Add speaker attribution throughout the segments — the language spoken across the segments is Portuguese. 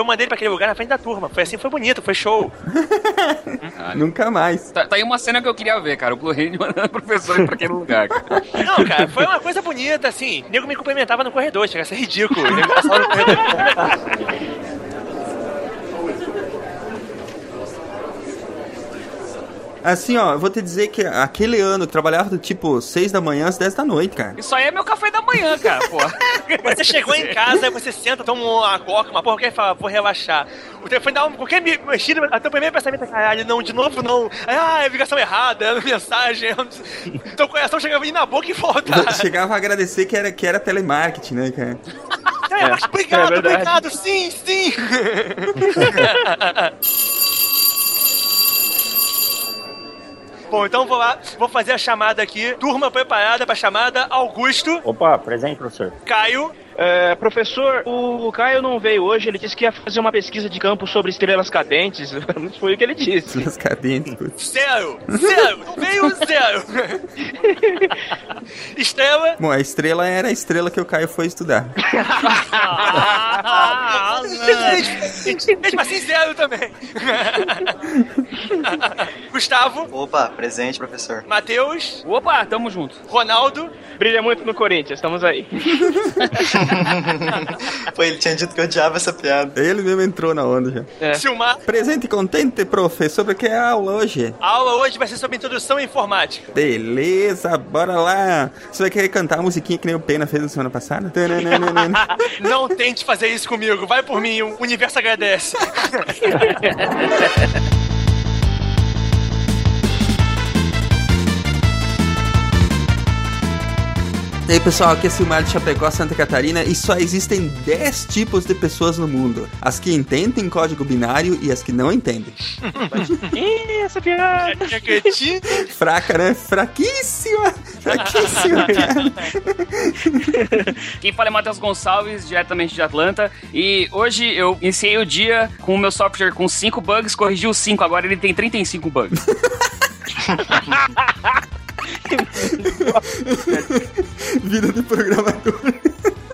Speaker 1: eu mandei ele pra aquele lugar na frente da turma. Foi assim, foi bonito, foi show.
Speaker 2: Nunca mais.
Speaker 3: Tá, tá aí uma cena que eu queria ver, cara. O Blue Hand mandando professor pra aquele lugar, cara.
Speaker 1: Não, cara, foi uma coisa bonita, assim. O nego me cumprimentava no corredor, chega a ser ridículo. O nego passava no corredor e me cumprimentava.
Speaker 2: Assim, ó, eu vou te dizer que aquele ano eu trabalhava do tipo 6 da manhã às 10 da noite, cara.
Speaker 3: Isso aí é meu café da manhã, cara, pô.
Speaker 1: Você chegou em casa, aí você senta, toma uma coca, uma porra, quer falar, vou relaxar. O telefone dá um, qualquer me- mexida, até o primeiro pensamento é, caralho, não, de novo não. Aí, Ah, é ligação errada, é mensagem. Então o coração chegava aí na boca e volta.
Speaker 2: Chegava a agradecer que era, que era telemarketing, né, cara?
Speaker 1: É, mas obrigado,
Speaker 4: é
Speaker 1: obrigado, sim, sim. Bom, então vou lá, vou fazer a chamada aqui. Turma preparada pra chamada. Augusto,
Speaker 5: Opa, presente, professor.
Speaker 1: Caio,
Speaker 4: É, professor, o Caio não veio hoje, ele disse que ia fazer uma pesquisa de campo sobre estrelas cadentes. Foi o que ele disse.
Speaker 2: Nas cadentes, putz.
Speaker 1: zero, zero, não veio zero. Estrela,
Speaker 2: Bom, a estrela era a estrela que o Caio foi estudar.
Speaker 1: Ah, mesmo assim zero também. Gustavo,
Speaker 6: Opa, presente, professor.
Speaker 1: Matheus,
Speaker 3: Opa, tamo junto.
Speaker 1: Ronaldo,
Speaker 4: Brilha muito no Corinthians, estamos aí.
Speaker 6: Pô, ele tinha dito que eu odiava essa piada.
Speaker 2: Ele mesmo entrou na onda já.
Speaker 4: É.
Speaker 1: Silmar.
Speaker 2: Presente e contente, profe, sobre o que é a aula hoje?
Speaker 1: A aula hoje vai ser sobre introdução à informática.
Speaker 2: Beleza, bora lá. Você vai querer cantar a musiquinha que nem o Pena fez na semana passada?
Speaker 1: Não tente fazer isso comigo, vai por mim, o universo agradece.
Speaker 2: E aí pessoal, aqui é Silmar de Chapecó, Santa Catarina e só existem 10 tipos de pessoas no mundo. As que entendem código binário e as que não entendem.
Speaker 4: Ih, essa piada.
Speaker 2: Fraca, né? Fraquíssima! Fraquíssima.
Speaker 3: Quem fala é Matheus Gonçalves, diretamente de Atlanta. E hoje eu iniciei o dia com o meu software com 5 bugs, corrigi os 5, agora ele tem 35 bugs.
Speaker 2: Vida de programador.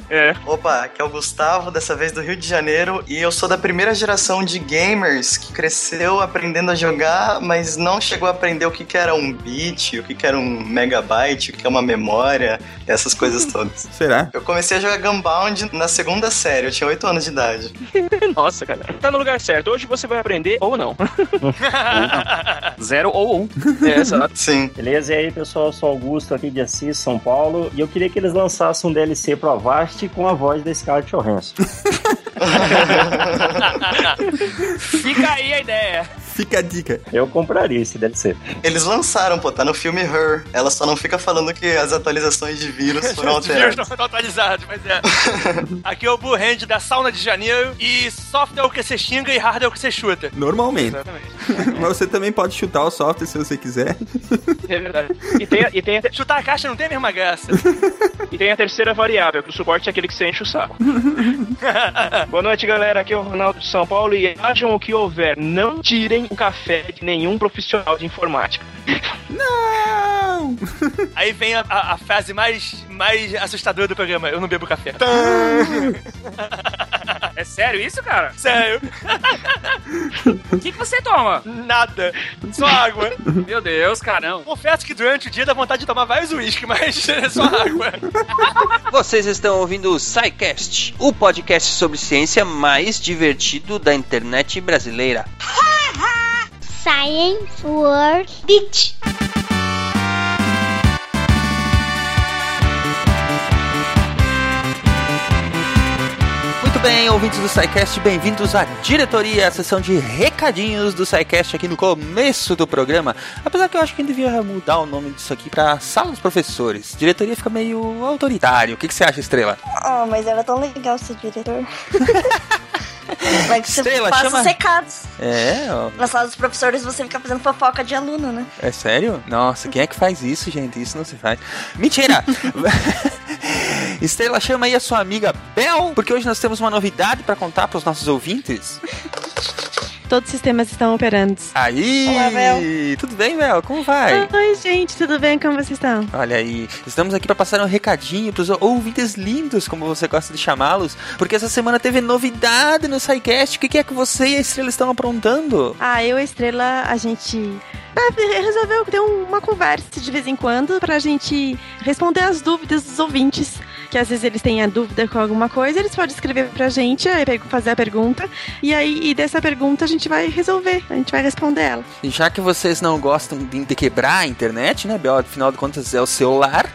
Speaker 4: É.
Speaker 6: Opa, aqui é o Gustavo, dessa vez do Rio de Janeiro, e eu sou da primeira geração de gamers que cresceu aprendendo a jogar, mas não chegou a aprender o que, que era um bit, o que, que era um megabyte, o que é uma memória, essas coisas todas.
Speaker 2: Será?
Speaker 6: Eu comecei a jogar Gunbound na segunda série, eu tinha 8 anos de idade.
Speaker 4: Nossa, cara. Tá no lugar certo. Hoje você vai aprender ou não.
Speaker 3: Zero ou um.
Speaker 4: É, exato.
Speaker 6: Sim.
Speaker 5: Beleza? E aí, pessoal, eu sou Augusto aqui de Assis, São Paulo, e eu queria que eles lançassem um DLC pro Avast com a voz da Scarlett Johansson.
Speaker 3: Fica aí a ideia.
Speaker 2: Fica a dica.
Speaker 5: Eu compraria esse DLC.
Speaker 6: Eles lançaram, pô, tá no filme Her. Ela só não fica falando que as atualizações de vírus foram
Speaker 1: Os vírus não
Speaker 6: alteradas.
Speaker 1: estão atualizados, mas é. Aqui é o Blue Hand da sauna de janeiro e software é o que você xinga e hardware é o que você chuta.
Speaker 2: Normalmente.
Speaker 1: Exatamente.
Speaker 2: Mas você também pode chutar o software se você quiser.
Speaker 4: É verdade. E tem, e, tem a,
Speaker 1: Chutar a caixa não tem a mesma graça.
Speaker 4: e tem a terceira variável, que o suporte é aquele que você enche o saco. Boa noite, galera. Aqui é o Ronaldo de São Paulo e hajam o que houver. Não tirem o café de nenhum profissional de informática.
Speaker 2: Não!
Speaker 1: Aí vem a, a- a frase mais, mais assustadora do programa: Eu não bebo café.
Speaker 3: É sério isso, cara?
Speaker 1: Sério,
Speaker 3: O que, que você toma?
Speaker 1: nada. Só água.
Speaker 3: Meu Deus, caramba.
Speaker 1: Confesso que durante o dia dá vontade de tomar vários uísques, mas é só água.
Speaker 7: Vocês estão ouvindo o SciCast, o podcast sobre ciência mais divertido da internet brasileira.
Speaker 8: Science World Beach.
Speaker 2: Muito bem, ouvintes do SciCast, bem-vindos à diretoria, a sessão de recadinhos do SciCast aqui no começo do programa. Apesar que eu acho que devia mudar o nome disso aqui pra Sala dos Professores. Diretoria fica meio autoritário. O que, que você acha, Estrela?
Speaker 9: Ah, mas era tão legal ser diretor. Vai que você
Speaker 2: Estrela,
Speaker 9: passa
Speaker 2: chama-
Speaker 9: os recados.
Speaker 2: É, ó,
Speaker 9: Na sala dos professores você fica fazendo fofoca de aluno, né?
Speaker 2: é sério? Nossa, quem é que faz isso, gente? Isso não se faz. Mentira! Estrela, chama aí a sua amiga Bel, porque hoje nós temos uma novidade pra contar pros nossos ouvintes.
Speaker 10: todos os sistemas estão operando.
Speaker 2: Aí!
Speaker 9: Olá, Mel.
Speaker 2: Tudo bem, Mel? Como vai?
Speaker 10: Oi, gente, tudo bem? Como vocês estão?
Speaker 2: Olha aí, estamos aqui para passar um recadinho pros ouvintes lindos, como você gosta de chamá-los, porque essa semana teve novidade no SciCast. O que é que você e a Estrela estão aprontando?
Speaker 10: Ah, eu e a Estrela, a gente ah, resolveu ter uma conversa de vez em quando pra gente responder as dúvidas dos ouvintes. Que às vezes eles têm a dúvida com alguma coisa, eles podem escrever pra gente, fazer a pergunta, e aí e dessa pergunta a gente vai resolver, a gente vai responder ela.
Speaker 2: E já que vocês não gostam de, de quebrar a internet, né, Bel? Afinal de contas é o celular.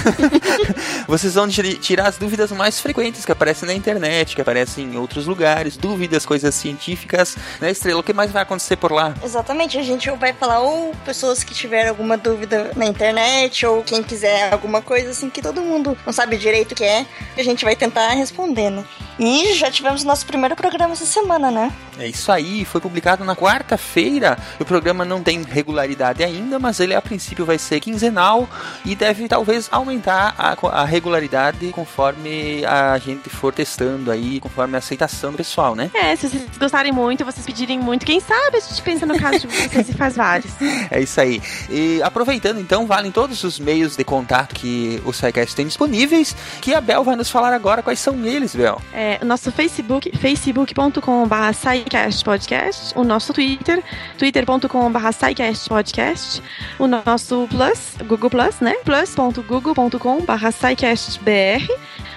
Speaker 2: vocês vão tirar as dúvidas mais frequentes que aparecem na internet, que aparecem em outros lugares, dúvidas, coisas científicas, né, Estrela? O que mais vai acontecer por lá?
Speaker 9: Exatamente, a gente vai falar ou pessoas que tiveram alguma dúvida na internet, ou quem quiser alguma coisa assim que todo mundo não sabe direito o que é, a gente vai tentar responder, né? E já tivemos nosso primeiro programa essa semana, né?
Speaker 2: É isso aí, foi publicado na quarta-feira. O programa não tem regularidade ainda, mas ele a princípio vai ser quinzenal e deve talvez aumentar a, a regularidade conforme a gente for testando aí, conforme a aceitação do pessoal, né?
Speaker 10: É, se vocês gostarem muito, vocês pedirem muito, quem sabe a gente pensa no caso de vocês e faz vários.
Speaker 2: É isso aí. E aproveitando então, valem todos os meios de contato que o SciCast tem disponíveis, que a Bel vai nos falar agora quais são eles, Bel.
Speaker 10: É, o nosso Facebook, facebook.com.br podcast, o nosso Twitter, twitter.com.br podcast, o nosso Plus, Google Plus, né? plus.google.com.br br,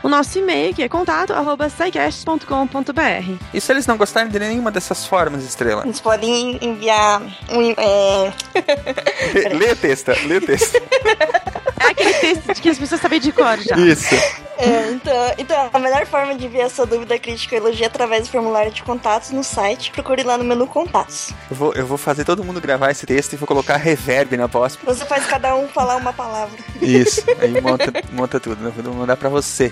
Speaker 10: o nosso e-mail, que é contato, arroba scicast.com.br.
Speaker 2: E se eles não gostarem de nenhuma dessas formas, Estrela?
Speaker 9: Eles podem enviar um. É...
Speaker 2: lê o texto, lê o texto.
Speaker 10: É aquele texto de que as pessoas sabem de cor já.
Speaker 2: Isso.
Speaker 9: É, então, então, a melhor forma de enviar sua dúvida, crítica ou elogio é através do formulário de contatos no site. Procure lá no menu Contatos.
Speaker 2: Eu vou, eu vou fazer todo mundo gravar esse texto e vou colocar reverb na pós.
Speaker 9: Você faz cada um falar uma palavra.
Speaker 2: Isso, aí monta, monta tudo. né? Vou mandar pra você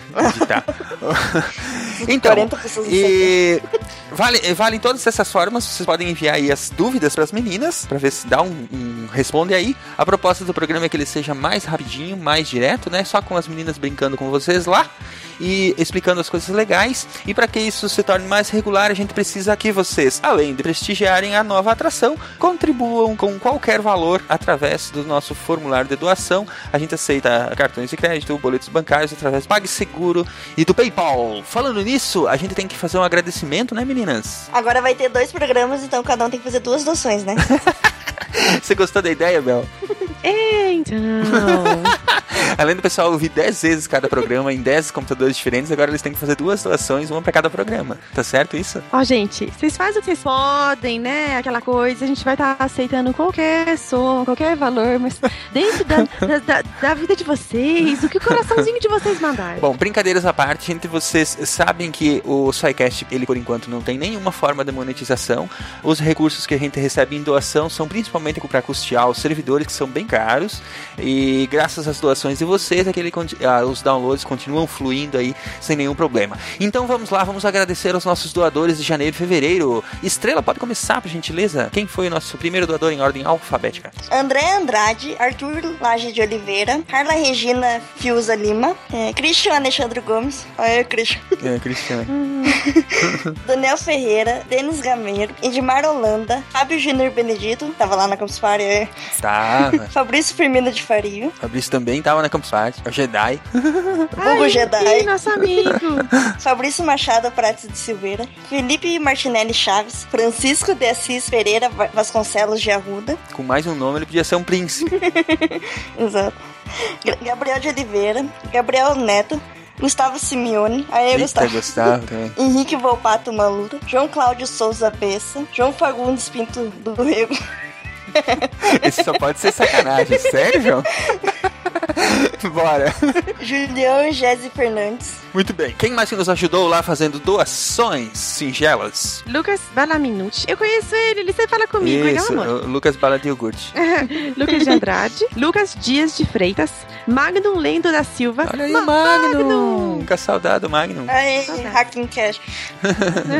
Speaker 2: editar. então,
Speaker 9: 40 pessoas no
Speaker 2: e vale, vale todas essas formas. Vocês podem enviar aí as dúvidas pras meninas, pra ver se dá um, um responde aí. A proposta do programa é que ele seja mais rapidinho, mais direto, né? Só com as meninas brincando com vocês lá e explicando as coisas legais. E para que isso se torne mais regular, a gente precisa que vocês, além de prestigiarem a nova atração, contribuam com qualquer valor através do nosso formulário de doação. A gente aceita cartões de crédito, boletos bancários através do PagSeguro e do PayPal. Falando nisso, a gente tem que fazer um agradecimento, né, meninas?
Speaker 9: Agora vai ter dois programas, então cada um tem que fazer duas doações, né?
Speaker 2: Você gostou da ideia, Bel?
Speaker 10: Então.
Speaker 2: Além do pessoal ouvir 10 vezes cada programa em 10 computadores diferentes, agora eles têm que fazer duas doações, uma para cada programa. Tá certo isso?
Speaker 10: Ó, gente, vocês fazem o que vocês podem, né? Aquela coisa, a gente vai estar aceitando qualquer som, qualquer valor, mas dentro da, da, da- da vida de vocês, o que o coraçãozinho de vocês mandar.
Speaker 2: Bom, brincadeiras à parte, gente, vocês sabem que o SciCast, ele por enquanto não tem nenhuma forma de monetização. Os recursos que a gente recebe em doação são principalmente para custear os servidores, que são bem caros. E graças às doações de vocês, aquele, ah, os downloads continuam fluindo aí sem nenhum problema. Então vamos lá, vamos agradecer aos nossos doadores de janeiro e fevereiro. Estrela, pode começar, por gentileza? Quem foi o nosso primeiro doador em ordem alfabética?
Speaker 9: André Andrade, Arthur Laje de Oliveira, Carla Regina Fiuza Lima, é, Christian Alexandre Gomes, olha Christian,
Speaker 2: É, Cristiano.
Speaker 9: Daniel Ferreira, Denis Gameiro, Edmar Holanda, Fábio Júnior Benedito, tava lá na Campus Party,
Speaker 2: Tava.
Speaker 9: Fabrício Firmino de Faria,
Speaker 2: Fabrício também tava na Campus Party. É o Jedi.
Speaker 9: Hugo Jedi,
Speaker 10: nosso amigo.
Speaker 9: Fabrício Machado Prates de Silveira, Felipe Martinelli Chaves, Francisco de Assis Pereira Va- Vasconcelos de Arruda,
Speaker 2: Com mais um nome, ele podia ser um príncipe.
Speaker 9: exato, Gabriel de Oliveira, Gabriel Neto, Gustavo Simeone, aí
Speaker 2: Eita,
Speaker 9: Gustavo.
Speaker 2: Gustavo.
Speaker 9: Henrique Volpato Malura, João Cláudio Souza Bessa, João Fagundes Pinto do Rego,
Speaker 2: Esse só pode ser sacanagem. Sério, João? Bora.
Speaker 9: Julião Gese Fernandes,
Speaker 2: Muito bem. Quem mais que nos ajudou lá fazendo doações singelas?
Speaker 10: Lucas Balaminuti. Eu conheço ele, ele sempre fala comigo, ele é um
Speaker 2: Isso,
Speaker 10: amor.
Speaker 2: Lucas Bala de Iogurte.
Speaker 10: Lucas de Andrade, Lucas Dias de Freitas, Magnum Lendo da Silva.
Speaker 2: Olha aí,
Speaker 10: Ma-
Speaker 2: Magnum. Nunca saudado, Magnum.
Speaker 9: Aí, Hacking Cash.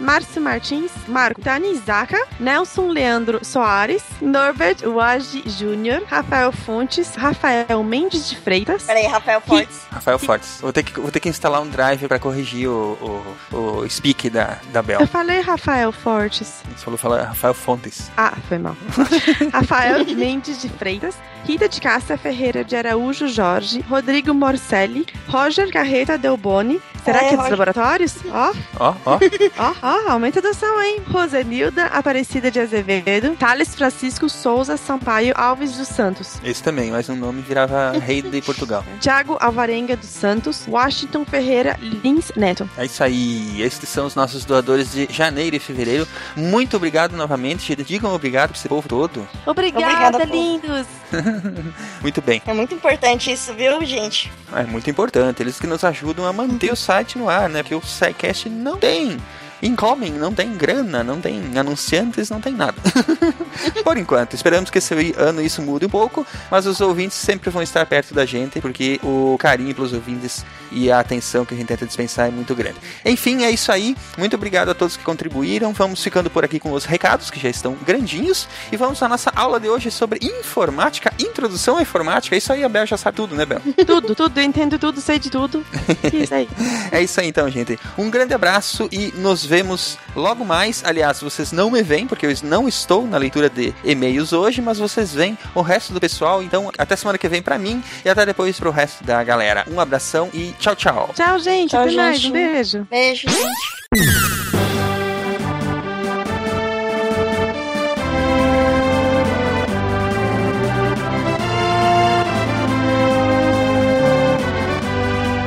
Speaker 10: Márcio Martins, Marco Tanizaka, Nelson Leandro Soares, Norbert Wage Jr., Rafael Fontes, Rafael Mendes de Freitas.
Speaker 9: Peraí, Rafael Fontes.
Speaker 2: Rafael Fortes. Vou ter que, vou ter que instalar um drive pra corrigir o, o, o speak da, da Bel.
Speaker 10: Eu falei Rafael Fortes.
Speaker 2: Você falou, falou Rafael Fontes.
Speaker 10: Ah, foi mal. Rafael Mendes de Freitas, Rita de Cássia Ferreira de Araújo Jorge, Rodrigo Morcelli, Roger Carreta Delboni. Será
Speaker 9: É,
Speaker 10: que é dos
Speaker 9: Roger.
Speaker 10: laboratórios? Ó,
Speaker 2: Ó, ó.
Speaker 10: ó, ó, aumenta a doação, hein? Rosenilda Aparecida de Azevedo, Thales Francisco Souza Sampaio Alves dos Santos.
Speaker 2: Esse também, mas o nome virava Rei de Portugal.
Speaker 10: Tiago Alvarenga dos Santos, Washington Ferreira Lins Neto.
Speaker 2: É isso aí. Estes são os nossos doadores de janeiro e fevereiro. Muito obrigado novamente. gente. Digam obrigado pra esse povo todo.
Speaker 10: Obrigada,
Speaker 9: Obrigada,
Speaker 10: lindos!
Speaker 2: Muito bem.
Speaker 9: É muito importante isso, viu, gente?
Speaker 2: É muito importante. Eles que nos ajudam a manter o site no ar, né? Porque o SciCast não tem incoming, não tem grana, não tem anunciantes, não tem nada. Por enquanto, esperamos que esse ano isso mude um pouco, mas os ouvintes sempre vão estar perto da gente, porque o carinho pelos ouvintes e a atenção que a gente tenta dispensar é muito grande. Enfim, é isso aí. Muito obrigado a todos que contribuíram. Vamos ficando por aqui com os recados, que já estão grandinhos, e vamos à nossa aula de hoje sobre informática, introdução à informática. Isso aí, a Bel já sabe tudo, né, Bel?
Speaker 10: tudo, tudo, eu entendo tudo, sei de tudo. Isso aí.
Speaker 2: É isso aí então, gente. Um grande abraço e nos vemos logo mais. Aliás, vocês não me veem, porque eu não estou na leitura de e-mails hoje, mas vocês veem o resto do pessoal. Então, até semana que vem pra mim e até depois pro resto da galera. Um abração e tchau, tchau.
Speaker 10: Tchau, gente.
Speaker 9: Tchau,
Speaker 10: Até mais.
Speaker 9: gente.
Speaker 10: Um beijo.
Speaker 9: Beijo, gente.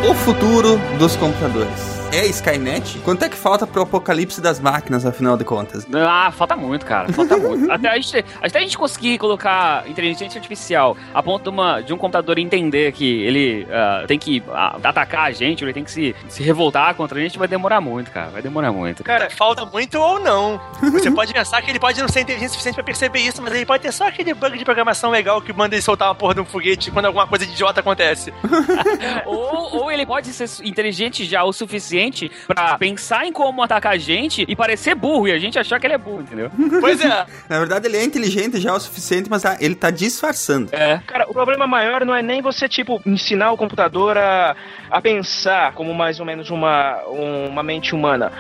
Speaker 2: O futuro dos computadores. É Skynet? Quanto é que falta pro apocalipse das máquinas, afinal de contas?
Speaker 3: Ah, falta muito, cara. Falta muito. Até a, gente, até a gente conseguir colocar inteligência artificial a ponto de, uma, de um computador entender que ele ah, tem que ah, atacar a gente, ou ele tem que se, se revoltar contra a gente, vai demorar muito, cara. Vai demorar muito.
Speaker 1: Cara, falta muito ou não. Você pode pensar que ele pode não ser inteligente o suficiente pra perceber isso, mas ele pode ter só aquele bug de programação legal que manda ele soltar uma porra de um foguete quando alguma coisa de idiota acontece.
Speaker 3: ou, ou ele pode ser inteligente já o suficiente pra pensar em como atacar a gente e parecer burro e a gente achar que ele é burro, entendeu?
Speaker 1: Pois é.
Speaker 2: Na verdade, ele é inteligente já o suficiente, mas tá- ele tá disfarçando.
Speaker 3: É.
Speaker 4: Cara, o problema maior não é nem você, tipo, ensinar o computador a, a pensar como mais ou menos uma, uma mente humana.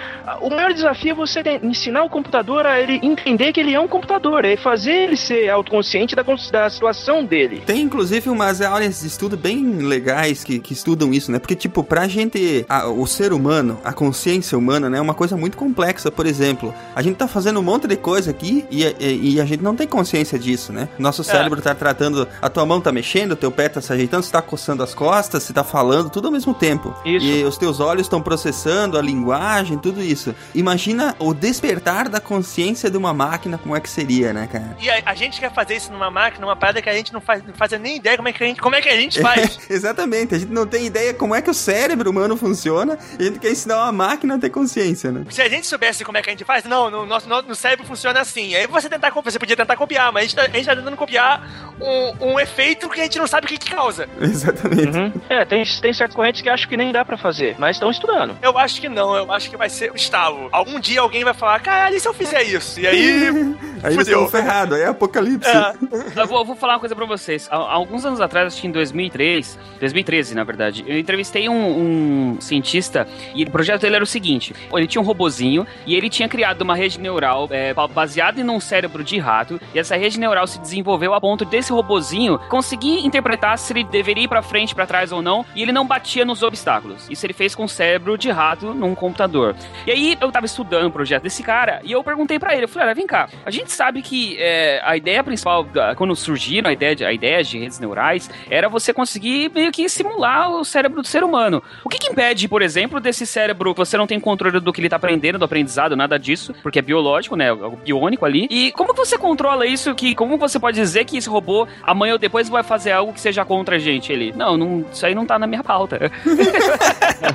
Speaker 4: O maior desafio é você ensinar o computador a ele entender que ele é um computador, é fazer ele ser autoconsciente da, da situação dele.
Speaker 2: Tem inclusive umas áreas de estudo bem legais que, que estudam isso, né? Porque, tipo, pra gente, a- o ser humano, a consciência humana, né, é uma coisa muito complexa. Por exemplo, a gente tá fazendo um monte de coisa aqui e, e- e a gente não tem consciência disso, né? Nosso cérebro tá tratando, a tua mão tá mexendo, o teu pé tá se ajeitando, você tá coçando as costas, você tá falando, tudo ao mesmo tempo.
Speaker 4: Isso.
Speaker 2: E os teus olhos estão processando a linguagem, tudo isso. Imagina o despertar da consciência de uma máquina, como é que seria, né, cara?
Speaker 1: E a, a gente quer fazer isso numa máquina, uma parada que a gente não faz, não faz nem ideia como é que a gente, como é que a gente faz.
Speaker 2: Exatamente, a gente não tem ideia como é que o cérebro humano funciona e a gente quer ensinar uma máquina a ter consciência, né?
Speaker 1: Se a gente soubesse como é que a gente faz, não, no nosso no, no cérebro funciona assim. Aí você tentar, você podia tentar copiar, mas a gente tá, a gente tá tentando copiar um, um efeito que a gente não sabe o que, que causa.
Speaker 2: Exatamente.
Speaker 4: Uhum. É, tem, tem certas correntes que acham que nem dá pra fazer, mas estão estudando.
Speaker 1: Eu acho que não, eu acho que vai ser o estalo. Algum dia alguém vai falar, caralho, e se eu fizer isso? E aí.
Speaker 2: Aí
Speaker 1: fudeu.
Speaker 2: estão ferrados, aí é apocalipse.
Speaker 1: É.
Speaker 3: Eu vou, eu vou falar uma coisa pra vocês. Há alguns anos atrás, acho que em 2003, 2013, na verdade, eu entrevistei um, um cientista e o projeto dele era o seguinte: ele tinha um robozinho e ele tinha criado uma rede neural é, ba- baseada em um cérebro de rato e essa rede neural se desenvolveu a ponto desse robozinho conseguir interpretar se ele deveria ir pra frente, pra trás ou não e ele não batia nos obstáculos. Isso ele fez com o cérebro de rato num computador. E aí eu tava estudando o projeto desse cara e eu perguntei pra ele, eu falei, olha, vem cá, a gente sabe que é, a ideia principal, da- quando surgiram a ideia, de, a ideia de redes neurais, era você conseguir meio que simular o cérebro do ser humano. O que, que impede, por exemplo, desse cérebro, você não tem controle do que ele tá aprendendo, do aprendizado, nada disso, porque é biológico, né, algo biônico ali. E como que você controla isso, que como você pode dizer que esse robô amanhã ou depois vai fazer algo que seja contra a gente? Ele, não, não isso aí não tá na minha pauta.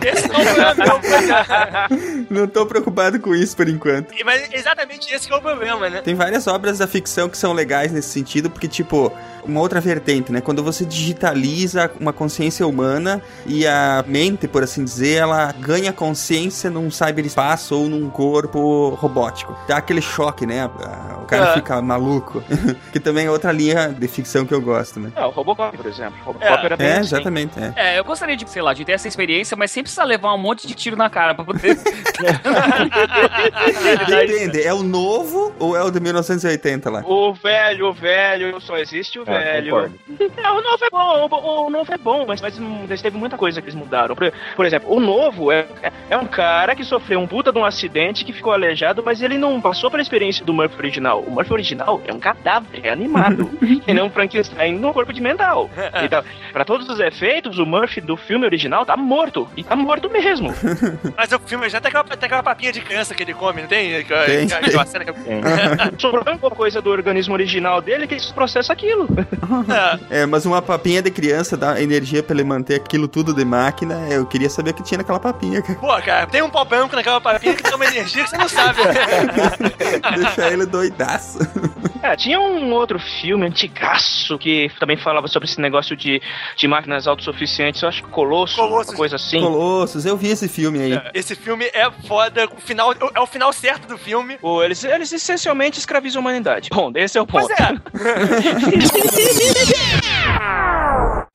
Speaker 1: Esse não é problema.
Speaker 2: Não tô preocupado com isso por enquanto.
Speaker 1: E- Mas é exatamente esse que é o problema, né?
Speaker 2: Tem várias obras da ficção que são legais nesse sentido, porque, tipo, uma outra vertente, né? Quando você digitaliza uma consciência humana e a mente, por assim dizer, ela ganha consciência num cyberespaço ou num corpo robótico. Dá aquele choque, né? O cara
Speaker 4: É.
Speaker 2: fica maluco. que também é outra linha de ficção que eu gosto, né?
Speaker 4: Ah, o Robocop, por exemplo. O Robocop era bem
Speaker 2: É,
Speaker 4: assim.
Speaker 2: exatamente. É.
Speaker 3: É, eu gostaria de, sei lá, de ter essa experiência, mas sempre precisa levar um monte de tiro na cara pra poder.
Speaker 2: Depende, é o novo ou é o de 1980 lá?
Speaker 4: O velho, o velho, só existe o
Speaker 2: É,
Speaker 4: velho.
Speaker 2: concordo.
Speaker 4: É, o novo é bom, o, o novo é bom, mas, mas hum, teve muita coisa que eles mudaram. Por, por exemplo, o novo é, é um cara que sofreu um puta de um acidente que ficou aleijado, mas ele não passou pela experiência do Murphy original. O Murphy original é um cadáver, é animado. e não um Frankenstein no corpo de mental. Então, pra todos os efeitos, o Murphy do filme original tá morto. E tá morto mesmo.
Speaker 1: Mas o filme já tem aquela, tem aquela papinha de criança que ele come, não tem?
Speaker 2: Tem, tem.
Speaker 4: Sobrou alguma coisa do organismo original dele que ele processa aquilo.
Speaker 2: É, mas uma papinha de criança dá energia pra ele manter aquilo tudo de máquina. Eu queria saber o que tinha naquela papinha, cara.
Speaker 1: Pô, cara, tem um pau branco naquela papinha que tem uma energia que você não sabe.
Speaker 2: Deixar ele doidaço.
Speaker 4: É, tinha um outro filme antigaço que também falava sobre esse negócio de, de máquinas autossuficientes. Eu acho que Colosso, uma coisa assim.
Speaker 2: Colossos, eu vi esse filme aí.
Speaker 1: Esse filme é foda, o final, é o final certo do filme.
Speaker 4: Pô, eles, eles essencialmente escravizam a humanidade. Bom, esse é o ponto.
Speaker 1: Pois é.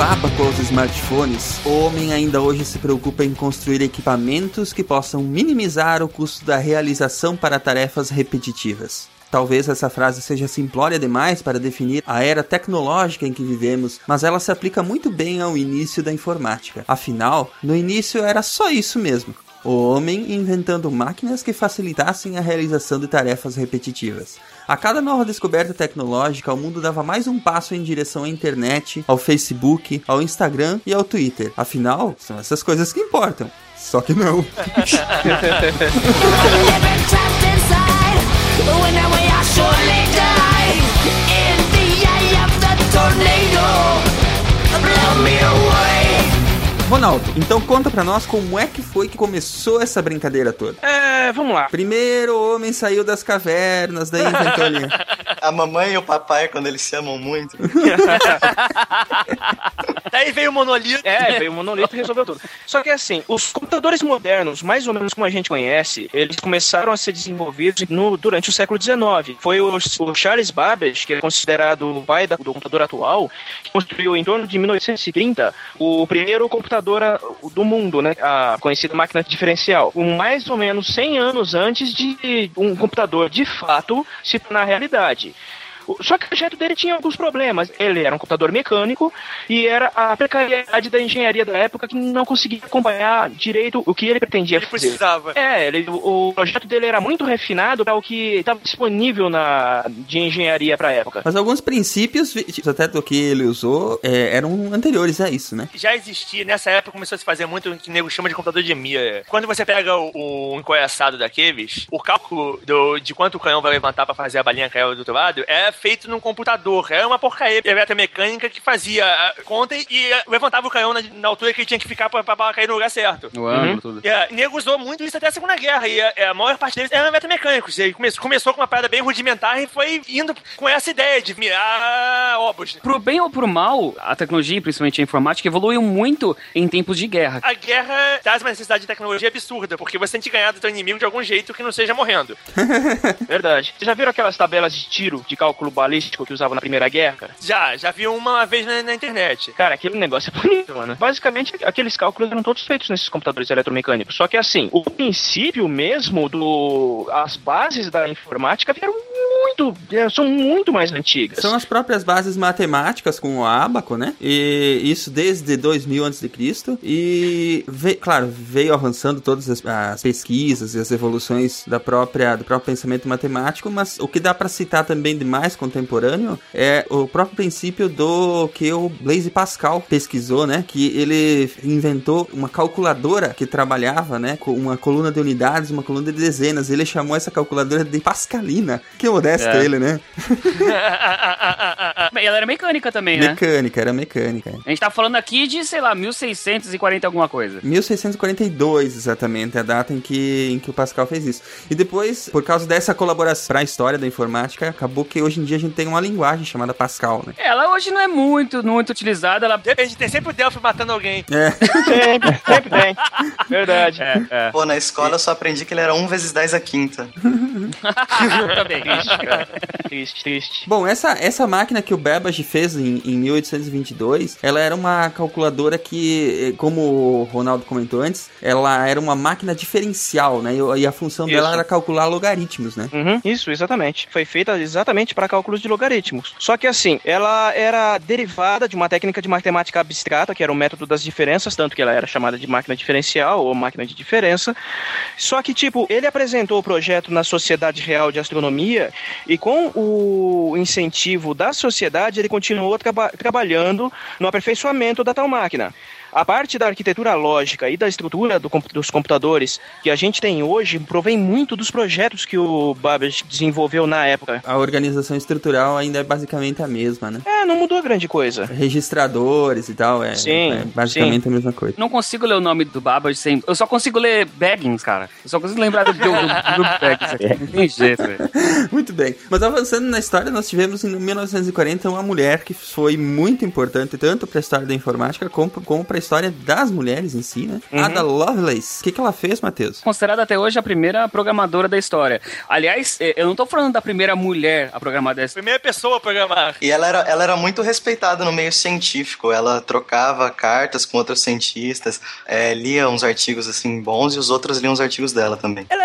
Speaker 2: Do ábaco aos smartphones, o homem ainda hoje se preocupa em construir equipamentos que possam minimizar o custo da realização para tarefas repetitivas. Talvez essa frase seja simplória demais para definir a era tecnológica em que vivemos, mas ela se aplica muito bem ao início da informática. Afinal, no início era só isso mesmo. O homem inventando máquinas que facilitassem a realização de tarefas repetitivas. A cada nova descoberta tecnológica, o mundo dava mais um passo em direção à internet, ao Facebook, ao Instagram e ao Twitter. Afinal, são essas coisas que importam. Só que não. Ronaldo, então conta pra nós como é que foi que começou essa brincadeira toda.
Speaker 4: É, vamos lá.
Speaker 2: Primeiro o homem saiu das cavernas, daí inventou ali.
Speaker 6: A mamãe e o papai, quando eles se amam muito.
Speaker 1: Daí veio o monolito.
Speaker 4: É, veio o monolito e resolveu tudo. Só que assim, os computadores modernos, mais ou menos como a gente conhece, eles começaram a ser desenvolvidos no, durante o século XIX. Foi o, o Charles Babbage, que é considerado o pai da- do computador atual, que construiu em torno de 1930 o primeiro computador a- do mundo, né? A conhecida máquina diferencial. Mais ou menos 100 anos antes de um computador de fato se tornar realidade. Só que o projeto dele tinha alguns problemas. Ele era um computador mecânico e era a precariedade da engenharia da época que não conseguia acompanhar direito o que ele pretendia
Speaker 1: Ele
Speaker 4: fazer.
Speaker 1: precisava.
Speaker 4: É, ele, o, projeto dele era muito refinado para o que estava disponível na, de engenharia para a época.
Speaker 2: Mas alguns princípios, vi- até do que ele usou, é, eram anteriores a isso, né?
Speaker 1: Já existia, nessa época começou a se fazer muito o que o nego chama de computador de Mir. Quando você pega o, o encoiaçado daqueles, o cálculo do- de quanto o canhão vai levantar pra fazer a balinha cair do outro lado é feito num computador. É uma porcaria mecânica que fazia a conta e, e levantava o canhão na, na altura que ele tinha que ficar pra, pra bala cair no lugar certo.
Speaker 3: O ângulo, tudo.
Speaker 1: E a nego usou muito isso até a Segunda Guerra. E a, a maior parte deles eram metamecânicos. E aí come- começou com uma parada bem rudimentar e foi indo com essa ideia de mirar obras.
Speaker 3: Pro bem ou pro mal, a tecnologia, principalmente a informática, evoluiu muito em tempos de guerra.
Speaker 1: A guerra traz uma necessidade de tecnologia absurda, porque você tem que ganhar do teu inimigo de algum jeito que não seja morrendo.
Speaker 4: Verdade. Vocês já viram aquelas tabelas de tiro de cálculo balístico que usavam na Primeira Guerra, cara?
Speaker 1: Já, já vi uma vez na, na internet.
Speaker 4: Cara, aquele negócio é bonito, mano. Basicamente, aqueles cálculos eram todos feitos nesses computadores eletromecânicos. Só que assim, o princípio mesmo do. as bases da informática vieram muito, é, são muito mais antigas.
Speaker 2: São as próprias bases matemáticas com o ábaco, né? E isso desde 2000 a.C. E, ve claro, veio avançando todas as, as, pesquisas e as evoluções da própria, do próprio pensamento matemático, mas o que dá para citar também de mais contemporâneo é o próprio princípio do que o Blaise Pascal pesquisou, né? Que ele inventou uma calculadora que trabalhava, né? Com uma coluna de unidades, uma coluna de dezenas. Ele chamou essa calculadora de Pascalina. Que modesto é. ele, né?
Speaker 3: e ela era mecânica também, né?
Speaker 2: Mecânica, era mecânica.
Speaker 3: A gente tá falando aqui de, sei lá, 1640 alguma coisa.
Speaker 2: 1642, exatamente, a data em que, em que o Pascal fez isso. E depois, por causa dessa colaboração para a história da informática, acabou que hoje em dia a gente tem uma linguagem chamada Pascal, né?
Speaker 3: Ela hoje não é muito, muito utilizada. Ela...
Speaker 1: Depende, tem sempre o Delphi matando alguém.
Speaker 2: É.
Speaker 4: Sempre, sempre tem. Verdade. É,
Speaker 6: é. Pô, na escola eu só aprendi que ele era 1 vezes 10 a quinta.
Speaker 3: Também.
Speaker 4: Triste, cara. Triste, triste.
Speaker 2: Bom, essa, essa máquina que o Babbage fez em, em 1822, ela era uma calculadora que, como o Ronaldo comentou antes, ela era uma máquina diferencial, né? E a função Isso. dela era calcular logaritmos, né?
Speaker 4: Uhum. Isso, exatamente. Foi feita exatamente para cálculos de logaritmos. Só que assim, ela era derivada de uma técnica de matemática abstrata, que era o método das diferenças, tanto que ela era chamada de máquina diferencial ou máquina de diferença. Só que, tipo, ele apresentou o projeto na Sociedade Real de Astronomia e com o incentivo da sociedade, ele continuou traba trabalhando no aperfeiçoamento da tal máquina. A parte da arquitetura lógica e da estrutura do, dos computadores que a gente tem hoje provém muito dos projetos que o Babbage desenvolveu na época.
Speaker 2: A organização estrutural ainda é basicamente a mesma, né?
Speaker 4: É, não mudou grande coisa.
Speaker 2: Registradores e tal, é,
Speaker 4: sim,
Speaker 2: é basicamente
Speaker 4: sim.
Speaker 2: a mesma coisa.
Speaker 3: Não consigo ler o nome do Babbage sem... Eu só consigo ler Baggins, cara. Eu só consigo lembrar do, do, do, do Baggins aqui. Não tem jeito, velho.
Speaker 2: Muito bem. Mas avançando na história, nós tivemos em 1940 uma mulher que foi muito importante tanto para a história da informática como, como para história das mulheres em si, né? Uhum. Ada Lovelace. O que, que ela fez, Matheus?
Speaker 3: Considerada até hoje a primeira programadora da história. Aliás, é, eu não tô falando da primeira mulher a programar dessa.
Speaker 1: Primeira pessoa a programar.
Speaker 6: E ela era, ela era muito respeitada no meio científico. Ela trocava cartas com outros cientistas, é, lia uns artigos assim bons e os outros liam os artigos dela também.
Speaker 4: Ela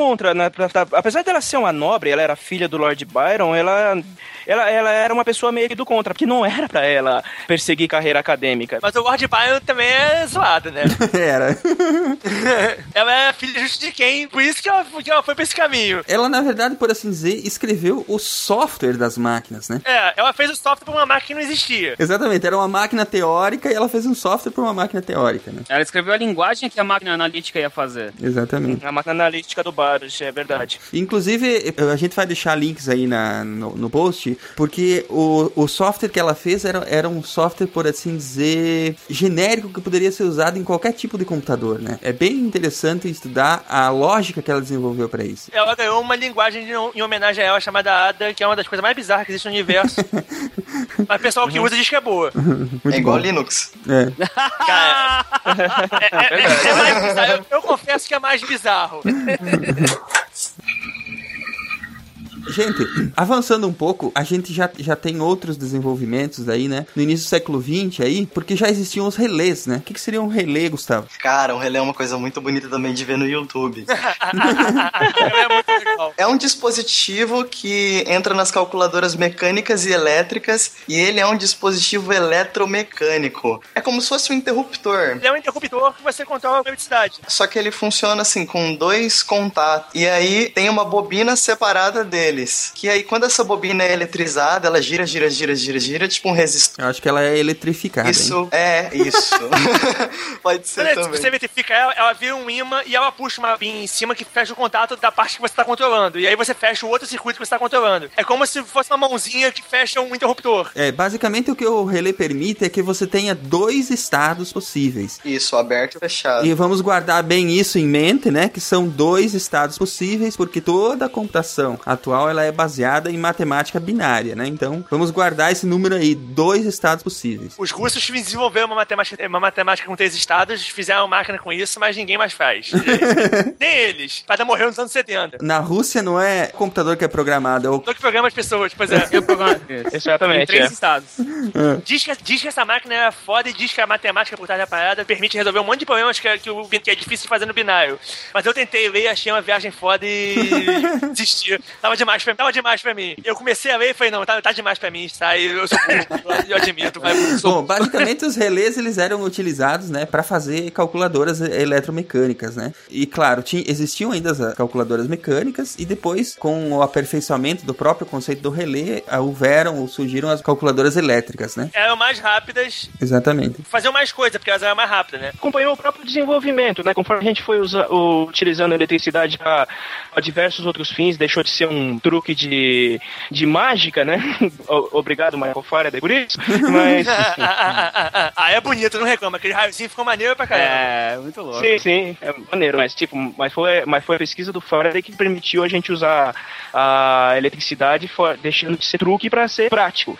Speaker 4: contra, né? Apesar dela ser uma nobre, ela era filha do Lord Byron, ela ela, ela era uma pessoa meio do contra, porque não era para ela perseguir carreira acadêmica.
Speaker 1: Mas o Lord Byron também é zoado, né?
Speaker 2: era.
Speaker 1: ela é filha justo de quem? Por isso que ela, que ela foi pra esse caminho.
Speaker 2: Ela, na verdade, por assim dizer, escreveu o software das máquinas, né?
Speaker 1: É, ela fez o software pra uma máquina que não existia.
Speaker 2: Exatamente, era uma máquina teórica e ela fez um software pra uma máquina teórica, né?
Speaker 3: Ela escreveu a linguagem que a máquina analítica ia fazer.
Speaker 2: Exatamente.
Speaker 4: A máquina analítica do É verdade.
Speaker 2: Inclusive, a gente vai deixar links aí na, no, no post porque o, o software que ela fez era, era um software, por assim dizer, genérico que poderia ser usado em qualquer tipo de computador, né? É bem interessante estudar a lógica que ela desenvolveu para isso.
Speaker 1: Ela ganhou uma linguagem de, em homenagem a ela chamada Ada, que é uma das coisas mais bizarras que existe no universo. Mas o pessoal que usa diz que é boa.
Speaker 6: é igual bom. Linux.
Speaker 2: É.
Speaker 1: Cara, é, é, é, é mais bizarro. Eu, eu confesso que é mais bizarro. Mm-hmm.
Speaker 2: Gente, avançando um pouco, a gente já, já tem outros desenvolvimentos aí, né? No início do século XX aí, porque já existiam os relés, né? O que, que seria um relé, Gustavo?
Speaker 6: Cara, um relé é uma coisa muito bonita também de ver no YouTube.
Speaker 1: é muito legal.
Speaker 6: É um dispositivo que entra nas calculadoras mecânicas e elétricas e ele é um dispositivo eletromecânico. É como se fosse um interruptor.
Speaker 1: Ele é um interruptor que você controla a velocidade.
Speaker 6: Só que ele funciona assim, com dois contatos. E aí tem uma bobina separada dele deles. Que aí, quando essa bobina é eletrizada, ela gira, gira, gira, gira, gira, tipo um resistor.
Speaker 2: Eu acho que ela é eletrificada.
Speaker 6: Isso, hein? é, isso. Pode ser
Speaker 1: Se
Speaker 6: também.
Speaker 1: você eletrifica ela, ela vira um imã e ela puxa uma pin em cima que fecha o contato da parte que você está controlando. E aí você fecha o outro circuito que você está controlando. É como se fosse uma mãozinha que fecha um interruptor.
Speaker 2: É, basicamente o que o relé permite é que você tenha dois estados possíveis.
Speaker 6: Isso, aberto e fechado.
Speaker 2: E vamos guardar bem isso em mente, né? Que são dois estados possíveis, porque toda a computação atual ela é baseada em matemática binária, né? Então, vamos guardar esse número aí, dois estados possíveis.
Speaker 1: Os russos desenvolveram uma matemática, uma matemática com três estados, fizeram uma máquina com isso, mas ninguém mais faz. Nem eles. Cada morreu nos anos 70.
Speaker 2: Na Rússia não é computador que é programado, é o
Speaker 1: computador que programa as pessoas, pois é.
Speaker 3: Eu programo. Exatamente. Em três
Speaker 1: é.
Speaker 3: estados.
Speaker 1: É. Diz, que, diz que essa máquina é foda e diz que a matemática por trás da parada permite resolver um monte de problemas que, que, que é difícil de fazer no binário. Mas eu tentei ler, achei uma viagem foda e desisti. Tava demais demais pra mim, tava demais pra mim. Eu comecei a ler e falei, não, tá, tá demais pra mim, tá? Eu sou burro, eu admito, sou
Speaker 2: Bom, basicamente os relés eles eram utilizados, né, para fazer calculadoras eletromecânicas, né? E claro, tinha, existiam ainda as calculadoras mecânicas e depois com o aperfeiçoamento do próprio conceito do relé, ah, houveram ou surgiram as calculadoras elétricas, né?
Speaker 1: Eram mais rápidas,
Speaker 2: Exatamente.
Speaker 1: faziam mais coisa, porque elas eram mais rápidas, né?
Speaker 4: acompanhou o próprio desenvolvimento, né? Conforme a gente foi usa- o- utilizando a eletricidade para diversos outros fins, deixou de ser um truque de, de mágica, né? Obrigado, Michael Faraday, por isso. Mas,
Speaker 1: ah, é bonito, não reclama. Aquele raiozinho ficou maneiro pra caramba.
Speaker 3: É, muito louco.
Speaker 4: sim, sim, é maneiro, mas tipo, mas foi, mas foi a pesquisa do Faraday que permitiu a gente usar a eletricidade, deixando de ser truque para ser prático.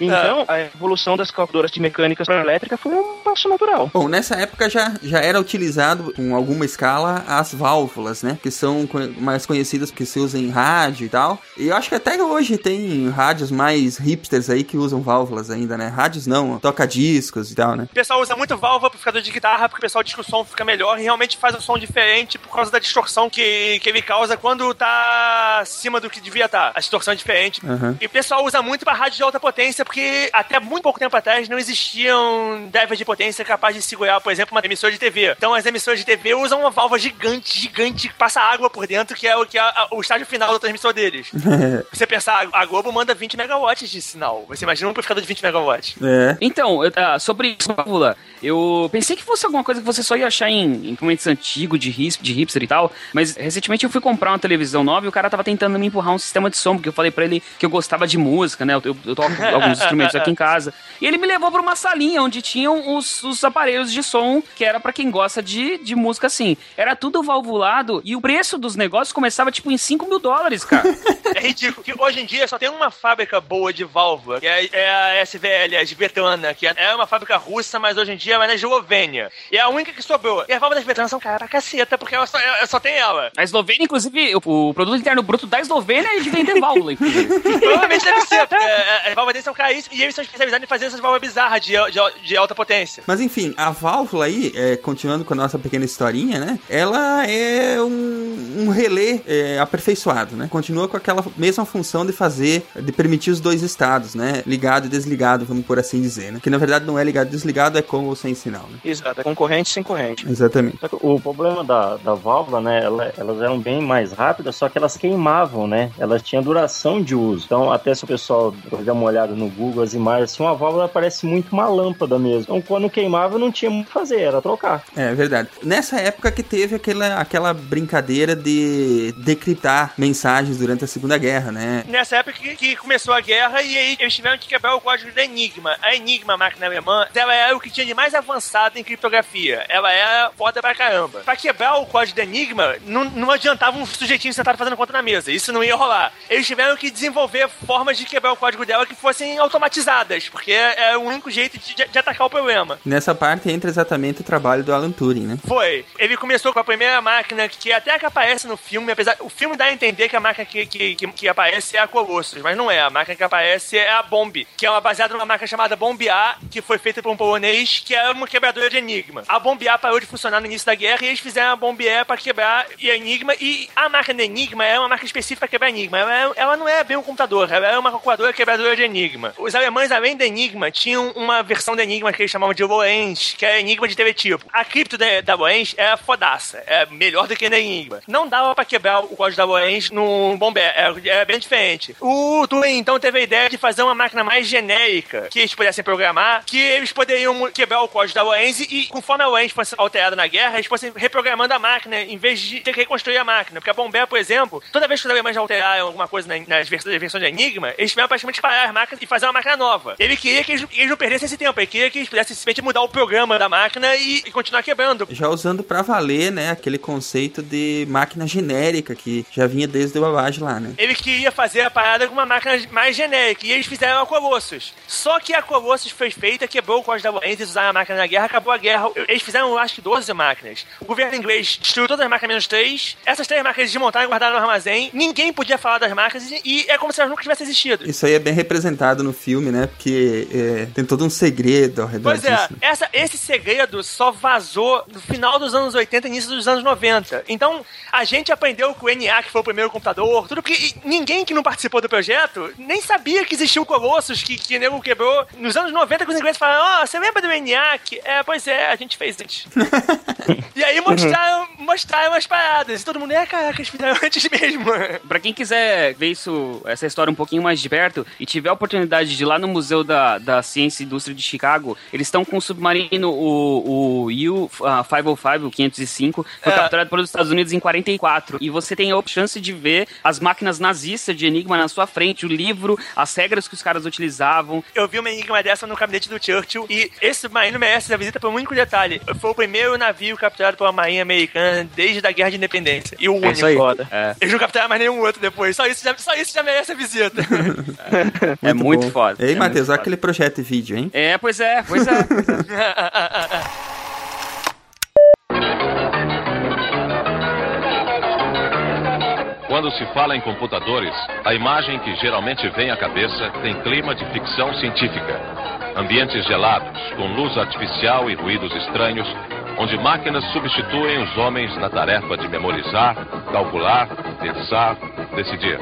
Speaker 4: Então, a evolução das calculadoras de mecânicas para elétrica foi um passo natural.
Speaker 2: Bom, nessa época já, já era utilizado com alguma escala as válvulas, né? Que são mais conhecidas porque se usam em rádio e tal. E eu acho que até hoje tem rádios mais hipsters aí que usam válvulas ainda, né? Rádios não, toca-discos e tal, né?
Speaker 1: O pessoal usa muito válvula amplificador de guitarra porque o pessoal diz que o som fica melhor e realmente faz um som diferente por causa da distorção que, que ele causa quando tá acima do que devia estar. A distorção é diferente.
Speaker 2: Aham.
Speaker 1: E o pessoal usa muito pra rádio de alta potência porque até muito pouco tempo atrás não existiam drivers de potência capazes de segurar, por exemplo, uma emissora de TV. Então as emissoras de TV usam uma válvula gigante, gigante, que passa água por dentro, que é o que é o estágio final da transmissão deles. Você pensar, a Globo manda 20 megawatts de sinal. Você imagina um amplificador de 20 megawatts.
Speaker 2: É.
Speaker 3: Então, eu- ah, sobre isso, válvula, eu pensei que fosse alguma coisa que você só ia achar em equipamentos antigos, de, hip, de hipster e tal, mas recentemente eu fui comprar uma televisão nova e o cara tava tentando me empurrar um sistema de som, porque eu falei pra ele que eu gostava de música, né? Eu, eu- eu toco alguns instrumentos aqui em casa. E ele me levou pra uma salinha onde tinham os, os aparelhos de som, que era pra quem gosta de, de música assim. Era tudo valvulado e o preço dos negócios começava tipo em 5 mil dólares, cara.
Speaker 1: É ridículo. Que hoje em dia só tem uma fábrica boa de válvula, que é, é a SVL, a Svetana, que é, é uma fábrica russa, mas hoje em dia vai na Eslovênia. E é a única que sobrou. E as válvulas da Svetana são caras pra caceta, porque ela só, ela só tem ela.
Speaker 3: A Eslovênia, inclusive, o, o produto interno bruto da Eslovênia é de vender válvula, inclusive.
Speaker 1: Provavelmente deve ser, porque é, as válvulas deles são caríssimas e eles são especializados em fazer essas válvulas bizarras de, de, de alta potência.
Speaker 2: Mas enfim, a válvula aí, é, continuando com a nossa pequena historinha, né? Ela é um, um relé é, aperfeiçoado, né? Continua com aquela mesma função de fazer, de permitir os dois estados, né? Ligado e desligado, vamos por assim dizer, né? Que na verdade não é ligado e desligado, é com ou sem sinal, né?
Speaker 4: Exato, é concorrente sem corrente.
Speaker 2: Exatamente.
Speaker 5: O problema da, da válvula, né, ela- elas eram bem mais rápidas, só que elas queimavam, né? Elas tinham duração de uso. Então, até se o pessoal der uma olhada no Google, as imagens, assim, uma válvula parece muito uma lâmpada mesmo. Então, quando queimava, não tinha muito o que fazer, era trocar.
Speaker 2: É verdade. Nessa época que teve aquela, aquela brincadeira de decriptar mensagens durante a Segunda Guerra, né?
Speaker 1: Nessa época que, que começou a guerra e aí eles tiveram que quebrar o código da Enigma. A Enigma, a máquina alemã, ela era o que tinha de mais avançado em criptografia. Ela era foda pra caramba. Pra quebrar o código da Enigma, não, não adiantava um sujeitinho sentado fazendo conta na mesa. Isso não ia rolar. Eles tiveram que desenvolver formas de quebrar o código dela que fossem automatizadas, porque é o único jeito de, de atacar o problema.
Speaker 2: Nessa parte entra exatamente o trabalho do Alan Turing, né?
Speaker 1: Foi. Ele começou com a primeira máquina que até que aparece no filme, apesar. O filme dá a entender que a máquina que, que, que, que aparece é a Colossus, mas não é. A máquina que aparece é a Bomb, que é uma baseada numa máquina chamada Bomb A, que foi feita por um polonês, que era uma quebradora de enigma. A Bomb A parou de funcionar no início da guerra e eles fizeram a Bomb E pra quebrar e a Enigma. E a máquina Enigma é uma máquina específica pra quebrar Enigma. Ela, é- ela não é bem um computador, ela é uma calculadora quebradora de Enigma. Os alemães, além da Enigma, tinham uma versão da Enigma que eles chamavam de Lorenz, que é Enigma de teletipo. A cripto da, da Lorenz é fodaça, é melhor do que na Enigma. Não dava pra quebrar o código da Lorenz no Bomber, é, é bem diferente. O Turing, então, teve a ideia de fazer uma máquina mais genérica, que eles pudessem programar, que eles poderiam quebrar o código da Lorenz e, conforme a Lorenz fosse alterada na guerra, eles fossem reprogramando a máquina, em vez de ter que reconstruir a máquina. Porque a Bomber, por exemplo, toda vez que os alemães alteraram alguma coisa na- nas vers- nas versões da Enigma, eles tiveram praticamente parar as máquinas e fazer uma máquina nova. Ele queria que eles, eles não perdessem esse tempo, ele queria que eles pudessem simplesmente mudar o programa da máquina e, e continuar quebrando.
Speaker 2: Já usando pra valer, né, aquele conceito de máquina genérica que já vinha desde o Babbage lá, né?
Speaker 1: Ele queria fazer a parada com uma máquina mais genérica, e eles fizeram a Colossus. Só que a Colossus foi feita, quebrou o código da eles usaram a máquina na guerra, acabou a guerra. Eles fizeram, acho que 12 máquinas. O governo inglês destruiu todas as máquinas menos 3. Essas três máquinas desmontaram e guardaram no armazém. Ninguém podia falar das máquinas e é como se elas nunca tivessem existido.
Speaker 2: Isso aí é bem representado no filme, né? Porque é, tem todo um segredo ao redor
Speaker 1: Pois
Speaker 2: disso.
Speaker 1: é, essa, esse segredo só vazou no final dos anos 80 e início dos anos 90. Então, a gente aprendeu com o ENIAC, que foi o primeiro computador, tudo que ninguém que não participou do projeto nem sabia que existia o Colossus, que, que o nego quebrou. Nos anos 90, que os ingleses falaram, ó, você lembra do ENIAC? É, pois é, a gente fez antes. e aí mostraram, mostraram as paradas. E todo mundo, é, caraca, eles fizeram antes mesmo.
Speaker 3: Pra quem quiser ver isso, essa história um pouquinho mais de perto e tiver a oportunidade de ir lá no Museu da, da Ciência e Indústria de Chicago, eles estão com o submarino, o, o U-505, o 505, foi
Speaker 1: É.
Speaker 3: capturado pelos Estados Unidos em 44. E você tem a chance de ver as máquinas nazistas de Enigma na sua frente, o livro, as regras que os caras utilizavam.
Speaker 1: Eu vi uma enigma dessa no gabinete do Churchill e esse submarino merece a visita por um único detalhe. Foi o primeiro navio capturado pela Marinha Americana desde a Guerra de Independência. E o único.
Speaker 3: isso aí.
Speaker 4: Foda.
Speaker 3: É,
Speaker 1: Eles não capturaram mais nenhum outro depois. Só isso já, só isso já merece a visita.
Speaker 3: é muito
Speaker 2: bom.
Speaker 3: foda.
Speaker 2: Ei,
Speaker 3: É
Speaker 2: Matheus,
Speaker 3: muito
Speaker 2: olha aquele projeto de vídeo, hein?
Speaker 3: É, pois é, pois é. pois é.
Speaker 11: Quando se fala em computadores, a imagem que geralmente vem à cabeça tem clima de ficção científica. Ambientes gelados, com luz artificial e ruídos estranhos, onde máquinas substituem os homens na tarefa de memorizar, calcular, pensar, decidir.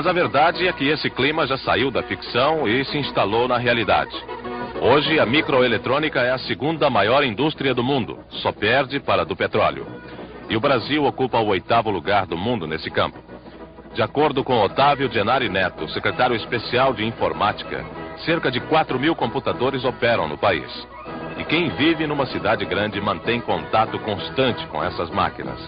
Speaker 11: Mas a verdade é que esse clima já saiu da ficção e se instalou na realidade. Hoje, a microeletrônica é a segunda maior indústria do mundo, só perde para a do petróleo. E o Brasil ocupa o oitavo lugar do mundo nesse campo. De acordo com Otávio Genari Neto, secretário especial de informática, cerca de 4 mil computadores operam no país. E quem vive numa cidade grande mantém contato constante com essas máquinas.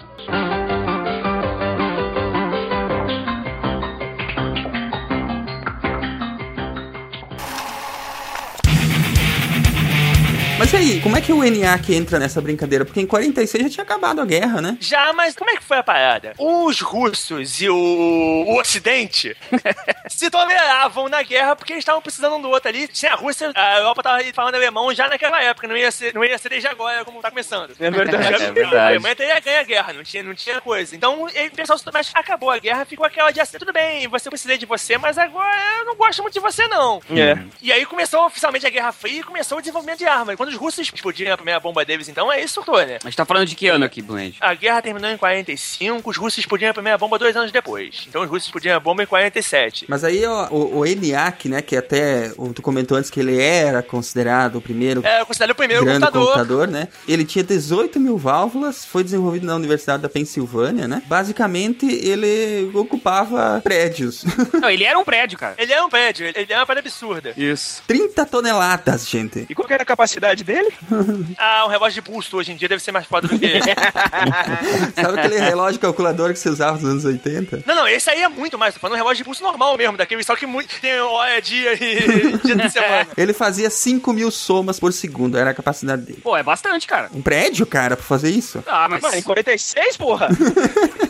Speaker 2: Mas e aí, como é que o ENIAC entra nessa brincadeira? Porque em 46 já tinha acabado a guerra, né?
Speaker 1: Já, mas como é que foi a parada? Os russos e o, o Ocidente se toleravam na guerra porque eles estavam precisando um do outro ali. Sem a Rússia, a Europa tava falando alemão já naquela época, não ia ser, não ia ser desde agora como tá começando.
Speaker 4: É verdade.
Speaker 3: É verdade.
Speaker 1: A Alemanha teria ganho a guerra, não tinha, não tinha coisa. Então, ele pensou, mas acabou a guerra, ficou aquela de assim, tudo bem, você precisa de você, mas agora eu não gosto muito de você, não.
Speaker 4: É.
Speaker 1: E aí começou oficialmente a Guerra Fria e começou o desenvolvimento de armas. Quando os russos explodiram a primeira bomba deles, então, aí surtou, né?
Speaker 3: A gente tá falando de que ano aqui, Blend?
Speaker 1: A guerra terminou em 45, os russos explodiram a primeira bomba dois anos depois. Então os russos explodiram a bomba em 47.
Speaker 2: Mas aí ó, o, o ENIAC, né, que até tu comentou antes que ele era considerado o primeiro
Speaker 1: É, eu considero o primeiro
Speaker 2: grande
Speaker 1: computador.
Speaker 2: computador, né? Ele tinha 18 mil válvulas, foi desenvolvido na Universidade da Pensilvânia, né? Basicamente, ele ocupava prédios.
Speaker 3: Não, ele era um prédio, cara.
Speaker 1: Ele é um prédio, ele é uma parada absurda.
Speaker 3: Isso.
Speaker 2: 30 toneladas, gente.
Speaker 4: E qual que era a capacidade dele?
Speaker 1: Ah, um relógio de pulso hoje em dia deve ser mais foda do que ele.
Speaker 2: Sabe aquele relógio calculador que você usava nos anos 80?
Speaker 1: Não, não, esse aí é muito mais. Tô falando um relógio de pulso normal mesmo, daquele só que muito, tem hora, dia e dia de semana.
Speaker 2: Ele fazia 5 mil somas por segundo, era a capacidade dele.
Speaker 3: Pô, é bastante, cara.
Speaker 2: Um prédio, cara, pra fazer isso?
Speaker 3: Ah, mas.
Speaker 4: Mano, em 46, porra!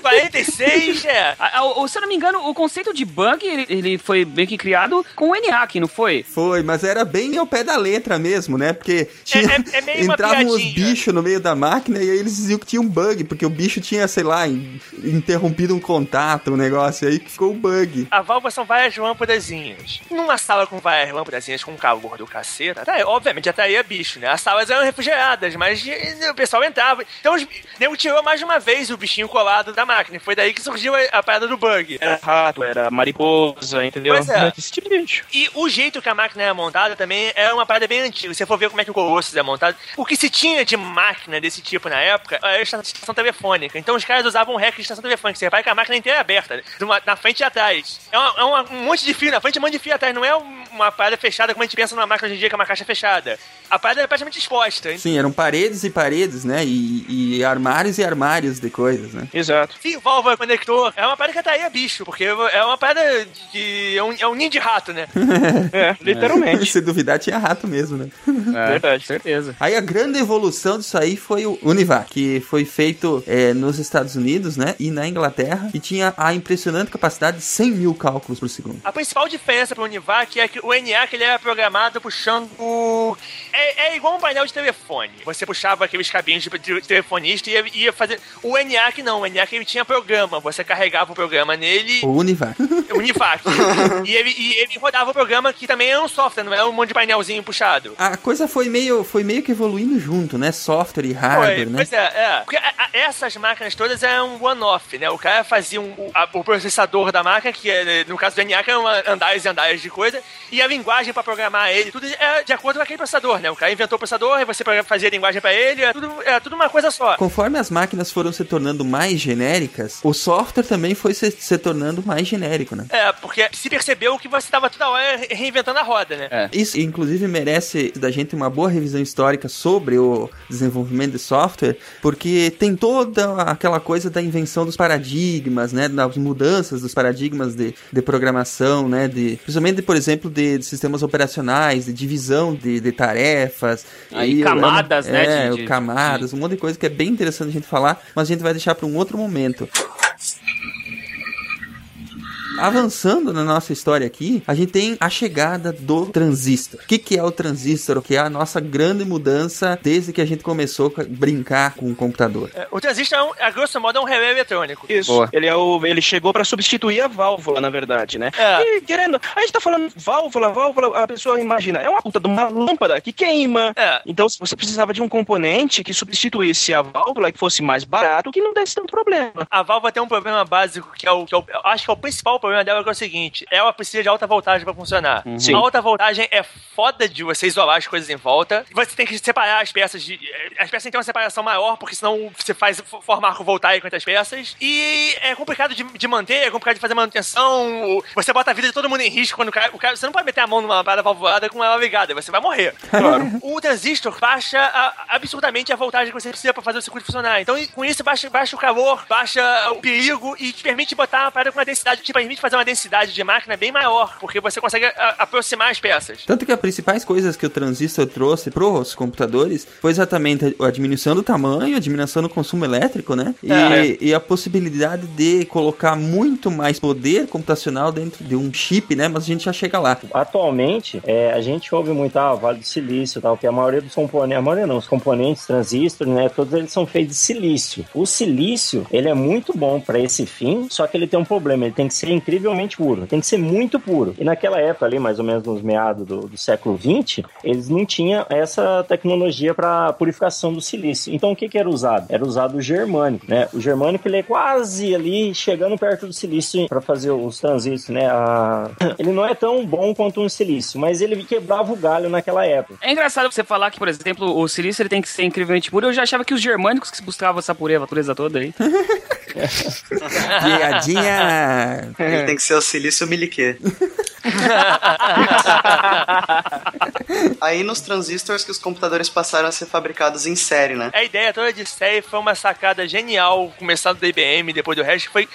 Speaker 1: 46, é.
Speaker 3: Ah, ah, o- se eu não me engano, o conceito de bug, ele, ele foi meio que criado com o ENIAC, não foi?
Speaker 2: Foi, mas era bem ao pé da letra mesmo, né? Porque tinha,
Speaker 1: é- é meio uma
Speaker 2: entravam os
Speaker 1: piadinha.
Speaker 2: bichos no meio da máquina e aí eles diziam que tinha um bug, porque o bicho tinha, sei lá, in- interrompido um contato, um negócio, aí que ficou o bug.
Speaker 1: A válvula são várias lâmpadazinhas. Numa sala com várias lâmpadazinhas com calor do caceta, tá, obviamente atraía bicho, né? As salas eram refrigeradas, mas o pessoal entrava. Então os nego tirou mais uma vez o bichinho colado da máquina. Foi daí que surgiu a, a parada do bug.
Speaker 4: Era rato, era mariposa, entendeu?
Speaker 1: Pois é.
Speaker 4: Esse tipo de bicho.
Speaker 1: E o jeito que a máquina era montada também era uma parada bem antiga. Se você for ver como é que o É o que se tinha de máquina desse tipo na época era a estação telefônica. Então os caras usavam um rack de estação telefônica. Você repara que a máquina inteira é aberta, né? Uma- na frente e atrás. É, uma- é uma- um monte de fio na frente e um monte de fio atrás. Não é um- uma parada fechada como a gente pensa numa máquina hoje em dia, que é uma caixa fechada. A parada é praticamente exposta.
Speaker 2: Sim, eram paredes e paredes, né? E, e armários e armários de coisas, né?
Speaker 4: Exato.
Speaker 1: Sim, válvula, conector. É uma parada que atraía bicho, porque é uma parada de. É um, é um ninho de rato, né?
Speaker 4: É, literalmente.
Speaker 2: Se duvidar, tinha rato mesmo, né?
Speaker 3: É.
Speaker 4: Verdade.
Speaker 3: Certeza.
Speaker 2: Aí a grande evolução disso aí foi o Univac, que foi feito é, nos Estados Unidos, né? E na Inglaterra. E tinha a impressionante capacidade de 100 mil cálculos por segundo.
Speaker 1: A principal diferença pro Univac é que o ENIAC ele era programado puxando. o- É, é igual um painel de telefone. Você puxava aqueles cabinhos de, de telefonista e ia, ia fazer. O ENIAC não, o ENIAC ele tinha programa. Você carregava o programa nele,
Speaker 2: O Univac.
Speaker 1: o Univac. e, ele, e ele rodava o programa que também era um software, não era um monte de painelzinho puxado.
Speaker 2: A coisa foi meio, foi meio que evoluindo junto, né? Software e hardware,
Speaker 1: Foi,
Speaker 2: né?
Speaker 1: Pois é, é. Porque a- a- essas máquinas todas eram um one-off, né? O cara fazia um, o, a- o processador da máquina, que é, no caso do ENIAC eram andares e andares de coisa, e a linguagem pra programar ele, tudo é de acordo com aquele processador, né? O cara inventou o processador, e você fazia a linguagem pra ele, é tudo, é tudo uma coisa só.
Speaker 2: Conforme as máquinas foram se tornando mais genéricas, o software também foi se, se tornando mais genérico, né?
Speaker 1: É, porque se percebeu que você tava toda hora re- reinventando a roda, né?
Speaker 3: É.
Speaker 2: Isso, inclusive, merece da gente uma boa revisão histórica sobre o desenvolvimento de software, porque tem toda aquela coisa da invenção dos paradigmas, né? Das mudanças dos paradigmas de, de programação, né? De, principalmente, por exemplo, de, de sistemas operacionais, de divisão de, de tarefas.
Speaker 3: Aí,
Speaker 2: eu-
Speaker 3: camadas,
Speaker 2: eu-
Speaker 3: né,
Speaker 2: É,
Speaker 3: de-
Speaker 2: camadas, um monte de coisa que é bem interessante a gente falar, mas a gente vai deixar para um outro momento. Avançando na nossa história aqui, a gente tem a chegada do transistor. O que, que é o transistor? O que é a nossa grande mudança desde que a gente começou a brincar com o computador?
Speaker 1: É, O transistor, é um, a grosso modo, é um relé eletrônico.
Speaker 4: Isso.
Speaker 3: Boa.
Speaker 4: Ele, é o, ele chegou pra substituir a válvula, na verdade, né?
Speaker 1: É.
Speaker 4: E querendo. A gente tá falando válvula, válvula, a pessoa imagina, é uma puta de uma lâmpada que queima.
Speaker 1: É.
Speaker 4: Então, se você precisava de um componente que substituísse a válvula, que fosse mais barato, que não desse tanto problema.
Speaker 1: A válvula tem um problema básico que é o que é o- eu acho que é o principal problema dela que é o seguinte: ela precisa de alta voltagem pra funcionar.
Speaker 4: Sim.
Speaker 1: A alta voltagem é foda de você isolar as coisas em volta. Você tem que separar as peças de. As peças têm que ter uma separação maior, porque senão você faz forma arco voltaico entre as peças. E é complicado de, de manter, é complicado de fazer manutenção. Você bota a vida de todo mundo em risco quando o cara. O cara você não pode meter a mão numa parada valvulada com ela ligada, você vai morrer.
Speaker 4: Claro.
Speaker 1: O transistor baixa a- absurdamente a voltagem que você precisa para fazer o circuito funcionar. Então, com isso, baixa, baixa o calor, baixa o perigo e te permite botar uma parada com uma densidade, te permite fazer uma densidade de máquina bem maior, porque você consegue a- aproximar as peças.
Speaker 2: Tanto que as principais coisas que o transistor trouxe pros computadores foi exatamente a diminuição do tamanho, a diminuição do consumo elétrico, né? E,
Speaker 1: É.
Speaker 2: e a possibilidade de colocar muito mais poder computacional dentro de um chip, né? Mas a gente já chega lá.
Speaker 5: Atualmente, é, a gente ouve muito, ah, Vale do Silício e tal, que a maioria dos componentes, a maioria não, os componentes, transistores, né, todos eles são feitos de silício. O silício, ele é muito bom para esse fim, só que ele tem um problema, ele tem que ser incrivelmente puro, tem que ser muito puro. E naquela época ali, mais ou menos nos meados do, do século 20, eles não tinham essa tecnologia para purificação do silício. Então o que que era usado? Era usado o germânico, né? O germânico ele é quase ali chegando perto do silício para fazer os transistores, né? A- Ele não é tão bom quanto um silício, mas ele quebrava o galho naquela época.
Speaker 3: É engraçado você falar que, por exemplo, o silício ele tem que ser incrivelmente puro. Eu já achava que os germânicos que buscavam essa pureza, pureza toda aí.
Speaker 2: Piadinha!
Speaker 6: Ele tem que ser o silício miliquê. Aí nos transistores que os computadores passaram a ser fabricados em série, né?
Speaker 1: A ideia toda de série foi uma sacada genial, começando da IBM, depois do resto, foi...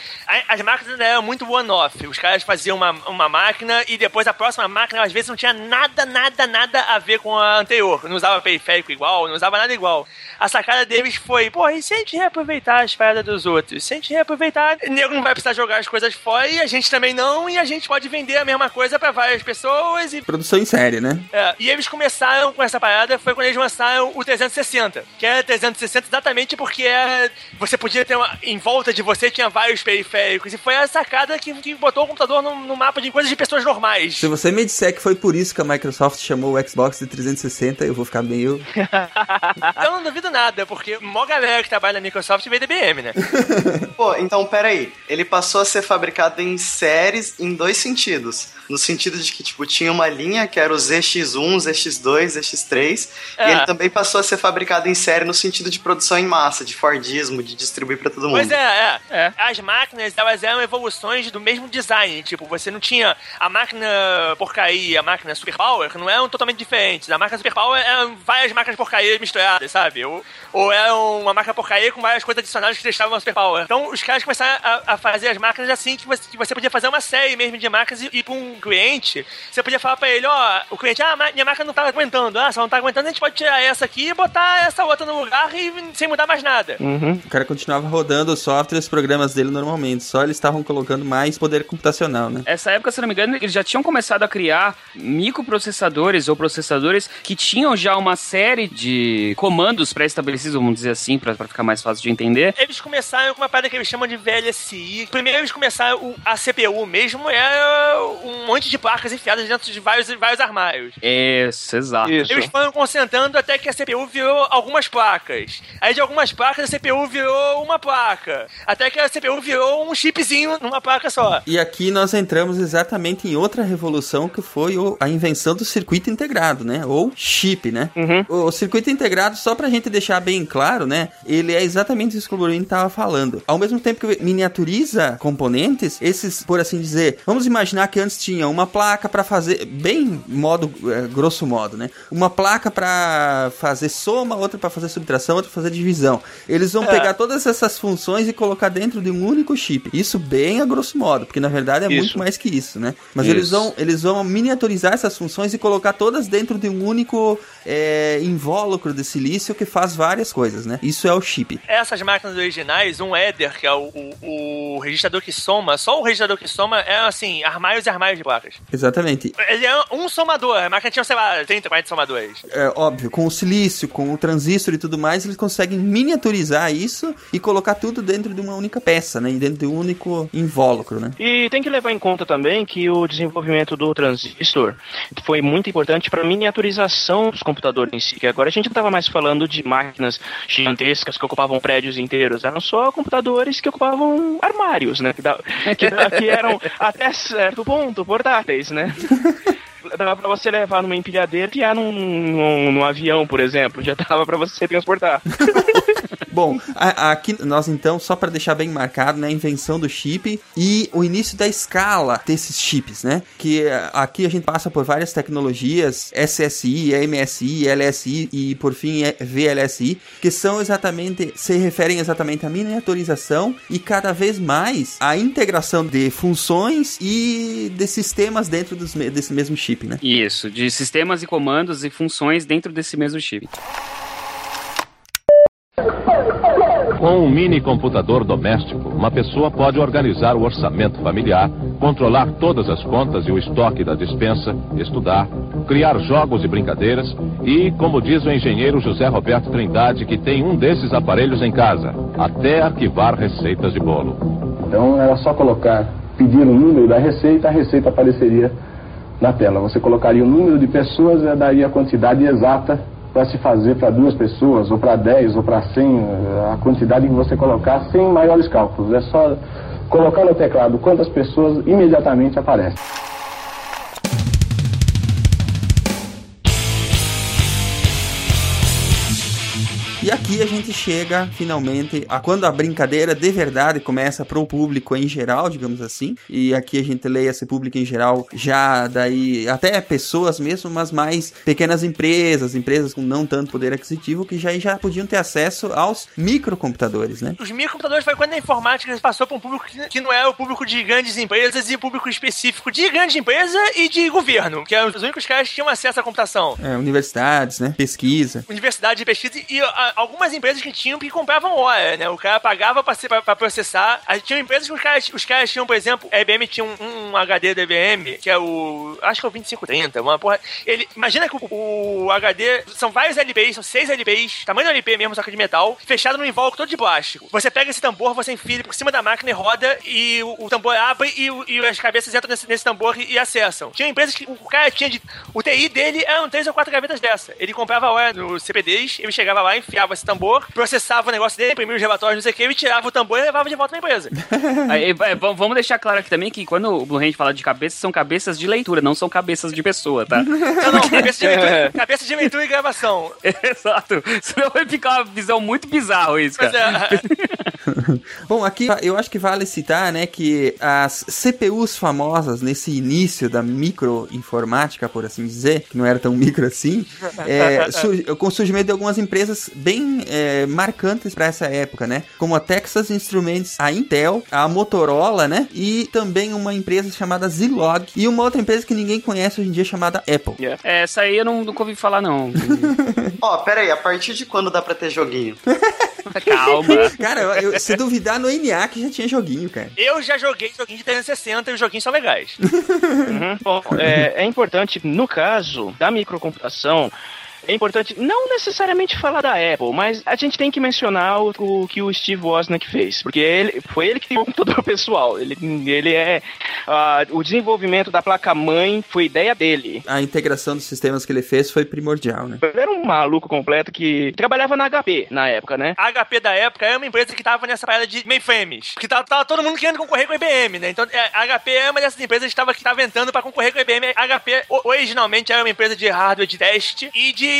Speaker 1: As máquinas eram muito one-off. Os caras faziam uma, uma máquina e depois a próxima máquina, às vezes, não tinha nada, nada, nada a ver com a anterior. Não usava periférico igual, não usava nada igual. A sacada deles foi, pô, e se a gente reaproveitar as paradas dos outros? Se a gente reaproveitar, o nego não vai precisar jogar as coisas fora e a gente também não, e a gente pode vender a mesma coisa pra várias pessoas e
Speaker 2: Produção em série, né?
Speaker 1: é, e eles começaram com essa parada, foi quando eles lançaram o 360, que era 360 exatamente porque era, você podia ter uma, em volta de você tinha vários periféricos, e foi a sacada que, que botou o computador no, no mapa de coisas de pessoas normais.
Speaker 2: Se você me disser que foi por isso que a Microsoft chamou o Xbox de 360, eu vou ficar meio.
Speaker 1: Eu não duvido nada, porque a maior galera que trabalha na Microsoft veio da IBM, né?
Speaker 6: Pô, então peraí. Ele passou a ser fabricado em séries em dois sentidos. No sentido de que, tipo, tinha uma linha que era o ZX1, ZX2, ZX3.
Speaker 1: É.
Speaker 6: E ele também passou a ser fabricado em série no sentido de produção em massa, de Fordismo, de distribuir pra todo mundo.
Speaker 1: Pois é, é, As máquinas, elas eram evoluções do mesmo design. Tipo, você não tinha a máquina porcaria e a máquina superpower, não eram totalmente diferentes. A máquina superpower eram várias máquinas porcaria misturadas, sabe? Ou, ou era uma máquina porcaria com várias coisas adicionais que deixavam uma superpower. Então, os caras começaram a, a fazer as máquinas assim, que você, que você podia fazer uma série mesmo de máquinas e ir pra um cliente, você podia falar pra ele, ó, o cliente, ah, minha máquina não tá aguentando. Ah, se não tá aguentando, a gente pode tirar essa aqui e botar essa outra no lugar e sem mudar mais nada.
Speaker 2: Uhum. O cara continuava rodando o software e os programas dele normalmente, só eles estavam colocando mais poder computacional, né?
Speaker 3: Essa época, se não me engano, eles já tinham começado a criar microprocessadores ou processadores que tinham já uma série de comandos pré-estabelecidos, vamos dizer assim, para ficar mais fácil de entender.
Speaker 1: Eles começaram com uma parada que eles chamam de VLSI. Primeiro eles começaram, a CPU mesmo é um monte de placas enfiadas dentro de vários, vários armários.
Speaker 3: Isso, exato. Isso.
Speaker 1: Eles foram concentrando até que a CPU virou algumas placas. Aí de algumas placas a CPU virou uma placa. Até que a CPU virou um chipzinho numa placa só.
Speaker 2: E aqui nós entramos exatamente em outra revolução que foi a invenção do circuito integrado, né? Ou chip, né? Uhum. O circuito integrado, só pra gente deixar bem claro, né? Ele é exatamente isso que o Bruno estava falando. Ao mesmo tempo que miniaturiza componentes, esses, por assim dizer, vamos imaginar que antes tinha uma placa para fazer, bem modo, é, grosso modo, né? Uma placa para fazer soma, outra para fazer subtração, outra para fazer divisão. Eles vão é. pegar todas essas funções e colocar dentro de um único chip. Isso bem a grosso modo, porque na verdade é isso. muito mais que isso, né? Mas isso. eles vão, eles vão miniaturizar essas funções e colocar todas dentro de um único é, invólucro de silício que faz várias coisas, né? Isso é o chip.
Speaker 1: Essas máquinas originais, um Eder, que é o, o, o registrador que soma, só o registrador que soma é assim, armários e armários de placas.
Speaker 2: Exatamente.
Speaker 1: Ele é um somador, a máquina tinha, sei lá, 30, 40 somadores.
Speaker 2: É óbvio, com o silício, com o transistor e tudo mais, eles conseguem miniaturizar isso e colocar tudo dentro de uma única peça, né? E dentro de um único invólucro, né?
Speaker 4: E tem que levar em conta também que o desenvolvimento do transistor foi muito importante para a miniaturização dos computadores em si. Que agora a gente não estava mais falando de máquinas gigantescas que ocupavam prédios inteiros, eram só computadores que ocupavam armários, né? Que, que, que eram até certo ponto portáteis, né? dava pra você levar numa empilhadeira e ir num, num, num, avião, por exemplo. Já dava pra você transportar.
Speaker 2: Bom, a, aqui nós então, só para deixar bem marcado, né, a invenção do chip e o início da escala desses chips, né? Que eh, aqui a gente passa por várias tecnologias, SSI, MSI, LSI e por fim VLSI, que são exatamente, se referem exatamente à miniaturização e cada vez mais à integração de funções e de sistemas dentro dos, desse mesmo chip, né?
Speaker 3: Isso, de sistemas e comandos e funções dentro desse mesmo chip.
Speaker 11: Com um mini computador doméstico, uma pessoa pode organizar o orçamento familiar, controlar todas as contas e o estoque da dispensa, estudar, criar jogos e brincadeiras e, como diz o engenheiro José Roberto Trindade, que tem um desses aparelhos em casa, até arquivar receitas de bolo.
Speaker 12: Então era só colocar, pedir o número da receita, a receita apareceria na tela. Você colocaria o número de pessoas e daria a quantidade exata para se fazer para duas pessoas, ou para dez, ou para cem, a quantidade que você colocar sem maiores cálculos. É só colocar no teclado quantas pessoas imediatamente aparecem.
Speaker 2: E aqui a gente chega finalmente a quando a brincadeira de verdade começa para o público em geral, digamos assim. E aqui a gente lê esse público em geral já daí até pessoas mesmo, mas mais pequenas empresas, empresas com não tanto poder aquisitivo que já já podiam ter acesso aos microcomputadores, né?
Speaker 1: Os microcomputadores foi quando a informática passou para um público que não é o público de grandes empresas e o público específico de grandes empresas e de governo, que eram os únicos caras que tinham acesso à computação.
Speaker 2: É, universidades, né? Pesquisa.
Speaker 1: Universidade de pesquisa e a, algumas empresas que tinham que compravam hora, né? O cara pagava pra, pra, pra processar. Aí tinha empresas que os caras, os caras tinham, por exemplo, a IBM tinha um, um HD da IBM, que é o. Acho que é o 2530, uma porra. Ele, imagina que o, o HD são vários LPs, são seis LPs, tamanho do LP mesmo, só que de metal, fechado num invólucro todo de plástico. Você pega esse tambor, você enfia por cima da máquina e roda, e o, o tambor abre e, e, as cabeças entram nesse, nesse tambor e, e, acessam. Tinha empresas que o cara tinha de. O TI dele eram três ou quatro gavetas dessa. Ele comprava hora no CPDs, ele chegava lá, enfiava esse tambor, processava o negócio dele, imprimia os relatórios, não sei o que, e tirava o tambor e levava de volta pra empresa.
Speaker 3: Aí, é, vamos deixar claro aqui também que quando o Blue Hand fala de cabeças, são cabeças de leitura, não são cabeças de pessoa, tá?
Speaker 1: Não, não, cabeça de leitura, cabeça de leitura e gravação.
Speaker 3: Exato. Senão vai ficar uma visão muito bizarra isso, cara.
Speaker 2: É. Bom, aqui eu acho que vale citar, né, que as CPUs famosas nesse início da microinformática, por assim dizer, que não era tão micro assim, é, com o surgimento de algumas empresas bem é, marcantes para essa época, né? Como a Texas Instruments, a Intel, a Motorola, né? E também uma empresa chamada Zilog e uma outra empresa que ninguém conhece hoje em dia chamada Apple.
Speaker 3: Yeah. É, essa aí eu não, nunca ouvi falar, não.
Speaker 6: Ó, oh, pera aí, a partir de quando dá pra ter joguinho?
Speaker 3: Calma.
Speaker 2: Cara, eu, eu, se duvidar no NA que já tinha joguinho, cara.
Speaker 1: Eu já joguei joguinho de 360 e os joguinhos são legais.
Speaker 4: uhum. Bom, é, é importante, no caso da microcomputação, é importante não necessariamente falar da Apple, mas a gente tem que mencionar o, o que o Steve Wozniak fez, porque ele foi ele que criou o computador pessoal. Ele, ele é uh, o desenvolvimento da placa mãe foi ideia dele.
Speaker 2: A integração dos sistemas que ele fez foi primordial, né?
Speaker 4: Ele era um maluco completo que trabalhava na HP na época, né?
Speaker 1: A HP da época é uma empresa que tava nessa parada de mainframes, que tava, tava todo mundo querendo concorrer com a IBM, né? Então é, a HP é uma dessas empresas que estava que tava entrando para concorrer com a IBM. A HP originalmente era uma empresa de hardware de teste e de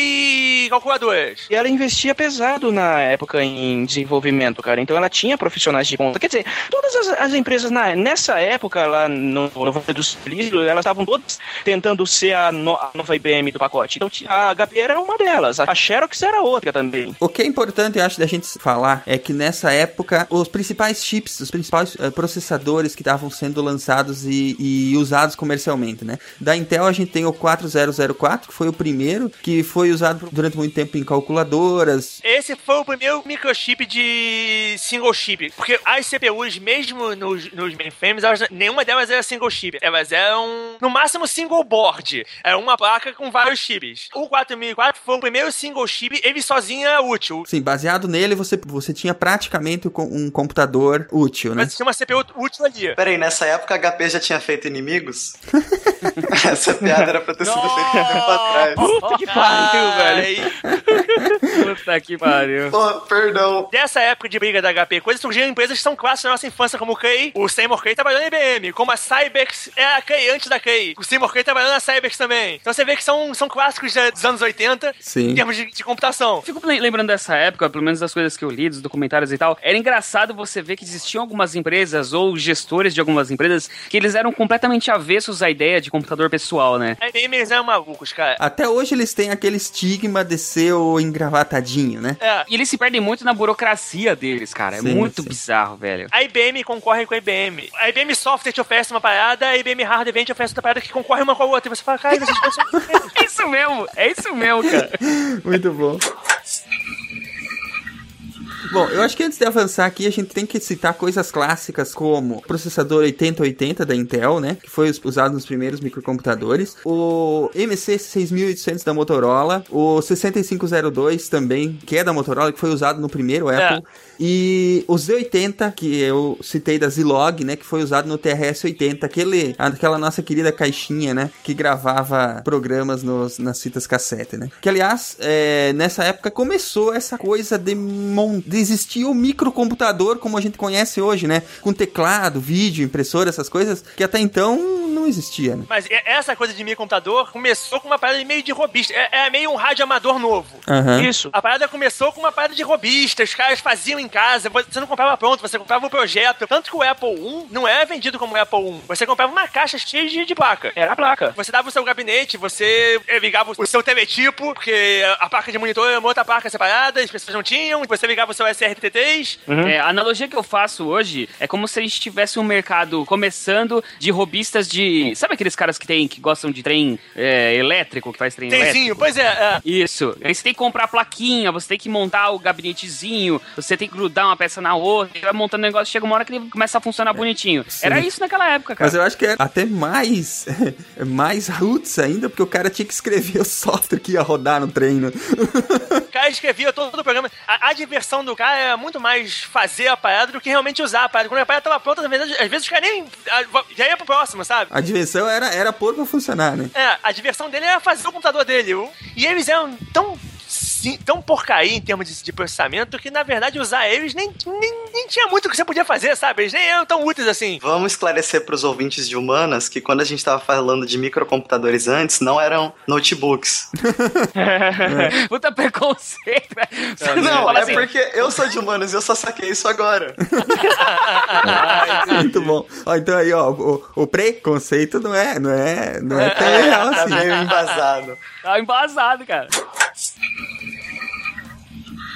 Speaker 1: calculadoras.
Speaker 4: E ela investia pesado na época em desenvolvimento, cara. Então ela tinha profissionais de ponta. Quer dizer, todas as, as empresas na, nessa época, lá no, no Vale do Silício, elas estavam todas tentando ser a, no, a, nova IBM do pacote. Então a HP era uma delas. A Xerox era outra também.
Speaker 2: O que é importante, eu acho, da gente falar é que nessa época, os principais chips, os principais uh, processadores que estavam sendo lançados e, e usados comercialmente, né? Da Intel a gente tem o 4004, que foi o primeiro, que foi usado usado durante muito tempo em calculadoras.
Speaker 1: Esse foi o primeiro microchip de single chip. Porque as CPUs, mesmo nos, nos mainframes, elas, nenhuma delas era single chip. Elas eram, no máximo, single board. Era uma placa com vários chips. O 4004 foi o primeiro single chip, ele sozinho era útil.
Speaker 2: Sim, baseado nele, você, você tinha praticamente um computador útil, né?
Speaker 1: Mas tinha uma CPU útil ali.
Speaker 6: Peraí, nessa época a HP já tinha feito inimigos? Essa piada era pra ter sido feita tempo atrás.
Speaker 3: Puta que pariu, velho. Puta que pariu.
Speaker 6: Oh, perdão.
Speaker 1: Dessa época de briga da HP, coisas surgiram empresas que são clássicas na nossa infância, como o Kay. O Seymour Kay trabalhou na IBM. Como a Cybex é a Kay antes da Kay. O Seymour Kay trabalhou na Cybex também. Então você vê que são, são clássicos dos anos 80
Speaker 2: Sim.
Speaker 1: em termos de, de computação.
Speaker 3: Fico lembrando dessa época, pelo menos das coisas que eu li, dos documentários e tal. Era engraçado você ver que existiam algumas empresas ou gestores de algumas empresas que eles eram completamente avessos à ideia de computador pessoal, né?
Speaker 1: A IBM eles eram malucos, cara.
Speaker 2: Até hoje eles têm aquele estigma de ser o engravatadinho, né?
Speaker 1: É.
Speaker 3: E eles se perdem muito na burocracia deles, cara. É
Speaker 2: Sim,
Speaker 3: muito
Speaker 2: sim.
Speaker 3: bizarro, velho.
Speaker 1: A IBM concorre com a IBM. A IBM Software te oferece uma parada, a IBM Hardware vem te oferece outra parada que concorre uma com a outra. E você fala, cara.
Speaker 3: É isso mesmo, é isso mesmo, cara.
Speaker 2: Muito bom. Bom, eu acho que antes de avançar aqui, a gente tem que citar coisas clássicas como o processador 8080 da Intel, né? Que foi usado nos primeiros microcomputadores. O MC 6800 da Motorola. O 6502 também, que é da Motorola, que foi usado no primeiro Apple. E o Z80, que eu citei da Zilog, né? Que foi usado no TRS-80, aquele, aquela nossa querida caixinha, né? Que gravava programas nos, nas fitas cassete, né? Que, aliás, é, nessa época começou essa coisa de, mon de existir o microcomputador como a gente conhece hoje, né? Com teclado, vídeo, impressora, essas coisas, que até então não existia, né?
Speaker 1: Mas e- essa coisa de microcomputador começou com uma parada meio de robista. É, é meio um rádio amador novo.
Speaker 2: Aham.
Speaker 4: Isso.
Speaker 1: A parada começou com uma parada de robista, os caras faziam em casa, você não comprava pronto, você comprava o projeto. Tanto que o Apple I não é vendido como o Apple I. Você comprava uma caixa cheia de, de placa.
Speaker 4: Era a placa.
Speaker 1: Você dava o seu gabinete, você eh, ligava o seu teletipo, porque a placa de monitor era uma outra placa separada, as pessoas não tinham, você ligava o seu SRTT3.
Speaker 3: É, a analogia que eu faço hoje é como se a gente tivesse um mercado começando de robistas de. Sabe aqueles caras que tem que gostam de trem é, elétrico, que faz trem
Speaker 1: Tenzinho,
Speaker 3: elétrico?
Speaker 1: pois é, é.
Speaker 3: Isso. Aí você tem que comprar a plaquinha, você tem que montar o gabinetezinho, você tem que grudar uma peça na outra, vai montando o negócio, chega uma hora que ele começa a funcionar bonitinho.
Speaker 2: Sim.
Speaker 3: Era isso naquela época, cara.
Speaker 2: Mas eu acho que é até mais, mais roots ainda, porque o cara tinha que escrever o software que ia rodar no treino.
Speaker 1: O cara escrevia todo o programa. A, a diversão do cara era muito mais fazer a parada do que realmente usar a parada. Quando a parada tava pronta, às vezes, às vezes os caras nem. Já ia pro próximo, sabe?
Speaker 2: A diversão era, era pôr pra funcionar, né?
Speaker 1: É, a diversão dele era fazer o computador dele. E eles eram tão. Sim- Tão porcaria em termos de, de processamento que, na verdade, usar eles nem, nem, nem tinha muito o que você podia fazer, sabe? Eles nem eram tão úteis assim.
Speaker 6: Vamos esclarecer para os ouvintes de humanas que quando a gente estava falando de microcomputadores antes, não eram notebooks.
Speaker 3: Puta preconceito, né?
Speaker 6: Não,
Speaker 3: fala
Speaker 6: é
Speaker 3: assim,
Speaker 6: porque eu sou de humanas e eu só saquei isso agora.
Speaker 2: Muito bom. Ó, então aí, ó, o, o preconceito não é, não é, não é tão real
Speaker 6: Tá
Speaker 2: assim.
Speaker 6: meio embasado.
Speaker 3: Tá embasado, cara.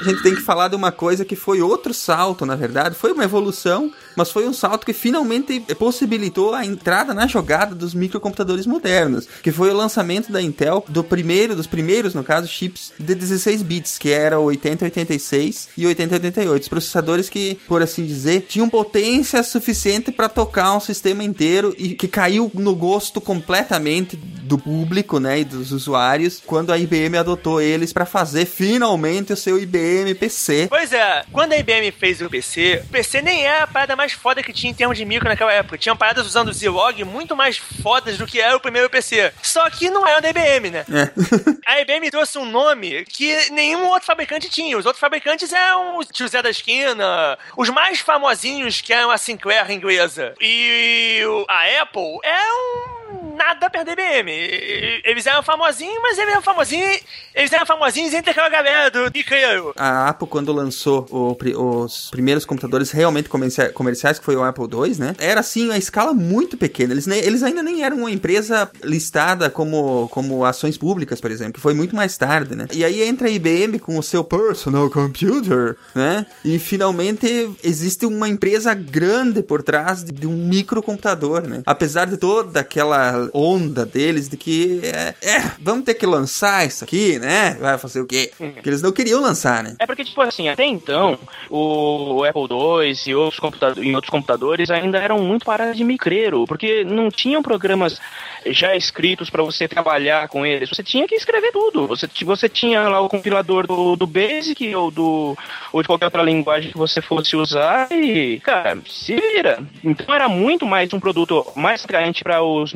Speaker 2: A gente tem que falar de uma coisa que foi outro salto, na verdade. Foi uma evolução, mas foi um salto que finalmente possibilitou a entrada na jogada dos microcomputadores modernos, que foi o lançamento da Intel do primeiro, dos primeiros, no caso, chips de 16 bits, que era o 8086 e 8088, os processadores que, por assim dizer, tinham potência suficiente para tocar um sistema inteiro e que caiu no gosto completamente do público, né, e dos usuários, quando a IBM adotou eles para fazer finalmente o seu IBM PC.
Speaker 1: Pois é, quando a IBM fez o PC, o PC nem é a parada mais foda que tinha em termos de micro naquela época. Tinham paradas usando o Zilog muito mais fodas do que era o primeiro PC. Só que não era da IBM, né?
Speaker 2: É.
Speaker 1: a IBM trouxe um nome que nenhum outro fabricante tinha. Os outros fabricantes eram o tio Zé da esquina, os mais famosinhos que eram a Sinclair inglesa. E a Apple é um nada perto da IBM. Eles eram famosinhos, mas eles eram famosinhos, eles eram famosinhos entre aquela galera do Picanheiro.
Speaker 2: A Apple, quando lançou o, os primeiros computadores realmente comerciais, que foi o Apple II, né? Era assim, a escala muito pequena. Eles, eles ainda nem eram uma empresa listada como, como ações públicas, por exemplo. Foi muito mais tarde, né? E aí entra a IBM com o seu personal computer, né? E finalmente existe uma empresa grande por trás de, de um microcomputador, né? Apesar de toda aquela onda deles de que é, é, vamos ter que lançar isso aqui, né? Vai fazer o quê? Porque eles não queriam lançar, né?
Speaker 4: É porque, tipo assim, até então, o Apple II e outros, computadores, e outros computadores ainda eram muito parados de micreiro, porque não tinham programas já escritos para você trabalhar com eles. Você tinha que escrever tudo. Você, você tinha lá o compilador do, do Basic ou, do, ou de qualquer outra linguagem que você fosse usar e, cara, se vira. Então era muito mais um produto mais atraente para os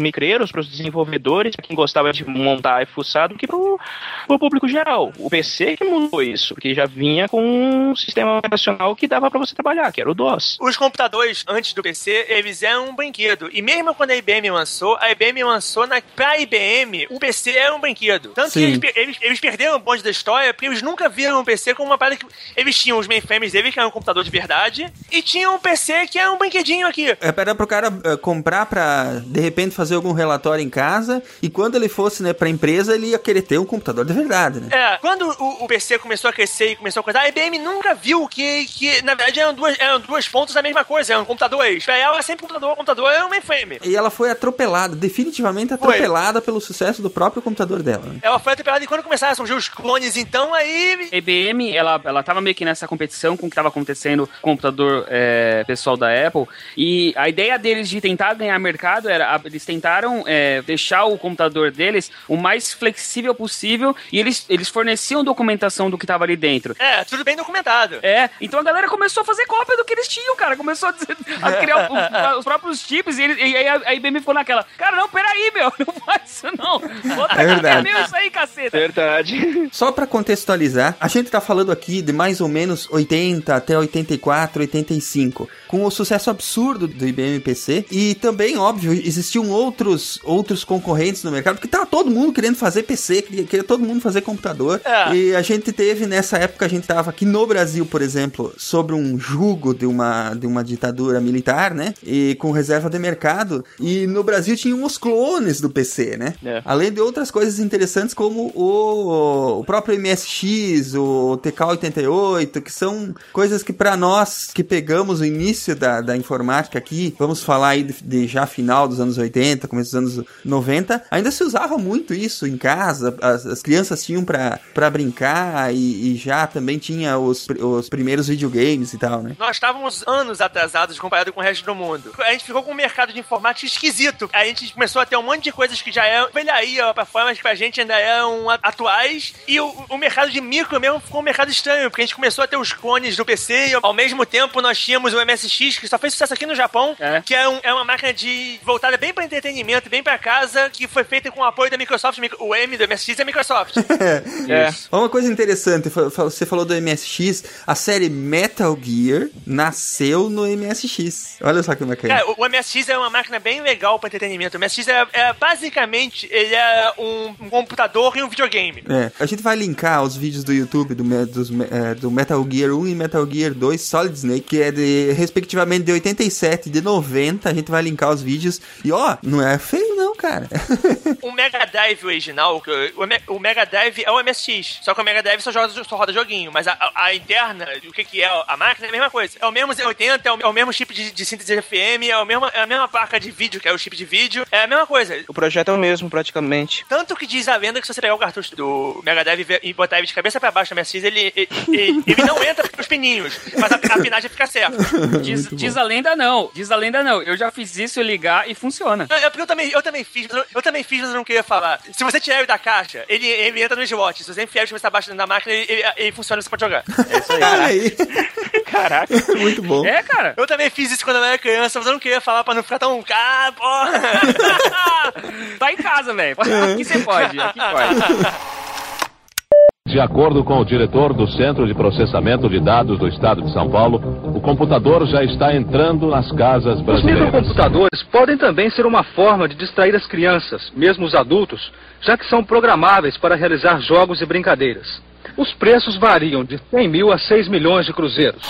Speaker 4: para os desenvolvedores, para quem gostava de montar e fuçar, do que para o público geral. O PC que mudou isso, porque já vinha com um sistema operacional que dava para você trabalhar, que era o DOS.
Speaker 1: Os computadores antes do PC, eles eram um brinquedo. E mesmo quando a IBM lançou, a IBM lançou na, pra IBM, o PC era um brinquedo. Tanto Sim. que eles, eles, eles, perderam o bonde da história porque eles nunca viram o PC como uma parada que. Eles tinham os mainframes deles, que eram um computador de verdade, e tinham um PC que era um brinquedinho aqui.
Speaker 2: É, era pro cara uh, comprar pra, de repente, fazer algum relatório em casa, e quando ele fosse, né, pra empresa, ele ia querer ter um computador de verdade, né?
Speaker 1: É, quando o, o PC começou a crescer e começou a coisar, a IBM nunca viu que, que na verdade, eram duas, eram duas pontas da mesma coisa, eram computadores. Pra ela, sempre computador, computador era um mainframe.
Speaker 2: E ela foi atropelada, definitivamente atropelada foi. pelo sucesso do próprio computador dela. Né?
Speaker 1: Ela foi atropelada e quando começaram a surgir os clones, então, aí...
Speaker 3: A IBM, ela, ela tava meio que nessa competição com o que tava acontecendo com o computador é, pessoal da Apple, e a ideia deles de tentar ganhar mercado era, eles tentaram é, deixar o computador deles o mais flexível possível, e eles, eles forneciam documentação do que tava ali dentro.
Speaker 1: É, tudo bem documentado.
Speaker 3: É, então a galera começou a fazer cópia do que eles tinham, cara, começou a, dizer, a criar o, os próprios chips, e, ele, e aí a, a IBM ficou naquela, cara, não, peraí, meu, não faz isso não. Bota
Speaker 2: é verdade.
Speaker 3: Meu, isso aí, caceta.
Speaker 4: Verdade.
Speaker 2: Só pra contextualizar, a gente tá falando aqui de mais ou menos 80 até 84, 85, com o sucesso absurdo do IBM PC, e também, óbvio, existiam outros, outros concorrentes no mercado, porque tava todo mundo querendo fazer PC, queria, queria todo mundo fazer computador, é. e a gente teve, nessa época, a gente tava aqui no Brasil, por exemplo, sobre um jugo de uma, de uma ditadura militar, né, e com reserva de mercado, e no Brasil tinham os clones do PC, né, é. além de outras coisas interessantes como o, o próprio MSX, o TK88, que são coisas que para nós que pegamos o início da, da informática aqui, vamos falar aí de, de, já final dos anos 80, começo dos anos 90, ainda se usava muito isso em casa, as, as crianças tinham para brincar e, e, já também tinha os, os primeiros videogames e tal, né?
Speaker 1: Nós estávamos anos atrasados comparado com o resto do mundo. A gente ficou com um mercado de informática esquisito. A gente começou a ter um monte de coisas que já eram velharia pra fora, mas que pra gente ainda eram atuais. E o, o mercado de micro mesmo ficou um mercado estranho, porque a gente começou a ter os clones do PC e ao mesmo tempo nós tínhamos o MSX, que só fez sucesso aqui no Japão, é. que é, um, é uma máquina de voltada bem pra entretenimento, bem pra casa, que foi feita com o apoio da Microsoft. O M do MSX é Microsoft.
Speaker 2: é. Uma coisa interessante, você falou do MSX, a série Metal Gear nasceu no MSX. Olha só que bacana.
Speaker 1: Cara, o, o MSX é uma máquina bem legal pra entretenimento. O MSX é, é basicamente ele é um, um, computador e um videogame.
Speaker 2: É. A gente vai linkar os vídeos do YouTube do, dos, é, do Metal Gear 1 e Metal Gear 2 Solid Snake, que é de respectivamente de 87 e de 90. A gente vai linkar os vídeos. E ó, não é feio, não. Cara.
Speaker 1: O Mega Drive original, o, o Me- o Mega Drive é o MSX. Só que o Mega Drive só, joga, só roda joguinho. Mas a, a- interna, o que, que é a máquina, é a mesma coisa. É o mesmo Z80, é o, é o mesmo chip de, de síntese FM, é, o mesmo, é a mesma placa de vídeo, que é o chip de vídeo. É a mesma coisa.
Speaker 4: O projeto é o mesmo, praticamente.
Speaker 1: Tanto que diz a lenda que se você pegar o cartucho do Mega Drive e botar ele de cabeça pra baixo no MSX, ele, ele, ele, ele não entra pelos pininhos, mas a, a pinagem fica certa.
Speaker 3: Diz, diz a lenda não, diz a lenda não. Eu já fiz isso, ligar e funciona.
Speaker 1: Não, é porque eu também, eu também fiz, mas eu, eu também fiz, mas eu não queria falar. Se você tirar ele da caixa, ele, ele entra no slot. Se você enfiar ele de cabeça abaixo da máquina, ele, ele, ele funciona e você pode jogar. É isso aí.
Speaker 4: Caraca.
Speaker 2: Muito bom.
Speaker 3: É, cara.
Speaker 1: Eu também fiz isso quando eu era criança, mas eu não queria falar pra não ficar tão. Ah, porra!
Speaker 3: Tá em casa, velho. Aqui você pode, aqui pode.
Speaker 11: De acordo com o diretor do Centro de Processamento de Dados do Estado de São Paulo, o computador já está entrando nas casas
Speaker 13: Os
Speaker 11: brasileiras.
Speaker 13: microcomputadores podem também ser uma forma de distrair as crianças, mesmo os adultos, já que são programáveis para realizar jogos e brincadeiras. Os preços variam de 100 mil a 6 milhões de cruzeiros.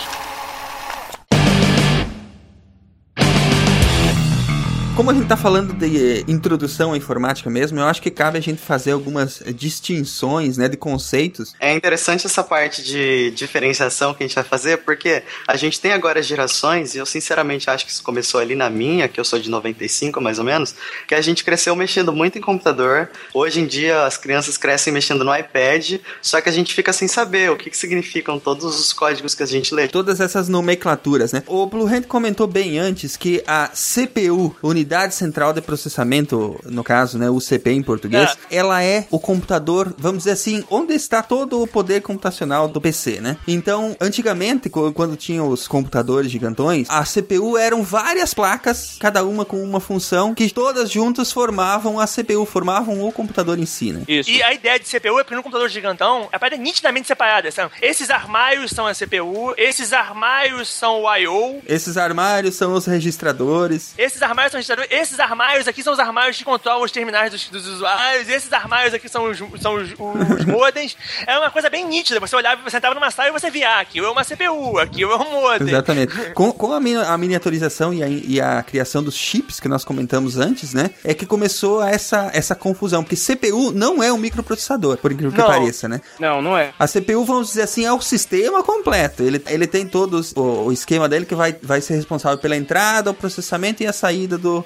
Speaker 2: Como a gente tá falando de eh, introdução à informática mesmo, eu acho que cabe a gente fazer algumas eh, distinções, né, de conceitos.
Speaker 6: É interessante essa parte de diferenciação que a gente vai fazer, porque a gente tem agora gerações, e eu sinceramente acho que isso começou ali na minha, que eu sou de 95 mais ou menos, que a gente cresceu mexendo muito em computador. Hoje em dia as crianças crescem mexendo no iPad, só que a gente fica sem saber o que, que significam todos os códigos que a gente lê.
Speaker 2: Todas essas nomenclaturas, né? O Blue Hand comentou bem antes que a CPU, Unidade Central de Processamento, no caso, né, UCP em português, ela é o computador, vamos dizer assim, onde está todo o poder computacional do PC, né? Então, antigamente, quando tinha os computadores gigantões, a CPU eram várias placas, cada uma com uma função, que todas juntas formavam a CPU, formavam o computador em si, né?
Speaker 4: Isso.
Speaker 1: E a ideia de CPU é porque no computador gigantão, a parada é nitidamente separada. São, esses armários são a CPU, esses armários são o I.O.,
Speaker 2: Esses armários são os registradores.
Speaker 1: esses armários são esses armários aqui são os armários que controlam os terminais dos, dos usuários, esses armários aqui são os, são os, os modems. É uma coisa bem nítida. Você olhava, você entrava numa sala e você via, ah, aqui é uma CPU, aqui é um modem.
Speaker 2: Exatamente. Com, com a, mini- a miniaturização e a, e a criação dos chips que nós comentamos antes, né? É que começou essa, essa confusão. Porque CPU não é um microprocessador, por incrível que
Speaker 4: Não.
Speaker 2: pareça, né?
Speaker 4: Não, não é.
Speaker 2: A CPU, vamos dizer assim, é o sistema completo. Ele, ele tem todo o, o esquema dele que vai, vai ser responsável pela entrada, o processamento e a saída do,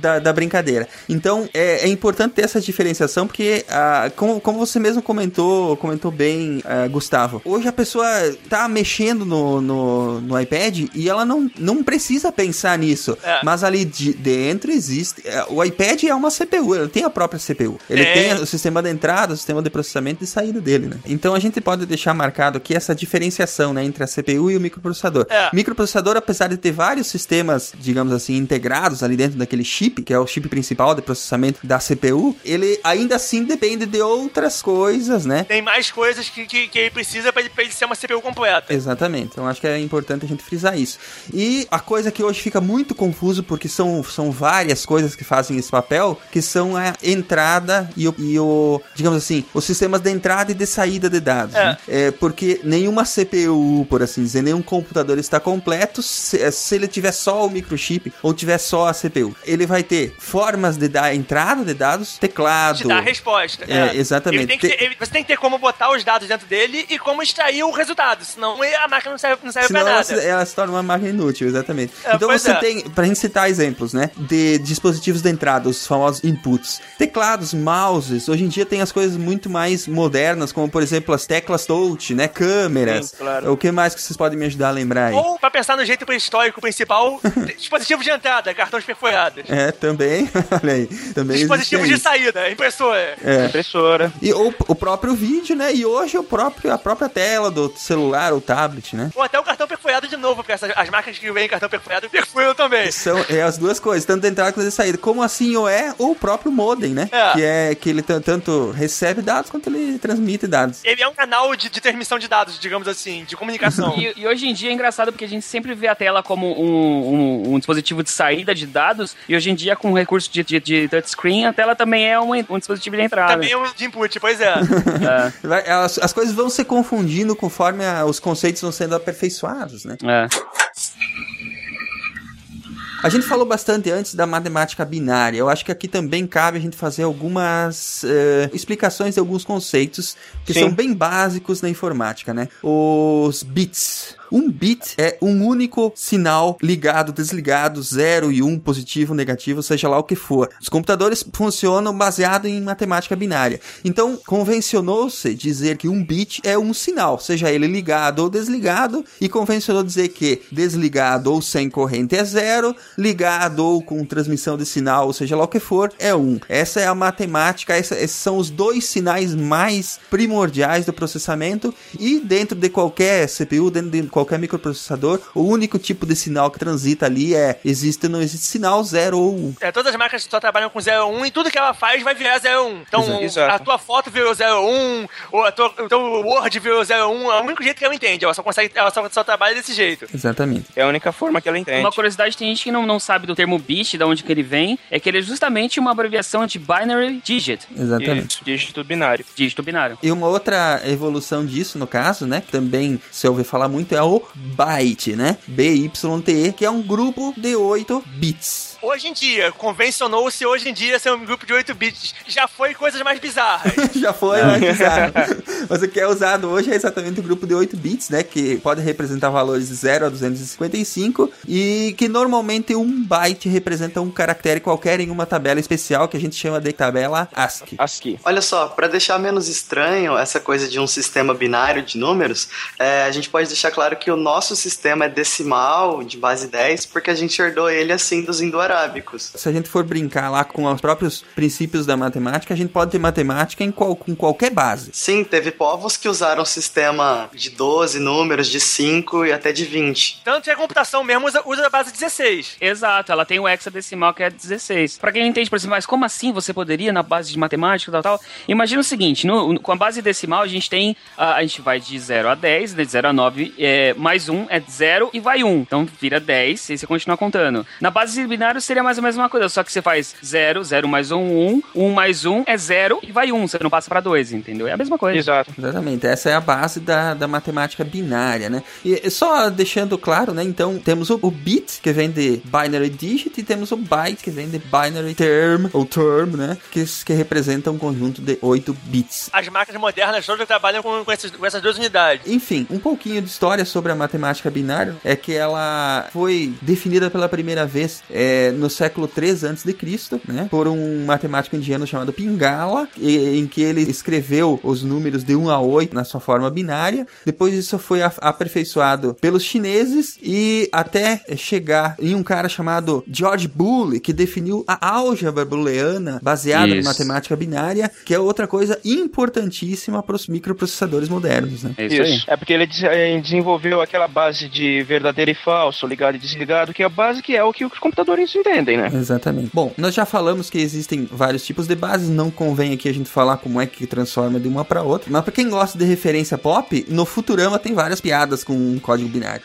Speaker 2: da, da brincadeira. Então, é, é importante ter essa diferenciação, porque, ah, como, como você mesmo comentou, comentou bem, ah, Gustavo, hoje a pessoa tá mexendo no, no, no iPad e ela não, não precisa pensar nisso.
Speaker 1: É.
Speaker 2: Mas ali de, dentro existe. é, O iPad é uma CPU, ele tem a própria CPU. Ele
Speaker 1: É.
Speaker 2: tem o sistema de entrada, o sistema de processamento e saída dele, né? Então a gente pode deixar marcado aqui essa diferenciação, né, entre a CPU e o microprocessador.
Speaker 1: É.
Speaker 2: Microprocessador, apesar de ter vários sistemas, digamos assim, integrados ali dentro daquele chip, que é o chip principal de processamento da CPU, ele ainda assim depende de outras coisas, né?
Speaker 1: Tem mais coisas que, que, que ele precisa pra ele, pra ele ser uma CPU completa.
Speaker 2: Exatamente. Então acho que é importante a gente frisar isso. E a coisa que hoje fica muito confuso, porque são, são várias coisas que fazem esse papel, que são a entrada e o, e o digamos assim, os sistemas de entrada e de saída de dados.
Speaker 1: É.
Speaker 2: né? É, porque nenhuma CPU, por assim dizer, nenhum computador está completo se, se ele tiver só o microchip ou tiver só a CPU. Ele vai ter formas de dar entrada de dados, teclado.
Speaker 1: Te dá a resposta.
Speaker 2: É, exatamente.
Speaker 1: Ele tem ter- ele- você tem que ter como botar os dados dentro dele e como extrair o resultado. Senão a máquina não serve, não serve
Speaker 2: Senão
Speaker 1: pra
Speaker 2: ela
Speaker 1: nada.
Speaker 2: se, ela se torna uma máquina inútil, exatamente.
Speaker 1: É,
Speaker 2: então você
Speaker 1: é.
Speaker 2: tem, pra gente citar exemplos, né, de dispositivos de entrada, os famosos inputs, teclados, mouses, hoje em dia tem as coisas muito mais modernas, como por exemplo as teclas touch, né, câmeras.
Speaker 1: Sim, claro.
Speaker 2: O que mais que vocês podem me ajudar a lembrar aí?
Speaker 1: Ou, pra pensar no jeito histórico principal, dispositivo de entrada, cartões perfurados.
Speaker 2: É, também, olha aí, também
Speaker 1: Dispositivo
Speaker 2: existe
Speaker 1: de saída, impressora.
Speaker 2: É.
Speaker 4: Impressora.
Speaker 2: E ou o próprio vídeo, né? E hoje o próprio, a própria tela do celular ou tablet, né?
Speaker 1: Ou até o cartão perfurado de novo, porque essas, as marcas que vêm cartão perfurado perfuram também.
Speaker 2: São é as duas coisas, tanto de entrada quanto de saída. Como assim ou é o próprio modem, né?
Speaker 1: É.
Speaker 2: Que é que ele tan- tanto recebe dados quanto ele transmite dados.
Speaker 1: Ele é um canal de, de transmissão de dados, digamos assim, de comunicação.
Speaker 3: E, e hoje em dia é engraçado porque a gente sempre vê a tela como um, um- um dispositivo de saída de dados, e hoje em dia, com o recurso de, de, de touchscreen, a tela também é um, um dispositivo de entrada.
Speaker 1: Também é um de input, pois é.
Speaker 2: Vai- As, as coisas vão se confundindo conforme a- os conceitos vão sendo aperfeiçoados, né?
Speaker 3: É.
Speaker 2: A gente falou bastante antes da matemática binária. Eu acho que aqui também cabe a gente fazer algumas eh, explicações de alguns conceitos que
Speaker 4: Sim.
Speaker 2: são bem básicos na informática, né? Os bits. Um bit é um único sinal ligado, desligado, zero e um, positivo, negativo, seja lá o que for. Os computadores funcionam baseado em matemática binária. Então, convencionou-se dizer que um bit é um sinal, seja ele ligado ou desligado, e convencionou dizer que desligado ou sem corrente é zero, ligado ou com transmissão de sinal, ou seja lá o que for, é um. Essa é a matemática, esses são os dois sinais mais primordiais do processamento, e dentro de qualquer CPU, dentro de qualquer microprocessador, o único tipo de sinal que transita ali é existe ou não existe sinal, zero ou um.
Speaker 1: É, todas as marcas só trabalham com 01 e tudo que ela faz vai virar 01. Então,
Speaker 2: Exato.
Speaker 1: A tua foto virou 01, ou a tua, o teu Word virou 01, é o único jeito que ela entende. Ela só consegue, ela só, só trabalha desse jeito.
Speaker 2: Exatamente.
Speaker 4: É a única forma que ela entende.
Speaker 3: Uma curiosidade, tem gente que não, não sabe do termo bit, de onde que ele vem, é que ele é justamente uma abreviação de binary digit,
Speaker 2: Exatamente.
Speaker 4: Dígito binário.
Speaker 3: dígito binário.
Speaker 2: E uma outra evolução disso, no caso, né, que também se ouve falar muito, é o byte, né? BYTE, que é um grupo de 8 bits.
Speaker 1: Hoje em dia, convencionou-se hoje em dia ser um grupo de 8 bits. Já foi coisas mais bizarras.
Speaker 2: Já foi, né? Bizarro. Mas o que é usado hoje é exatamente o grupo de 8 bits, né? Que pode representar valores de 0 a 255 e que normalmente um byte representa um caractere qualquer em uma tabela especial que a gente chama de tabela ASCII.
Speaker 4: ASCII.
Speaker 6: Olha só, para deixar menos estranho essa coisa de um sistema binário de números, é, a gente pode deixar claro que o nosso sistema é decimal, de base 10, porque a gente herdou ele assim dos indo-arábicos.
Speaker 2: Se a gente for brincar lá com os próprios princípios da matemática, a gente pode ter matemática em qual, com qualquer base.
Speaker 6: Sim, teve povos que usaram sistema de 12 números, de 5 e até de 20.
Speaker 1: Tanto que a computação mesmo usa, usa a base 16.
Speaker 3: Exato, ela tem o hexadecimal que é 16. Pra quem não entende, por exemplo, mas como assim você poderia na base de matemática e tal, tal? Imagina o seguinte, no- com a base decimal a gente tem, a, a gente vai de 0 a 10, de 0 a 9, é, mais 1 é 0 e vai 1. Então vira 10 e você continua contando. Na base binário seria mais ou menos a mesma coisa, só que você faz 0, 0 mais 1, 1, 1 mais 1 é 0 e vai 1, você não passa pra 2, entendeu? É a mesma coisa.
Speaker 4: Exato.
Speaker 2: Exatamente, essa é a base da, da matemática binária, né? E só deixando claro, né? Então, temos o, o bit, que vem de binary digit, e temos o byte, que vem de binary term, ou term, né? Que, que representa um conjunto de 8 bits.
Speaker 1: As máquinas modernas todas trabalham com, com, esses- com essas duas unidades.
Speaker 2: Enfim, um pouquinho de história sobre a matemática binária é que ela foi definida pela primeira vez é, no século 3 a.C., né, por um matemático indiano chamado Pingala, e- em que ele escreveu os números de 1 a 8 na sua forma binária. Depois isso foi a- aperfeiçoado pelos chineses e até chegar em um cara chamado George Boole, que definiu a álgebra booleana baseada em
Speaker 3: Isso.
Speaker 2: matemática binária, que é outra coisa importantíssima para os microprocessadores modernos, né?
Speaker 3: É isso, aí.
Speaker 4: É porque ele eh, desenvolveu aquela base de verdadeiro e falso, ligado e desligado, que é a base que é o que os entendem, né?
Speaker 2: Exatamente. Bom, nós já falamos que existem vários tipos de bases, não convém aqui a gente falar como é que transforma de uma para outra, mas para quem gosta de referência pop, no Futurama tem várias piadas com um código binário.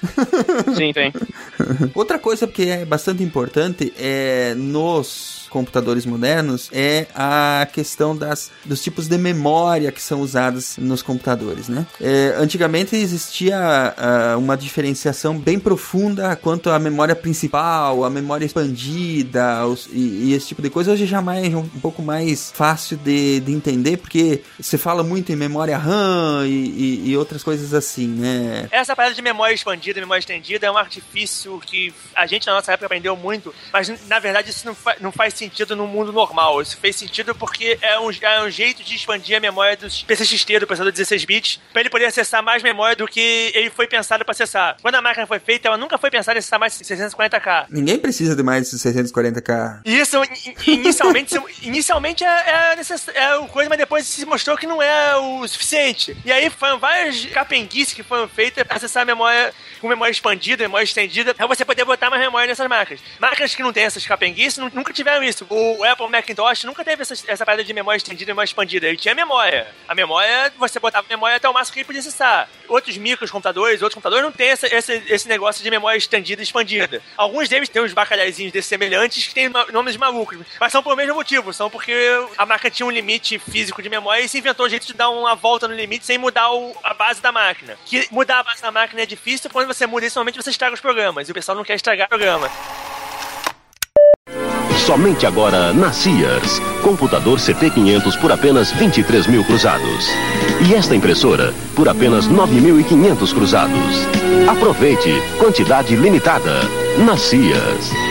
Speaker 4: Sim, tem.
Speaker 2: Outra coisa que é bastante importante é nos computadores modernos é a questão das, dos tipos de memória que são usadas nos computadores, né? É, antigamente existia ah, uma diferenciação bem profunda quanto à memória principal, a memória expandida os- e, e esse tipo de coisa. Hoje já mais, um pouco mais fácil de, de entender, porque você fala muito em memória RAM e, e- e outras coisas assim, né?
Speaker 1: Essa parada de memória expandida, memória estendida, é um artifício que a gente na nossa época aprendeu muito, mas na verdade isso não, fa- não faz sentido no mundo normal. Isso fez sentido porque é um, é um jeito de expandir a memória dos PCXT, do processador 16 bits, para ele poder acessar mais memória do que ele foi pensado para acessar. Quando a máquina foi feita, ela nunca foi pensada em acessar mais 640k.
Speaker 2: Ninguém precisa de mais de 640k.
Speaker 1: E isso, inicialmente, inicialmente é, é, necess- é uma coisa, mas depois se mostrou que não é o suficiente. E aí foram várias capenguices que foram feitas para acessar a memória com memória expandida, memória estendida, pra você poder botar mais memória nessas máquinas. Máquinas que não têm essas capenguices nu- nunca tiveram isso. O Apple Macintosh nunca teve essa, essa parada de memória estendida e memória expandida. Ele tinha memória. A memória, você botava memória até o máximo que ele podia acessar. Outros micros computadores, outros computadores não tem essa- esse, esse negócio de memória estendida e expandida. Alguns deles têm uns bacalhauzinhos desses semelhantes que têm nomes malucos, mas são pelo mesmo motivo. São porque a máquina tinha um limite físico de memória e se inventou um jeito de dar uma volta no limite sem mudar o- a base da máquina. Que mudar a base da máquina é difícil, quando você muda isso, normalmente você estraga os programas. E o pessoal não quer estragar o programa.
Speaker 14: Somente agora na Sears. Computador CP500 por apenas 23 mil cruzados. E esta impressora por apenas 9.500 cruzados. Aproveite, quantidade limitada. Na Sears.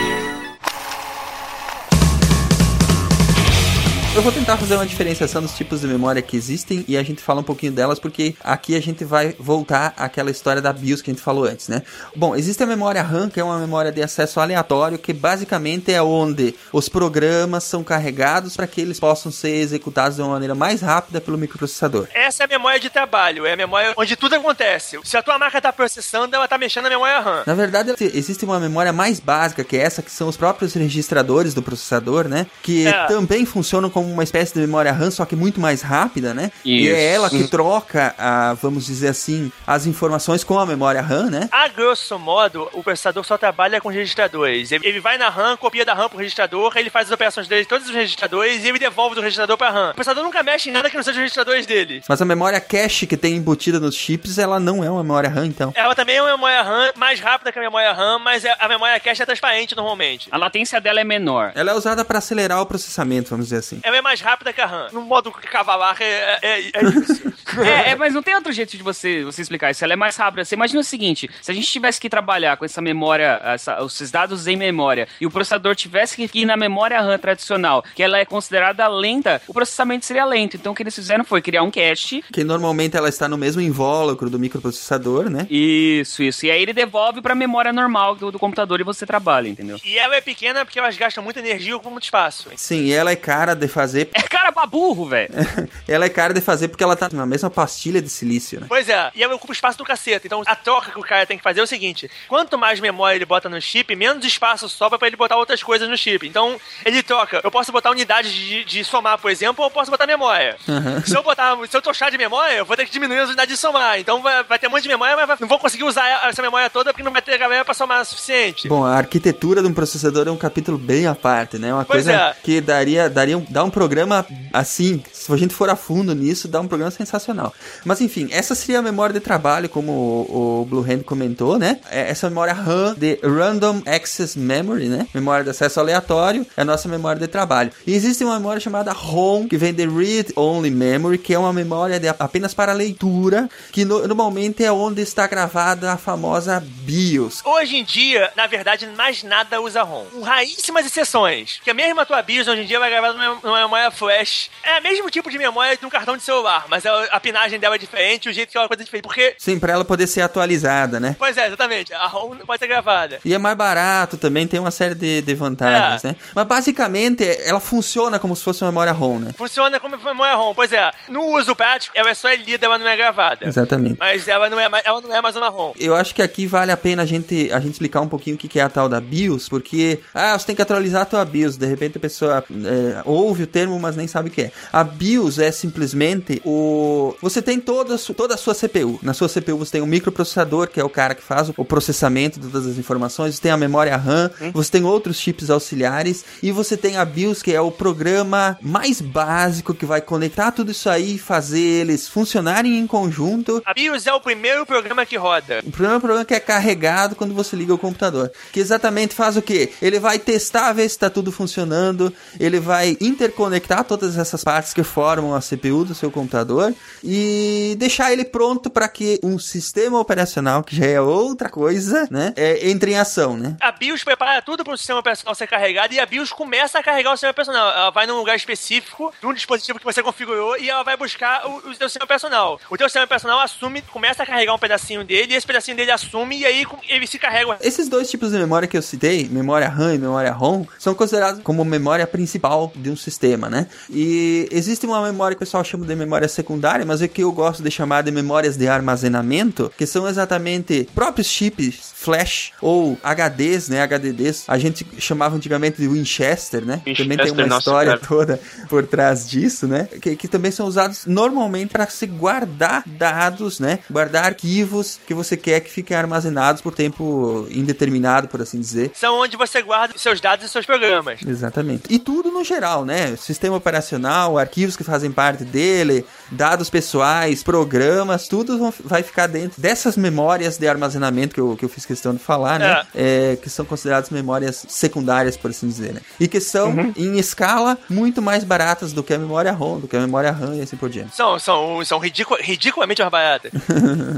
Speaker 2: Eu vou tentar fazer uma diferenciação dos tipos de memória que existem e a gente fala um pouquinho delas porque aqui a gente vai voltar àquela história da BIOS que a gente falou antes, né? Bom, existe a memória RAM, que é uma memória de acesso aleatório, que basicamente é onde os programas são carregados para que eles possam ser executados de uma maneira mais rápida pelo microprocessador.
Speaker 1: Essa é a memória de trabalho, é a memória onde tudo acontece. Se a tua máquina está processando, ela está mexendo na memória RAM.
Speaker 2: Na verdade, existe uma memória mais básica, que é essa que são os próprios registradores do processador, né? Que é. também funcionam como uma espécie de memória RAM, só que muito mais rápida, né? Isso. E é ela que troca, a, vamos dizer assim, as informações com a memória RAM, né?
Speaker 1: A grosso modo, o processador só trabalha com registradores. Ele vai na RAM, copia da RAM pro registrador, ele faz as operações dele todos os registradores e ele devolve do registrador pra RAM. O processador nunca mexe em nada que não seja os registradores dele.
Speaker 2: Mas a memória cache que tem embutida nos chips, ela não é uma memória RAM, então.
Speaker 1: Ela também é uma memória RAM mais rápida que a memória RAM, mas é, a memória cache é transparente normalmente.
Speaker 3: A latência dela é menor.
Speaker 2: Ela é usada para acelerar o processamento, vamos dizer assim.
Speaker 1: Ela é mais rápida que a RAM. No modo cavalar é, é, é isso.
Speaker 3: é, é, mas não tem outro jeito de você, você explicar isso. Ela é mais rápida. Você imagina o seguinte: se a gente tivesse que trabalhar com essa memória, essa, esses dados em memória, e o processador tivesse que ir na memória RAM tradicional, que ela é considerada lenta, o processamento seria lento. Então o que eles fizeram foi criar um cache.
Speaker 2: Que normalmente ela está no mesmo invólucro do microprocessador, né?
Speaker 3: Isso, isso. E aí ele devolve para a memória normal do, do, computador e você trabalha, entendeu?
Speaker 1: E ela é pequena porque elas gastam muita energia ou muito espaço.
Speaker 2: Sim, e ela é cara de fazer.
Speaker 3: É cara pra burro, velho.
Speaker 2: ela é cara de fazer porque ela tá na mesma pastilha de silício, né?
Speaker 1: Pois é, e ela ocupa espaço do cacete. Então a troca que o cara tem que fazer é o seguinte: quanto mais memória ele bota no chip, menos espaço sobra para ele botar outras coisas no chip. Então ele troca. Eu posso botar unidade de, de somar, por exemplo, ou eu posso botar memória. Uhum. Se eu botar, se eu tochar de memória, eu vou ter que diminuir as unidades de somar. Então vai, vai ter um monte de memória, mas vai, não vou conseguir usar essa memória toda porque não vai ter galera pra somar o suficiente.
Speaker 2: Bom, a arquitetura de um processador é um capítulo bem à parte, né? Uma pois coisa é. que daria, daria um, dá um programa assim, se a gente for a fundo nisso, dá um programa sensacional. Mas enfim, essa seria a memória de trabalho, como o, o Blue Hand comentou, né? É essa memória RAM de Random Access Memory, né? Memória de acesso aleatório, é a nossa memória de trabalho. E existe uma memória chamada ROM, que vem de Read Only Memory, que é uma memória de, apenas para leitura, que no, normalmente é onde está gravada a famosa BIOS.
Speaker 1: Hoje em dia, na verdade, mais nada usa ROM. Com raríssimas exceções. Que a mesma tua BIOS hoje em dia vai numa, numa memória flash. É o mesmo tipo de memória de um cartão de celular, mas a, pinagem dela é diferente, o jeito que ela é coisa diferente. Porque.
Speaker 2: Sim, pra ela poder ser atualizada, né?
Speaker 1: Pois é, exatamente. A ROM pode ser gravada.
Speaker 2: E é mais barato também, tem uma série de, de vantagens, é. né? Mas basicamente, ela funciona como se fosse uma memória ROM, né?
Speaker 1: Funciona como memória ROM, pois é. No uso prático, ela é só lida, ela não é gravada.
Speaker 2: Exatamente.
Speaker 1: Mas ela não é, ela não é mais uma ROM.
Speaker 2: Eu acho que aqui vale a pena a gente, a gente explicar um pouquinho o que é a tal da BIOS, porque, ah, você tem que atualizar a tua BIOS. De repente a pessoa é, ouve o termo, mas nem sabe o que é. A BIOS é simplesmente o. Você tem toda a, sua, toda a sua CPU. Na sua CPU você tem um microprocessador, que é o cara que faz o processamento de todas as informações. Você tem a memória RAM, hum? você tem outros chips auxiliares. E você tem a BIOS, que é o programa mais básico que vai conectar tudo isso aí e fazer eles funcionarem em conjunto.
Speaker 1: A BIOS é o primeiro programa que roda.
Speaker 2: O primeiro programa que é carregado quando você liga o computador. Que exatamente faz o que? Ele vai testar, ver se está tudo funcionando. Ele vai interconectar todas essas partes que formam a CPU do seu computador e deixar ele pronto para que um sistema operacional, que já é outra coisa, né, é, entre em ação, né?
Speaker 1: A BIOS prepara tudo para o sistema operacional ser carregado e a BIOS começa a carregar o sistema operacional. Ela vai num lugar específico, num dispositivo que você configurou e ela vai buscar o, o seu sistema operacional. O teu sistema operacional assume, começa a carregar um pedacinho dele e esse pedacinho dele assume e aí ele se carrega.
Speaker 2: Esses dois tipos de memória que eu citei, memória RAM e memória ROM, são considerados como memória principal de um sistema, né? E existe uma memória que o pessoal chama de memória secundária, mas é que eu gosto de chamar de memórias de armazenamento, que são exatamente próprios chips flash ou HDs, né? HDDs. A gente chamava antigamente de Winchester, né? Winchester, também tem uma nossa, história cara. toda por trás disso, né? Que, que também são usados normalmente para se guardar dados, né? Guardar arquivos que você quer que fiquem armazenados por tempo indeterminado, por assim dizer.
Speaker 1: São onde você guarda seus dados e seus programas.
Speaker 2: Exatamente. E tudo no geral, né? Sistema operacional, arquivos que fazem parte dele, dados pessoais, programas, tudo vão- vai ficar dentro dessas memórias de armazenamento que eu, que eu fiz questão de falar, né? É, que são consideradas memórias secundárias, por assim dizer, né? E que são, em escala, muito mais baratas do que a memória ROM, do que a memória RAM e assim por diante.
Speaker 1: São, são, são ridicu- ridiculamente mais baratas.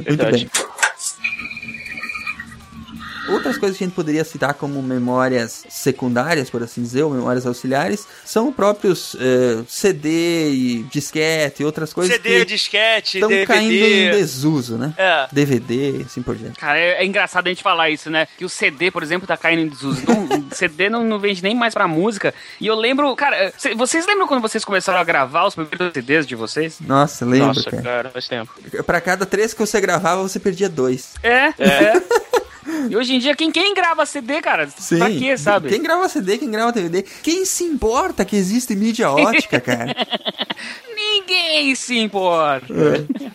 Speaker 2: Muito bem. Outras coisas que a gente poderia citar como memórias secundárias, por assim dizer, ou memórias auxiliares, são próprios eh, CD e disquete e outras coisas
Speaker 1: CD,
Speaker 2: que
Speaker 1: disquete,
Speaker 2: estão caindo em desuso, né?
Speaker 1: É.
Speaker 2: DVD e assim por diante.
Speaker 3: Cara, é, é engraçado a gente falar isso, né? Que o CD, por exemplo, tá caindo em desuso. Não, CD não, não vende nem mais pra música. E eu lembro, cara, cê- vocês lembram quando vocês começaram a gravar os primeiros CDs de vocês?
Speaker 2: Nossa, lembro,
Speaker 4: Nossa,
Speaker 2: cara.
Speaker 4: cara, faz tempo.
Speaker 2: Pra cada três que você gravava, você perdia dois.
Speaker 3: É, é. E hoje em dia, quem, quem grava CD, cara?
Speaker 2: Sim.
Speaker 3: Pra quê, sabe?
Speaker 2: Quem grava CD, quem grava DVD? Quem se importa que existe mídia ótica, cara?
Speaker 3: Ninguém se importa.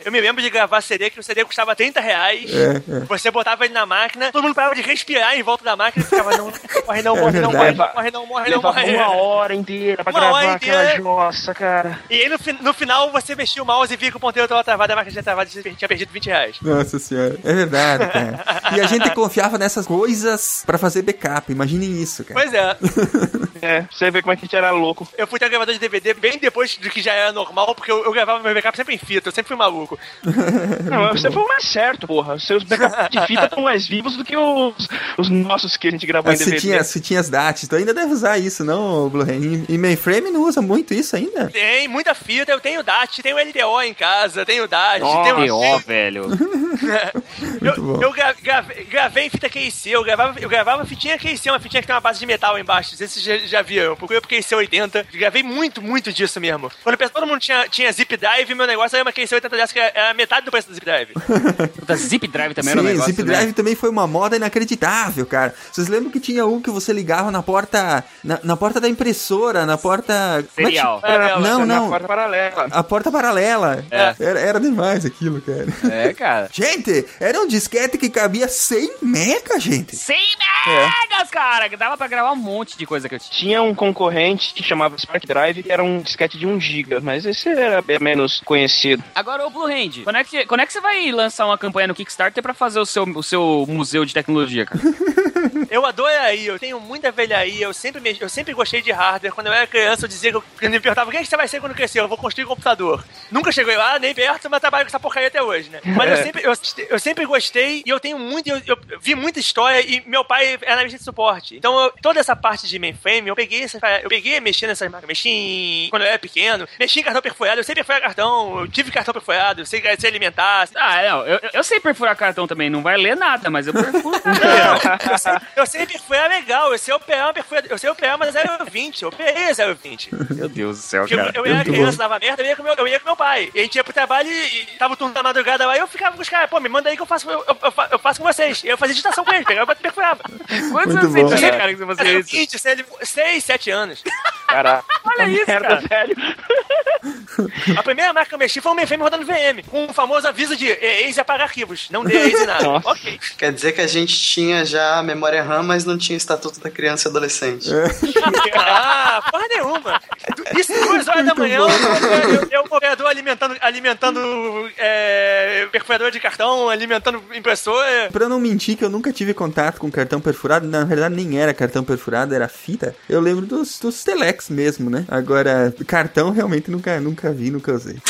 Speaker 1: Eu me lembro de gravar CD que o CD custava 30 reais.
Speaker 2: É, é.
Speaker 1: Você botava ele na máquina, todo mundo parava de respirar em volta da máquina e ficava, não, morre não, morre não, morre não, morre não, morre não, morre
Speaker 4: uma hora inteira pra
Speaker 1: Uma
Speaker 4: gravar aquela
Speaker 1: inteira.
Speaker 4: jossa, cara.
Speaker 1: E aí no, no final você mexia o mouse e via que o ponteiro tava travado, a máquina tinha travado e você tinha perdido 20 reais.
Speaker 2: Nossa senhora, é verdade, cara. E a gente confiava nessas coisas pra fazer backup, imaginem isso, cara.
Speaker 1: Pois é.
Speaker 4: É, você vê como é que a gente era louco.
Speaker 1: Eu fui ter gravador de DVD bem depois do que já era normal, porque eu, eu gravava meu backup sempre em fita, eu sempre fui maluco.
Speaker 4: Não, você foi o mais certo, porra. Os seus backups de fita estão mais vivos do que os, os nossos que a gente gravou em
Speaker 2: As
Speaker 4: DVD.
Speaker 2: fitinhas, fitinhas DAT, tu ainda deve usar isso, não, Blu-ray? E mainframe não usa muito isso ainda?
Speaker 1: Tem muita fita, eu tenho DAT, tenho LTO em casa, tenho DAT,
Speaker 3: Ó,
Speaker 1: tenho...
Speaker 3: ó, velho.
Speaker 2: Muito bom.
Speaker 1: Eu, eu gra- grave- gravei em fita QC, eu gravava, eu gravava fitinha QC, uma fitinha que tem uma base de metal embaixo. Não sei se vocês já, já viram. Eu procurei pro QC 80. Gravei muito, muito disso mesmo. Quando todo mundo tinha, tinha zip drive, meu negócio era uma QC 80 dessa que era metade do preço do zip drive.
Speaker 3: Da Zip Drive também era um
Speaker 2: Sim,
Speaker 3: negócio,
Speaker 2: Zip
Speaker 3: né?
Speaker 2: Drive também foi uma moda inacreditável, cara. Vocês lembram que tinha um que você ligava na porta na, na porta da impressora, na porta... é
Speaker 3: Serial.
Speaker 1: Paralela.
Speaker 2: Não,
Speaker 4: Na
Speaker 2: não.
Speaker 4: porta paralela.
Speaker 2: A porta paralela.
Speaker 3: É.
Speaker 2: Era, era demais aquilo, cara.
Speaker 3: É, cara.
Speaker 2: Gente, era um disquete que cabia 100 mega, gente.
Speaker 3: 100 megas, cara! que Dava pra gravar um monte de coisa que eu tinha.
Speaker 4: Tinha um concorrente que chamava Spark Drive, que era um disquete de 1 GB, mas esse era bem menos conhecido.
Speaker 3: Agora, ô Blue Hand, quando é, que, quando é que você vai lançar uma campanha no Kickstarter pra fazer o seu, o seu museu de tecnologia, cara?
Speaker 1: Eu adoraria, eu tenho muita velharia, eu sempre, me- eu sempre gostei de hardware. Quando eu era criança, eu dizia que eu, quando me perguntava o que, é que você vai ser quando crescer? Eu vou construir um computador. Nunca cheguei lá, nem perto, mas trabalho com essa porcaria até hoje, né? Mas eu, sempre, eu, eu sempre gostei e eu tenho muito, eu, eu vi muita história e meu pai era analista de suporte. Então, eu- toda essa parte de mainframe, eu peguei essa, eu peguei mexendo nessas máquinas, mexi em, quando eu era pequeno, mexi em cartão perfurado, eu sempre fui cartão, eu tive cartão perfurado, eu sei, sei alimentar,
Speaker 3: Ah, não, eu, eu sei perfurar cartão também, não vai ler nada, mas eu perfuro.
Speaker 1: Não, eu sei, eu sei perfurar legal, eu sei operar uma perfuradora, eu sei operar uma 020, eu operei a 020.
Speaker 3: Meu Deus do céu,
Speaker 1: Porque eu,
Speaker 3: cara.
Speaker 1: eu era
Speaker 2: Muito
Speaker 1: criança, dava merda, eu ia, com meu, eu ia com meu pai. E a gente ia pro trabalho e, e tava o turno da madrugada lá e eu ficava com os caras, pô, me manda aí que eu faço, eu, eu, eu fa- eu faço com vocês. E eu fazia digitação com eles, pegava e perfurava.
Speaker 3: Quantos anos você tinha, cara, que você fazia isso?
Speaker 1: 20, 6, 7 anos.
Speaker 4: Caraca.
Speaker 3: Olha isso,
Speaker 4: merda,
Speaker 3: cara.
Speaker 4: velho.
Speaker 1: A primeira marca que eu mexi foi um mainframe rodando VM, com o famoso aviso de eh, ex apagar arquivos, não dê ex nada.
Speaker 4: Nossa.
Speaker 1: ok.
Speaker 6: Quer dizer que a gente tinha já memória RAM, mas não tinha estatuto da criança e adolescente.
Speaker 1: Ah, porra nenhuma. Isso duas horas da manhã, eu, eu, eu, operador alimentando, alimentando é, perfurador de cartão, alimentando impressora.
Speaker 2: Pra eu não mentir que eu nunca tive contato com cartão perfurado, na verdade nem era cartão perfurado, era fita. Eu lembro dos, dos telex mesmo, né? Agora, cartão realmente nunca, nunca vi, nunca usei.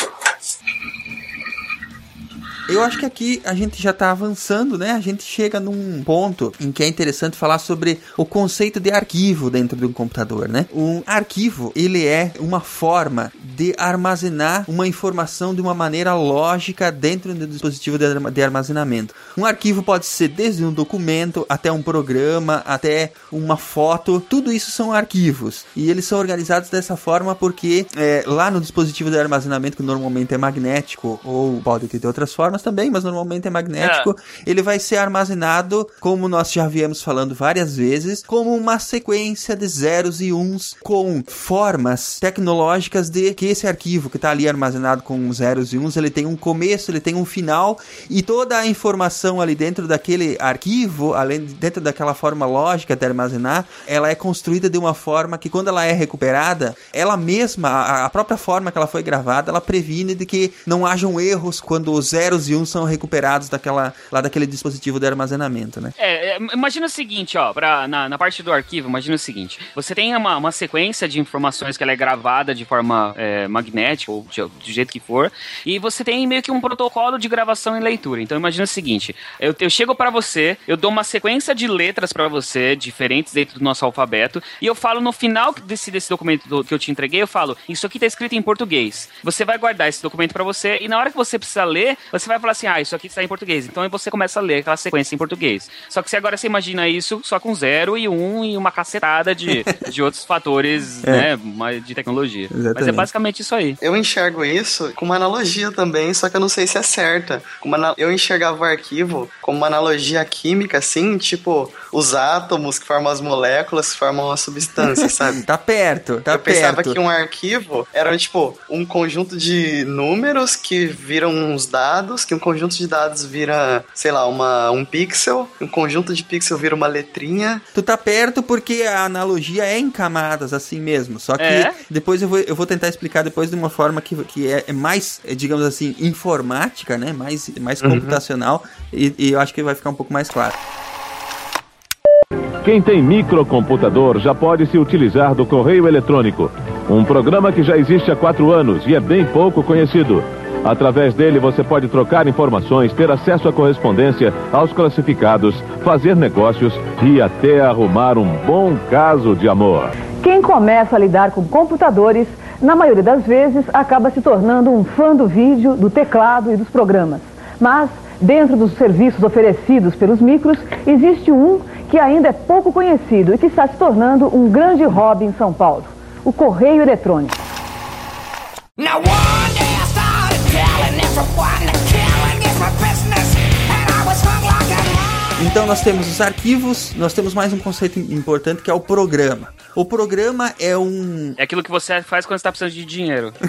Speaker 2: Eu acho que aqui a gente já tá avançando, né? A gente chega num ponto em que é interessante falar sobre o conceito de arquivo dentro de um computador, né? Um arquivo, ele é uma forma de armazenar uma informação de uma maneira lógica dentro do dispositivo de arma- de armazenamento. Um arquivo pode ser desde um documento até um programa, até uma foto, tudo isso são arquivos. E eles são organizados dessa forma porque é, lá no dispositivo de armazenamento, que normalmente é magnético ou pode ter outras formas, formas também, mas normalmente é magnético. Ele vai ser armazenado, como nós já viemos falando várias vezes, como uma sequência de zeros e uns com formas tecnológicas de que esse arquivo que está ali armazenado com zeros e uns, ele tem um começo, ele tem um final e toda a informação ali dentro daquele arquivo, além dentro daquela forma lógica de armazenar, ela é construída de uma forma que quando ela é recuperada, ela mesma, a, a própria forma que ela foi gravada, ela previne de que não hajam erros quando os zeros e uns são recuperados daquela, lá daquele dispositivo de armazenamento, né?
Speaker 3: É, é, imagina o seguinte, ó, pra, na, na parte do arquivo, imagina o seguinte: você tem uma, uma sequência de informações que ela é gravada de forma é, magnética ou de, do jeito que for, e você tem meio que um protocolo de gravação e leitura. Então imagina o seguinte: eu, eu chego para você, eu dou uma sequência de letras para você, diferentes dentro do nosso alfabeto, e eu falo no final desse, desse documento do, que eu te entreguei, eu falo, isso aqui tá escrito em português. Você vai guardar esse documento para você, e na hora que você precisa ler, você vai falar assim, ah, isso aqui está em português. Então aí você começa a ler aquela sequência em português. Só que se agora você imagina isso só com zero e um e uma cacetada de, de outros fatores,
Speaker 6: É.
Speaker 3: né, de tecnologia. Mas é
Speaker 6: Exatamente.
Speaker 3: basicamente isso aí.
Speaker 6: Eu enxergo isso com uma analogia também, só que eu não sei se é certa. Eu enxergava o arquivo como uma analogia química, assim, tipo, os átomos que formam as moléculas que formam a substância, sabe?
Speaker 2: Tá perto, tá
Speaker 6: eu pensava
Speaker 2: perto.
Speaker 6: que um arquivo era, tipo, um conjunto de números que viram uns dados, que um conjunto de dados vira, sei lá, uma, um pixel, um conjunto de pixel vira uma letrinha.
Speaker 2: Tu tá perto porque a analogia é em camadas, assim mesmo. Só que
Speaker 6: É?
Speaker 2: depois eu vou, eu vou tentar explicar depois de uma forma que, que é, é mais, é, digamos assim, informática, né? Mais, mais
Speaker 11: Uhum.
Speaker 2: computacional. E, e eu acho que vai ficar um pouco mais claro.
Speaker 11: Quem tem microcomputador já pode se utilizar do correio eletrônico, um programa que já existe há quatro anos e é bem pouco conhecido. Através dele você pode trocar informações, ter acesso à correspondência, aos classificados, fazer negócios e até arrumar um bom caso de amor.
Speaker 15: Quem começa a lidar com computadores, na maioria das vezes, acaba se tornando um fã do vídeo, do teclado e dos programas. Mas, dentro dos serviços oferecidos pelos micros, existe um que ainda é pouco conhecido e que está se tornando um grande hobby em São Paulo: o correio eletrônico.
Speaker 16: Now
Speaker 2: Então nós temos os arquivos, nós temos mais um conceito importante que é o programa. O programa é um.
Speaker 3: É aquilo que você faz quando você tá precisando de dinheiro.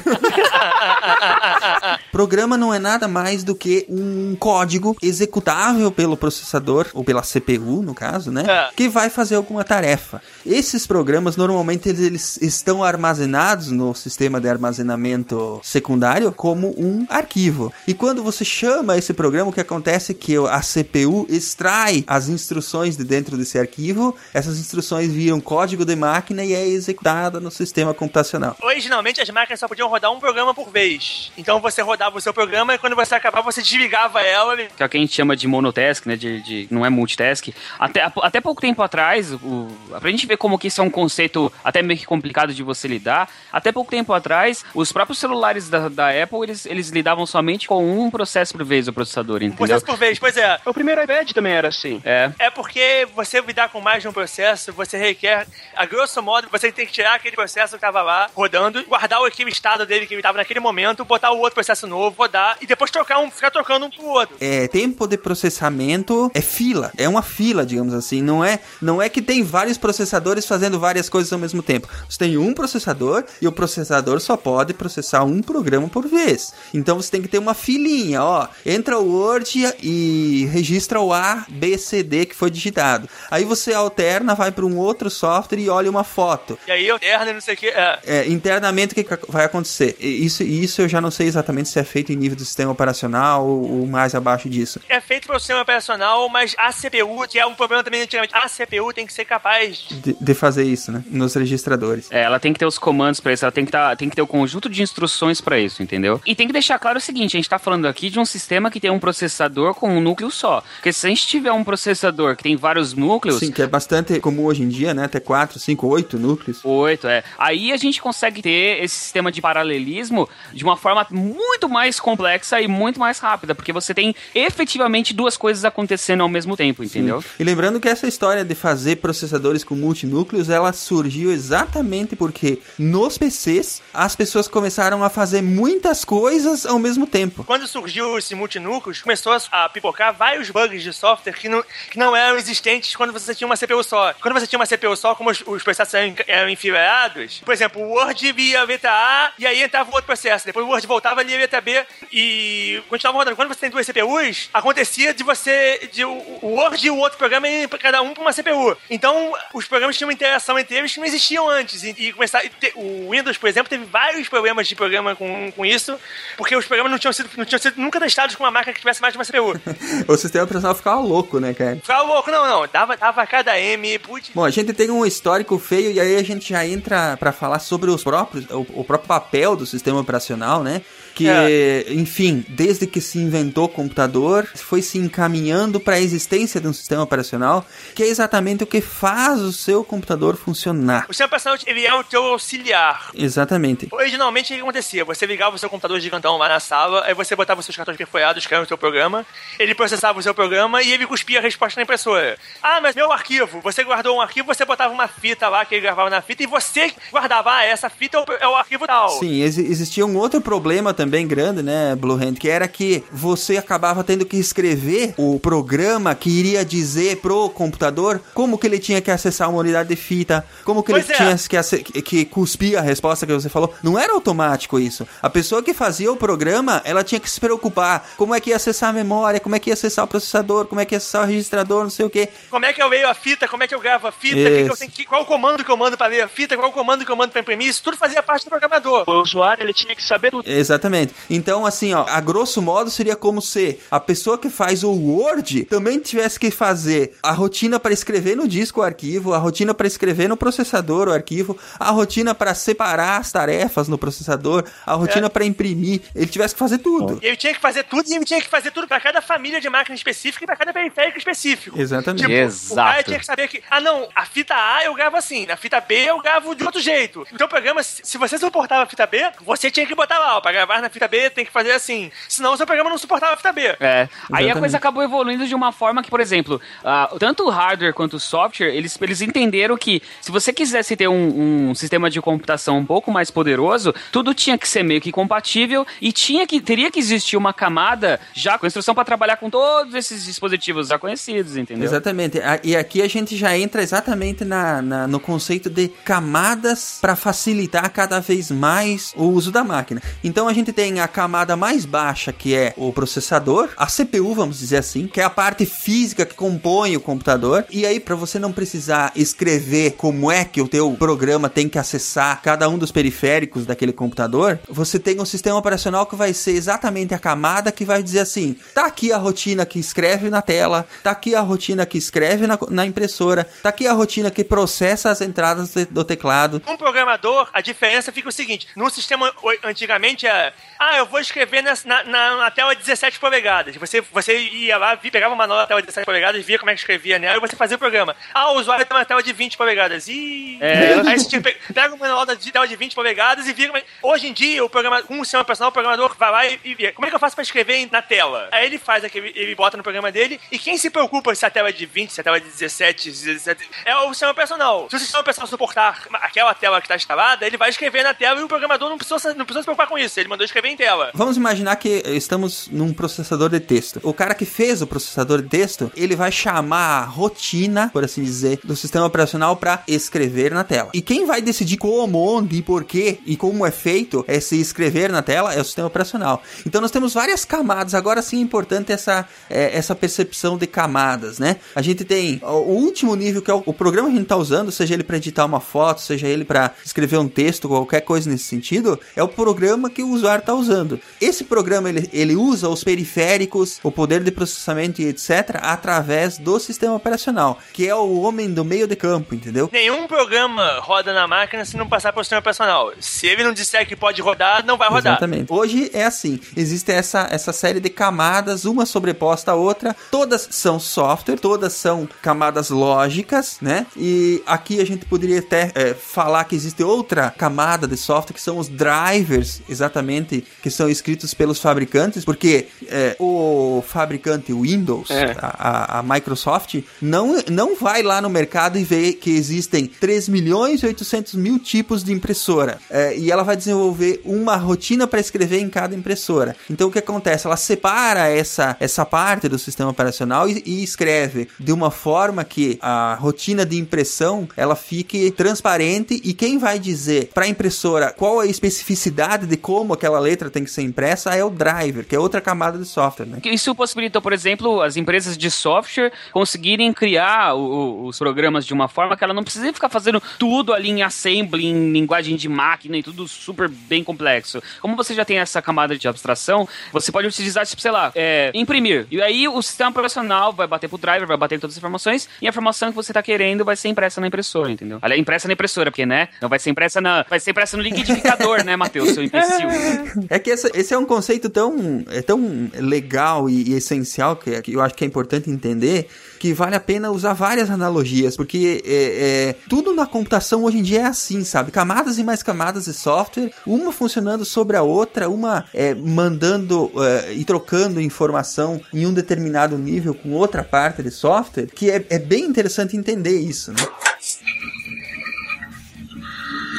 Speaker 2: Programa não é nada mais do que um código executável pelo processador, ou pela CPU, no caso, né?
Speaker 1: É.
Speaker 2: Que vai fazer alguma tarefa. Esses programas, normalmente, eles, eles estão armazenados no sistema de armazenamento secundário como um arquivo. E quando você chama esse programa, o que acontece é que a CPU extrai as instruções de dentro desse arquivo, essas instruções viram código de máquina e é executada no sistema computacional.
Speaker 1: Originalmente as máquinas só podiam rodar um programa por vez. Então você rodava o seu programa e quando você acabava, você desligava ela. e-
Speaker 3: que é o que a gente chama de monotask, né? De, de- não é multitask. Até, até pouco tempo atrás, o, pra gente ver como que isso é um conceito até meio que complicado de você lidar, até pouco tempo atrás, os próprios celulares da, da Apple, eles, eles lidavam somente com um processo por vez, o processador, entendeu?
Speaker 1: Processo por vez, pois é.
Speaker 4: O primeiro iPad também era assim.
Speaker 3: É.
Speaker 1: É porque você lidar com mais de um processo, você requer, a grosso modo, você tem que tirar aquele processo que tava lá rodando, guardar aquele estado dele que ele tava naquele momento, botar o outro processo novo, rodar e depois trocar um, ficar trocando um pro outro.
Speaker 2: É, tempo de processamento é fila, é uma fila, digamos assim. Não é, não é que tem vários processadores fazendo várias coisas ao mesmo tempo. Você tem um processador e o processador só pode processar um programa por vez. Então você tem que ter uma filinha, ó. Entra o Word e registra o A, B, C, D que foi digitado. Aí você alterna, vai para um outro software e olha uma foto.
Speaker 1: E aí, alterna e não sei o que. É.
Speaker 2: É, internamente o que, vai acontecer? E Isso, isso eu já não sei exatamente se é feito em nível do sistema operacional ou, ou mais abaixo disso.
Speaker 1: É feito pro sistema operacional, mas a CPU, que é um problema também antigamente, a CPU tem que ser capaz
Speaker 2: de, de fazer isso, né? Nos registradores.
Speaker 3: É, ela tem que ter os comandos pra isso, ela tem que, tá, tem que ter o conjunto de instruções pra isso, entendeu? E tem que deixar claro o seguinte, a gente tá falando aqui de um sistema que tem um processador com um núcleo só. Porque se a gente tiver um, um processador que tem vários núcleos,
Speaker 2: Sim, que é bastante comum hoje em dia, né? Até 4, 5, 8 núcleos.
Speaker 3: Oito, é. Aí a gente consegue ter esse sistema de paralelismo de uma forma muito mais complexa e muito mais rápida, porque você tem efetivamente duas coisas acontecendo ao mesmo tempo, entendeu?
Speaker 2: E lembrando que essa história de fazer processadores com multinúcleos, ela surgiu exatamente porque nos PCs as pessoas começaram a fazer muitas coisas ao mesmo tempo.
Speaker 1: Quando surgiu esse multinúcleos, começou a pipocar vários bugs de software que não, que não eram existentes quando você tinha uma CPU só. Quando você tinha uma CPU só, como os, os processos eram, eram enfileirados, por exemplo, o Word via letra A e aí entrava o outro processo. Depois o Word voltava ali a letra B e continuava rodando. Quando você tem duas CPUs, acontecia de você. de o Word e o outro programa ir pra cada um pra uma CPU. Então, os programas tinham uma interação entre eles que não existiam antes. E, e começar, o Windows, por exemplo, teve vários problemas de programa com, com isso, porque os programas não tinham sido, não tinham sido nunca testados com uma máquina que tivesse mais de uma CPU.
Speaker 2: O sistema operacional ficava louco, né, cara?
Speaker 1: Ficava louco, não, não. Dava, dava cada M, putz.
Speaker 2: Bom, a gente tem um histórico feio e aí a gente já entra pra falar sobre os próprios, o, o próprio papel do sistema operacional, né? Que, enfim, desde que se inventou o computador, foi se encaminhando para a existência de um sistema operacional, que é exatamente o que faz o seu computador funcionar.
Speaker 1: O sistema operacional, ele é o teu auxiliar.
Speaker 2: Exatamente.
Speaker 1: Originalmente, o que acontecia? Você ligava o seu computador gigantão lá na sala, aí você botava os seus cartões perfurados, que eram o seu programa, ele processava o seu programa e ele cuspia a resposta na impressora. Ah, mas meu arquivo, você guardou um arquivo, você botava uma fita lá que ele gravava na fita e você guardava, ah, essa fita é o, é o arquivo tal.
Speaker 2: Sim, exi- existia um outro problema também grande, né, Blue Hand, que era que você acabava tendo que escrever o programa que iria dizer pro computador como que ele tinha que acessar uma unidade de fita, como que
Speaker 1: Pois
Speaker 2: ele
Speaker 1: é.
Speaker 2: tinha que, que cuspir a resposta que você falou. Não era automático isso. A pessoa que fazia o programa, ela tinha que se preocupar como é que ia acessar a memória, como é que ia acessar o processador, como é que ia acessar o registrador, não sei o quê.
Speaker 1: Como é que eu leio a fita, como é que eu gravo a fita, que que eu tenho que- qual o comando que eu mando pra ler a fita, qual o comando que eu mando pra imprimir, isso tudo fazia parte do programador.
Speaker 4: O usuário ele tinha que saber tudo.
Speaker 2: Exatamente. Então, assim, ó, a grosso modo seria como se a pessoa que faz o Word também tivesse que fazer a rotina para escrever no disco o arquivo, a rotina para escrever no processador o arquivo, a rotina para separar as tarefas no processador, a rotina para imprimir. Ele tivesse que fazer tudo.
Speaker 1: E ele tinha que fazer tudo e ele tinha que fazer tudo pra cada família de máquina específica e pra cada periférico específico.
Speaker 2: Exatamente.
Speaker 1: Tipo, O cara tinha que saber que, ah não, a fita A eu gravo assim, na fita B eu gravo de outro jeito. Então o programa, se se você suportava a fita B, você tinha que botar lá, ó, pra gravar na fita B tem que fazer assim. Senão o seu programa não suportava a fita B.
Speaker 3: É. Aí a coisa acabou evoluindo de uma forma que, por exemplo, ah, tanto o hardware quanto o software, eles, eles entenderam que se você quisesse ter um, um sistema de computação um pouco mais poderoso, tudo tinha que ser meio que compatível e tinha que, teria que existir uma camada já com instrução para trabalhar com todos esses dispositivos já conhecidos, entendeu?
Speaker 2: Exatamente. E aqui a gente já entra exatamente na, na- no conceito de camadas para facilitar cada vez mais o uso da máquina. Então a gente tem a camada mais baixa, que é o processador, a CPU, vamos dizer assim, que é a parte física que compõe o computador. E aí, para você não precisar escrever como é que o teu programa tem que acessar cada um dos periféricos daquele computador, você tem um sistema operacional que vai ser exatamente a camada que vai dizer assim: tá aqui a rotina que escreve na tela, tá aqui a rotina que escreve na, na impressora, tá aqui a rotina que processa as entradas do teclado.
Speaker 1: O programador, a diferença fica o seguinte: no sistema antigamente é. Ah, eu vou escrever na, na, na tela 17 polegadas. Você, você ia lá, vi- pegava uma nova tela de 17 polegadas, via como é que escrevia nela e você fazia o programa. Ah, o usuário tem uma tela de 20 polegadas. Ih!
Speaker 3: É.
Speaker 1: Aí você tinha pega uma nova de tela de 20 polegadas e via como é... Hoje em dia, o programa, com o sistema operacional, o programador vai lá e, e vê. Como é que eu faço pra escrever na tela? Aí ele faz aquele, ele bota no programa dele e quem se preocupa se a tela é de 20, se a tela é de 17, 17 é o sistema operacional. Se o sistema operacional suportar aquela tela que está instalada, ele vai escrever na tela e o programador não precisa, não precisa se preocupar com isso. Ele mandou escrever em tela.
Speaker 2: Vamos imaginar que estamos num processador de texto. O cara que fez o processador de texto, ele vai chamar a rotina, por assim dizer, do sistema operacional para escrever na tela. E quem vai decidir como, onde e por quê e como é feito esse escrever na tela é o sistema operacional. Então nós temos várias camadas. Agora sim é importante essa, é, essa percepção de camadas, né? A gente tem o o último nível que é o, o programa que a gente está usando, seja ele para editar uma foto, seja ele para escrever um texto, qualquer coisa nesse sentido, é o programa que o usuário cara tá usando. Esse programa ele, ele usa os periféricos, o poder de processamento e etc. através do sistema operacional, que é o homem do meio de campo, entendeu?
Speaker 1: Nenhum programa roda na máquina se não passar pelo sistema operacional. Se ele não disser que pode rodar, não vai rodar.
Speaker 2: Exatamente. Hoje é assim, existe essa, essa série de camadas, uma sobreposta à outra, todas são software, todas são camadas lógicas, né? E aqui a gente poderia até é, falar que existe outra camada de software que são os drivers, exatamente, que são escritos pelos fabricantes, porque é, o fabricante Windows,
Speaker 4: É.
Speaker 2: a, a- Microsoft, não, não vai lá no mercado e vê que existem 3 milhões e 800 mil tipos de impressora. É, e ela vai desenvolver uma rotina para escrever em cada impressora. Então o que acontece? Ela separa essa, essa parte do sistema operacional e, e escreve de uma forma que a rotina de impressão ela fique transparente e quem vai dizer para a impressora qual a especificidade de como aquela letra tem que ser impressa é o driver, que é outra camada de software, né?
Speaker 3: Isso possibilitou, por exemplo, as empresas de software conseguirem criar o- o- os programas de uma forma que ela não precisa ficar fazendo tudo ali em assembly, em linguagem de máquina e tudo super bem complexo. Como você já tem essa camada de abstração, você pode utilizar, tipo, sei lá, é, imprimir. E aí o sistema operacional vai bater pro driver, vai bater em todas as informações, e a informação que você tá querendo vai ser impressa na impressora, entendeu? Aliás, impressa na impressora, porque, né? Não vai ser impressa na. Vai ser impressa no liquidificador, né, Matheus, seu imbecil?
Speaker 2: É que essa- esse é um conceito tão, é tão legal e, e essencial que, que eu acho que é importante entender que vale a pena usar várias analogias, porque é, é, tudo na computação hoje em dia é assim, sabe? Camadas e mais camadas de software, uma funcionando sobre a outra, uma é, mandando é, e trocando informação em um determinado nível com outra parte de software, que é, é bem interessante entender isso, né?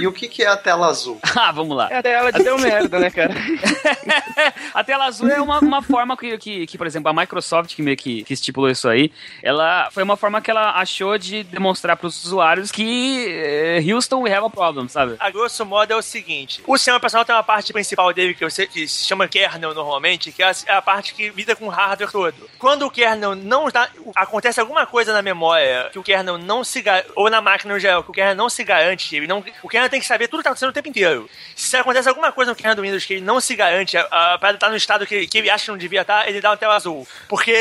Speaker 6: E o que, que é a tela azul?
Speaker 3: ah, vamos lá.
Speaker 4: É, até ela deu merda, né, cara?
Speaker 3: A tela azul é uma, uma forma que, que, que, por exemplo, a Microsoft, que meio que, que estipulou isso aí, ela foi uma forma que ela achou de demonstrar para os usuários que eh, Houston, we have a problem, sabe?
Speaker 1: A grosso modo é o seguinte: o sistema operacional tem uma parte principal dele que, você, que se chama kernel normalmente, que é a, é a parte que lida com o hardware todo. Quando o kernel não dá. Acontece alguma coisa na memória que o kernel não se ou na máquina no geral, que o kernel não se garante, ele não, o kernel tem que saber tudo que está acontecendo o tempo inteiro. Se acontece alguma coisa no kernel do Windows que ele não se garante, a, a parada tá no estado que, que ele acha que não devia estar, ele dá uma tela azul. Porque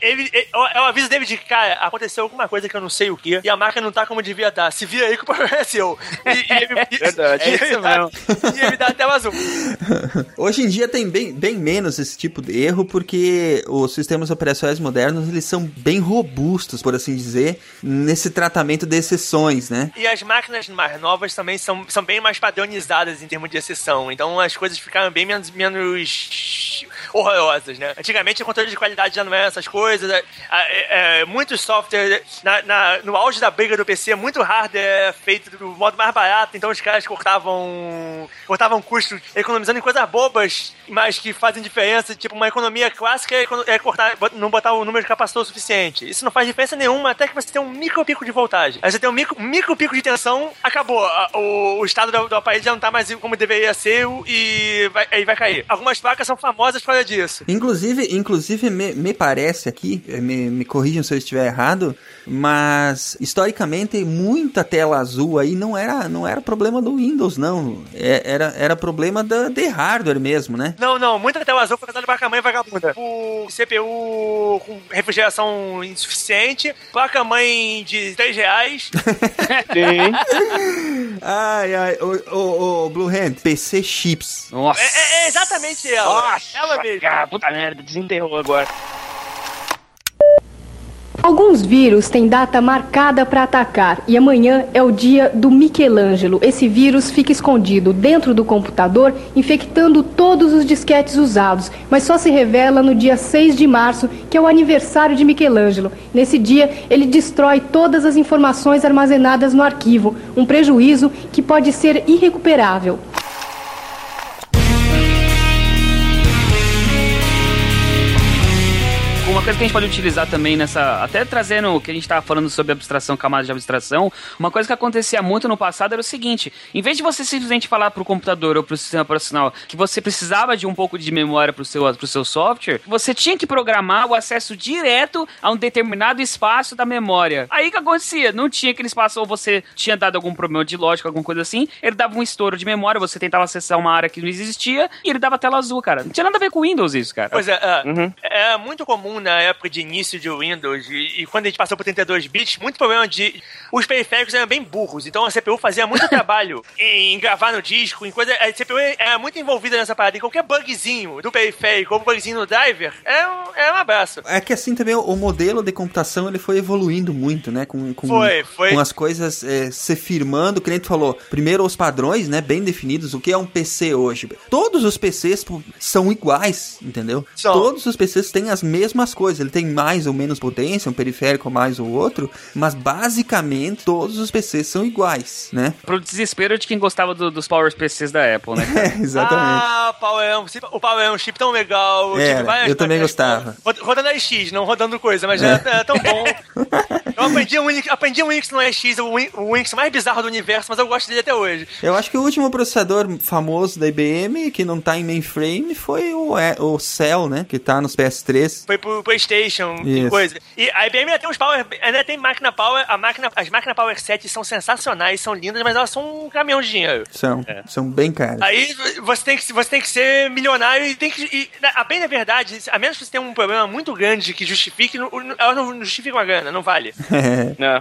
Speaker 1: ele, ele- é o aviso dele de que, cara, aconteceu alguma coisa que eu não sei o que, e a máquina não tá como devia estar. Se vira aí que o problema é seu. E, e ele,
Speaker 4: Verdade.
Speaker 1: e ele dá- e ele dá a tela azul.
Speaker 2: Hoje em dia tem bem, bem menos esse tipo de erro porque os sistemas operacionais modernos eles são bem robustos, por assim dizer, nesse tratamento de exceções, né?
Speaker 1: E as máquinas mais novas também são, são bem mais padronizadas em termos de exceção. Então as coisas ficaram bem menos, menos horrorosas, né? Antigamente o controle de qualidade já não era essas coisas. É, é, é, muitos softwares, na, na- no auge da briga do PC, muito hardware é feito do modo mais barato, então os caras cortavam, cortavam custos, economizando em coisas bobas, mas que fazem diferença. Tipo, uma economia clássica é, é cortar, não botar o número de capacitor suficiente. Isso não faz diferença nenhuma, até que você tem um micro pico de voltagem. Aí você tem um micro, micro pico de tensão, acabou. O, o estado do, do aparelho já não tá mais como deveria ser e vai, aí vai cair. Algumas placas são famosas por causa disso.
Speaker 2: Inclusive, inclusive me, me parece aqui, eh, me, me corrijam se eu estiver errado, mas historicamente muita tela azul aí não era, não era problema do Windows, não. É- era, era problema da, de hardware mesmo, né?
Speaker 1: Não, não, muita tela azul foi causada por placa-mãe vagabunda. O CPU com refrigeração insuficiente, placa-mãe de 3 reais.
Speaker 2: Ai, ai, o, o, o Blue Hand, PC Chips.
Speaker 3: Nossa.
Speaker 1: É, é- é exatamente ela.
Speaker 4: Nossa,
Speaker 1: ela mesmo.
Speaker 4: cara, puta merda, desenterrou agora.
Speaker 17: Alguns vírus têm data marcada para atacar e amanhã é o dia do Michelangelo. Esse vírus fica escondido dentro do computador, infectando todos os disquetes usados, mas só se revela no dia 6 de março, que é o aniversário de Michelangelo. Nesse dia, ele destrói todas as informações armazenadas no arquivo, um prejuízo que pode ser irrecuperável.
Speaker 3: Uma coisa que a gente pode utilizar também nessa. Até trazendo o que a gente tava falando sobre abstração, camadas de abstração, uma coisa que acontecia muito no passado era o seguinte: em vez de você simplesmente falar pro computador ou pro sistema operacional que você precisava de um pouco de memória pro seu, pro seu software, você tinha que programar o acesso direto a um determinado espaço da memória. Aí o que acontecia? Não tinha aquele espaço, ou você tinha dado algum problema de lógica, alguma coisa assim, ele dava um estouro de memória, você tentava acessar uma área que não existia e ele dava tela azul, cara. Não tinha nada a ver com Windows isso, cara.
Speaker 1: Pois é, é, é muito comum na época de início de Windows e, e quando a gente passou por 32 bits, muito problema de. Os periféricos eram bem burros, então a CPU fazia muito trabalho em gravar no disco, em coisa. A CPU era muito envolvida nessa parada. E qualquer bugzinho do periférico ou bugzinho no driver é um, é um abraço.
Speaker 2: É que assim também o, o modelo de computação ele foi evoluindo muito, né? Com, com,
Speaker 1: Foi, foi.
Speaker 2: com as coisas é, se firmando, nem tu falou. Primeiro os padrões, né? Bem definidos. O que é um PC hoje? Todos os PCs são iguais, entendeu?
Speaker 1: São.
Speaker 2: Todos os PCs têm as mesmas coisas. Ele tem mais ou menos potência, um periférico mais ou outro, mas basicamente todos os PCs são iguais, né?
Speaker 3: Pro desespero de quem gostava do- dos Power PCs da Apple, né?
Speaker 2: É, exatamente.
Speaker 1: Ah, o Power é um, o Power é um chip tão legal. Várias
Speaker 2: eu também gostava.
Speaker 1: Rod- Rodando AX, não rodando coisa, mas era, era tão bom. Eu aprendi um Unix, aprendi um Unix no AX, o Win- o Unix mais bizarro do universo, mas eu gosto dele até hoje.
Speaker 2: Eu acho que o último processador famoso da IBM que não tá em mainframe foi o, é, o Cell, né? Que tá nos PS3.
Speaker 1: Foi pro PlayStation e coisa. E a IBM ainda tem uns Power, ainda tem máquina Power, a máquina, as máquinas Power 7 são sensacionais, são lindas, mas elas são um caminhão de dinheiro.
Speaker 2: São, são bem caros.
Speaker 1: Aí você tem que, você tem que ser milionário e tem que. E, a bem da verdade, a menos que você tenha um problema muito grande que justifique, não- não- elas não justificam a grana, não vale.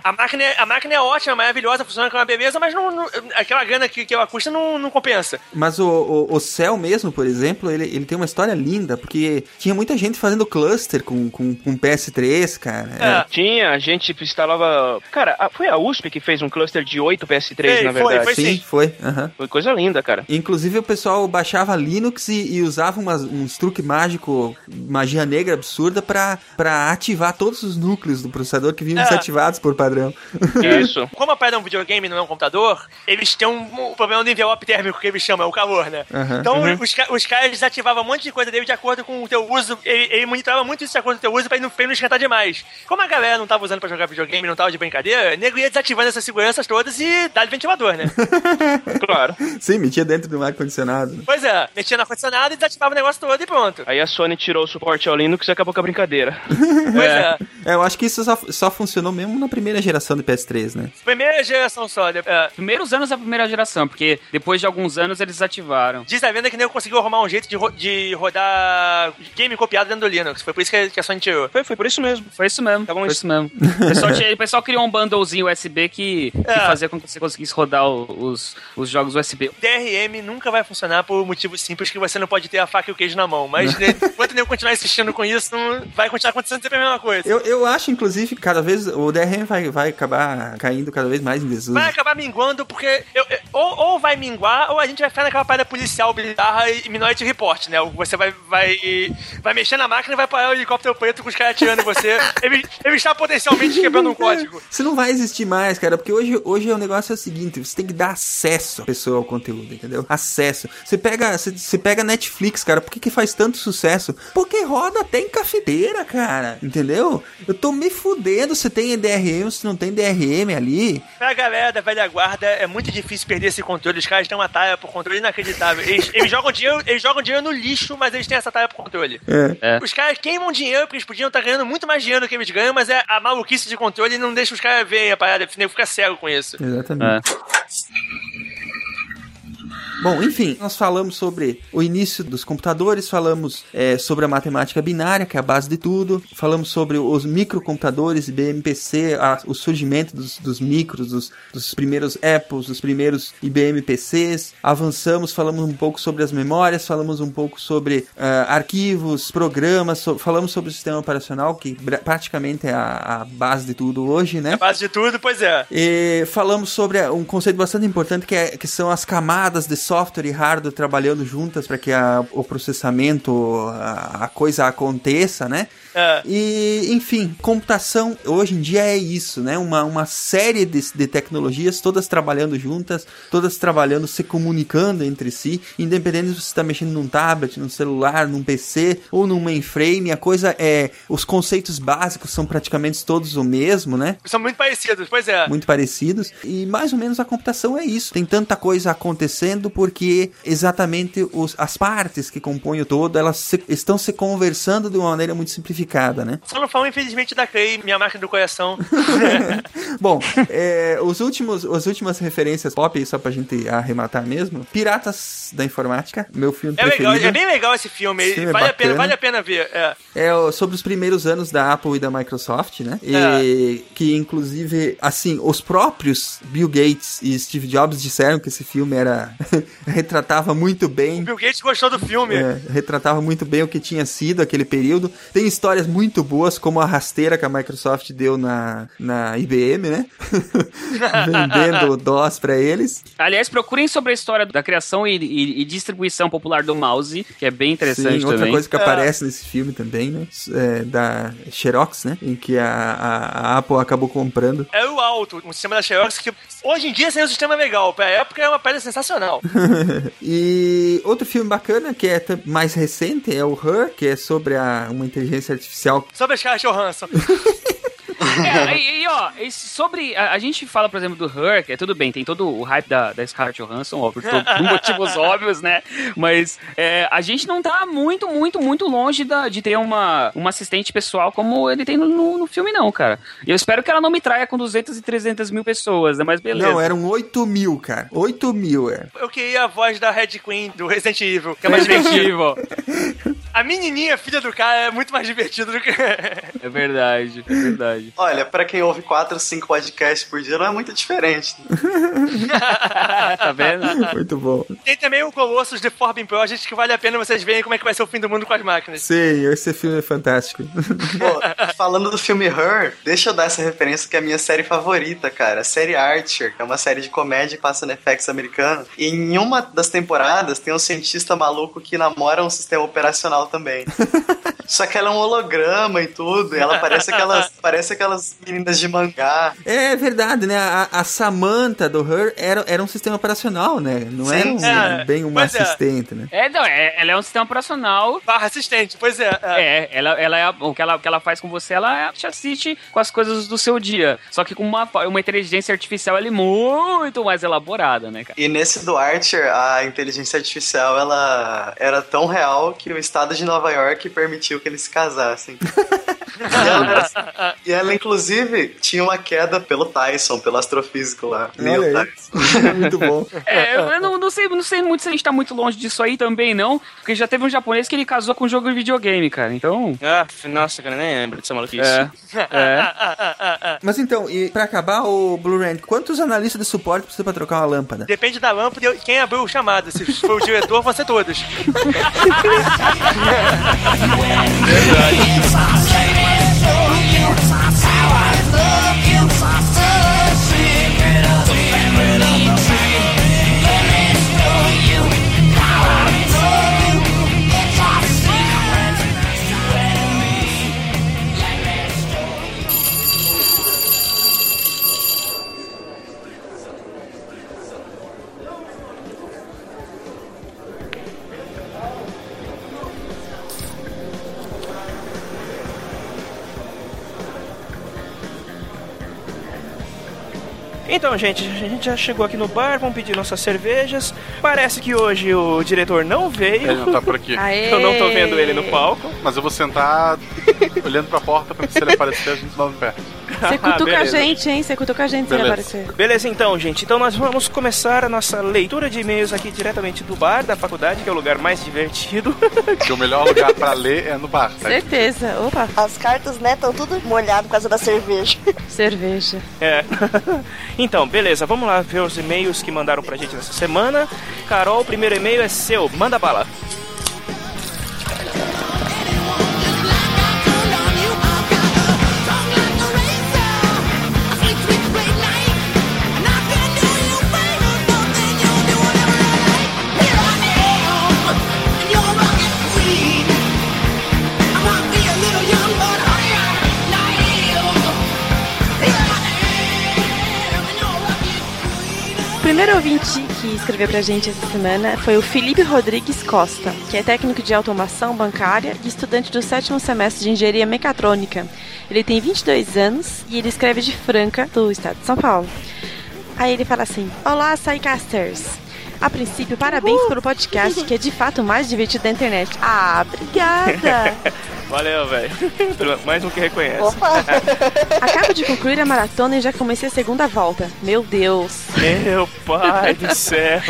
Speaker 1: A máquina, é- a máquina é ótima, maravilhosa, funciona com uma beleza, mas não, não- aquela grana que, que ela custa não, não compensa.
Speaker 2: Mas o, o, o Cell mesmo, por exemplo, ele, ele tem uma história linda, porque tinha muita gente fazendo cluster com, com, com PS3, cara.
Speaker 4: É, tinha, a gente instalava. Cara, a- foi a USP que fez um cluster de 8 PS3, na verdade.
Speaker 2: sim, foi. aham.
Speaker 4: Foi coisa linda, cara.
Speaker 2: Inclusive o pessoal baixava Linux e, e usava umas, uns truque mágico, magia negra absurda pra, pra ativar todos os núcleos do processador que vinham
Speaker 1: É.
Speaker 2: desativados por padrão.
Speaker 4: Isso.
Speaker 1: Como a parada é um videogame, não é um computador, eles têm um, um problema do envelope térmico que eles chamam, é o calor, né? Então
Speaker 2: Uhum.
Speaker 1: os, os caras desativavam um monte de coisa dele de acordo com o teu uso. Ele, ele monitorava muito isso de acordo com o teu uso pra não, pra ele não esquentar demais. Como a galera não tava usando pra jogar videogame, não tava de brincadeira, o nego ia desativando essas seguranças todas e dá de ventilador, né?
Speaker 4: Claro.
Speaker 2: Sim, metia dentro do ar-condicionado.
Speaker 1: pois é, metia no ar-condicionado e desativava o negócio todo e pronto.
Speaker 4: Aí a Sony tirou o suporte ao Linux e acabou com a brincadeira.
Speaker 1: Pois é.
Speaker 2: É, eu acho que isso só, só funcionou mesmo na primeira geração do PS3, né?
Speaker 1: Primeira geração só. né? É.
Speaker 3: Primeiros anos da primeira geração, porque depois de alguns anos eles desativaram.
Speaker 1: Diz a venda que nego conseguiu arrumar um jeito de, ro- de rodar game copiado dentro do Linux. Foi por isso que que a Sony tirou.
Speaker 4: Foi, foi por isso mesmo.
Speaker 3: Foi isso mesmo. foi isso mesmo. O pessoal, tinha- o pessoal criou um bundlezinho USB que, que
Speaker 1: É.
Speaker 3: fazia com que você conseguisse rodar os, os jogos USB.
Speaker 1: DRM nunca vai funcionar por motivos simples que você não pode ter a faca e o queijo na mão. Mas né, enquanto nego continuar insistindo com isso, não vai continuar acontecendo sempre a mesma coisa.
Speaker 2: Eu, eu acho, inclusive, que cada vez o DRM vai, vai acabar caindo cada vez mais em desuso.
Speaker 1: Vai acabar minguando porque eu- eu- ou, ou vai minguar ou a gente vai ficar naquela parada policial bizarra e Minority Report, né? Você vai, vai, vai mexer na máquina e vai parar o helicóptero preto com os caras atirando em você. ele, ele está potencialmente quebrando um código.
Speaker 2: Isso não vai existir mais, cara, porque hoje, hoje o negócio é o seguinte, você tem que dar acesso à pessoa ao conteúdo, entendeu? Acesso. Você pega, você, você pega Netflix, cara, por que, que faz tanto sucesso? Porque roda até em cafeteira, cara, entendeu? Eu tô me fudendo se tem DRM, se não tem DRM ali.
Speaker 1: Pra galera da velha guarda, é muito difícil perder esse controle. Os caras têm uma taia por controle inacreditável. Eles, eles jogam dinheiro, eles jogam dinheiro no lixo, mas eles têm essa taia por controle.
Speaker 2: É.
Speaker 1: Os caras queimam dinheiro porque eles podiam estar ganhando muito mais dinheiro do que eles ganham, mas é a maluquice de controle não deixa os caras verem a parada, o nego fica cego com isso.
Speaker 2: Exatamente. Bom, enfim, nós falamos sobre o início dos computadores, falamos é, sobre a matemática binária, que é a base de tudo, falamos sobre os microcomputadores, IBM PC, a- o surgimento dos, dos micros, dos, dos primeiros Apples, dos primeiros IBM PCs, avançamos, falamos um pouco sobre as memórias, falamos um pouco sobre ah, arquivos, programas, so- falamos sobre o sistema operacional, que praticamente é a, a base de tudo hoje, né?
Speaker 1: A base de tudo, pois é.
Speaker 2: E falamos sobre um conceito bastante importante que, é, que são as camadas de software e hardware trabalhando juntas para que a- o processamento, a, a coisa aconteça, né?
Speaker 1: É.
Speaker 2: E, enfim, computação hoje em dia é isso, né? Uma, uma série de, de tecnologias, todas trabalhando juntas, todas trabalhando, se comunicando entre si, independente se você está mexendo num tablet, num celular, num PC ou num mainframe, a coisa é. Os conceitos básicos são praticamente todos o mesmo, né?
Speaker 1: São muito parecidos, pois é.
Speaker 2: muito parecidos. E mais ou menos a computação é isso. Tem tanta coisa acontecendo porque exatamente os, as partes que compõem o todo, elas se- estão se conversando de uma maneira muito simplificada, né?
Speaker 1: Só não falo, infelizmente, da Clay, minha máquina do coração.
Speaker 2: Bom, é, os últimos, as últimas referências pop, só pra gente arrematar mesmo, Piratas da Informática, meu filme
Speaker 1: É, legal,
Speaker 2: preferido.
Speaker 1: é bem legal esse filme.
Speaker 2: Esse filme é
Speaker 1: vale, a pena, vale a pena ver. É.
Speaker 2: É sobre os primeiros anos da Apple e da Microsoft, né? E
Speaker 1: É.
Speaker 2: que inclusive, assim, os próprios Bill Gates e Steve Jobs disseram que esse filme era retratava muito bem
Speaker 1: Bill Gates gostou do filme.
Speaker 2: é, retratava muito bem o que tinha sido aquele período. Tem histórias muito boas, como a rasteira que a Microsoft deu na, na IBM, né? Vendendo o DOS pra eles.
Speaker 3: Aliás, procurem sobre a história da criação e, e- e distribuição popular do mouse, que é bem interessante
Speaker 2: Sim, outra
Speaker 3: também.
Speaker 2: coisa que aparece nesse filme também, né? É, da Xerox, né? Em que a, a, a Apple acabou comprando.
Speaker 1: É o Alto, um sistema da Xerox que hoje em dia seria um sistema legal. Pra época é uma pedra sensacional.
Speaker 2: e outro filme bacana que é mais recente é o Her, que é sobre a, uma inteligência artificial.
Speaker 1: Sobre a Scarlett Johansson.
Speaker 3: É, e, e, ó, esse- sobre. A, a gente fala, por exemplo, do Her, que é tudo bem, tem todo o hype da, da Scarlett Johansson, ó, por, por motivos óbvios, né? Mas é, a gente não tá muito, muito, muito longe da- de ter uma, uma assistente pessoal como ele tem no, no, no filme, não, cara. E eu espero que ela não me traia com 200 e 300 mil pessoas, né? Mas beleza.
Speaker 2: Não, eram 8 mil, cara. 8 mil, é.
Speaker 1: Eu queria a voz da Red Queen do Resident Evil, que é mais divertido. A menininha, filha do cara, é muito mais divertido do que.
Speaker 3: É verdade, é verdade.
Speaker 6: Olha, pra quem ouve 4, 5 podcasts por dia, não é muito diferente.
Speaker 3: tá vendo?
Speaker 2: Muito bom.
Speaker 1: Tem também o Colossus The Forbin Project, que vale a pena vocês verem como é que vai ser o fim do mundo com as máquinas.
Speaker 2: Sim, esse filme é fantástico.
Speaker 6: Pô, falando do filme Her, deixa eu dar essa referência que é a minha série favorita, cara. A série Archer, que é uma série de comédia que passa no FX americano. E em uma das temporadas tem um cientista maluco que namora um sistema operacional também. Só que ela é um holograma e tudo. E ela parece aquelas, parece aquelas meninas de mangá.
Speaker 2: É verdade, né? A, a Samantha do Her era, era um sistema operacional, né? Não
Speaker 1: Sim,
Speaker 2: era um-
Speaker 1: é.
Speaker 2: bem uma
Speaker 1: é.
Speaker 2: assistente, né?
Speaker 3: É, não, é, ela é um sistema operacional.
Speaker 1: Barra assistente, pois é.
Speaker 3: É, ela, ela é o, que ela, o que ela faz com você, ela te assiste com as coisas do seu dia. Só que com uma, uma inteligência artificial ali muito mais elaborada, né, cara?
Speaker 6: E nesse do Archer, a inteligência artificial ela era tão real que o estado de Nova York permitiu que eles se casassem. e, ela, e ela, inclusive, tinha uma queda pelo Tyson, pelo astrofísico lá. Neil
Speaker 2: aí.
Speaker 6: Tyson.
Speaker 2: Muito bom.
Speaker 3: É, eu, não, não sei, não sei muito se a gente tá muito longe disso aí também, não. Porque já teve um japonês que ele casou com um jogo de videogame, cara. Então.
Speaker 4: Ah, nossa, cara, nem lembro dessa maluquice.
Speaker 3: É. é.
Speaker 2: Mas então, e pra acabar o Blue Rand, quantos analistas de suporte precisa pra trocar uma lâmpada?
Speaker 1: Depende da lâmpada e quem abriu o chamado. Se for o diretor, vão ser todos.
Speaker 4: Então, gente, a gente já chegou aqui no bar, vamos pedir nossas cervejas. Parece que hoje o diretor não veio.
Speaker 18: Ele não tá por aqui.
Speaker 10: Aê!
Speaker 4: Eu não tô vendo ele no palco.
Speaker 18: Mas eu vou sentar olhando pra porta pra ver se ele aparecer a gente um pé.
Speaker 10: Você cutuca a gente, hein? Você cutuca a gente se aparecer.
Speaker 4: Beleza, então, gente. Então nós vamos começar a nossa leitura de e-mails aqui diretamente do bar da faculdade, que é o lugar mais divertido.
Speaker 18: Que o melhor lugar pra ler é no bar. tá?
Speaker 10: Certeza. Opa,
Speaker 9: As cartas, né, estão tudo molhado por causa da cerveja.
Speaker 10: cerveja.
Speaker 4: É. então, beleza, vamos lá ver os e-mails que mandaram pra gente nessa semana. Carol, o primeiro e-mail é seu, manda bala.
Speaker 10: Primeiro ouvinte que escreveu pra gente essa semana foi o Felipe Rodrigues Costa, que é técnico de automação bancária e estudante do sétimo semestre de engenharia mecatrônica. Ele tem 22 anos e ele escreve de Franca, do estado de São Paulo. Aí ele fala assim: Olá, Psycasters! A princípio, parabéns pelo podcast, que é de fato o mais divertido da internet. Ah, obrigada!
Speaker 4: Valeu, velho. Mais um que reconhece.
Speaker 10: Acabo de concluir a maratona e já comecei a segunda volta. Meu Deus!
Speaker 4: Meu pai do céu.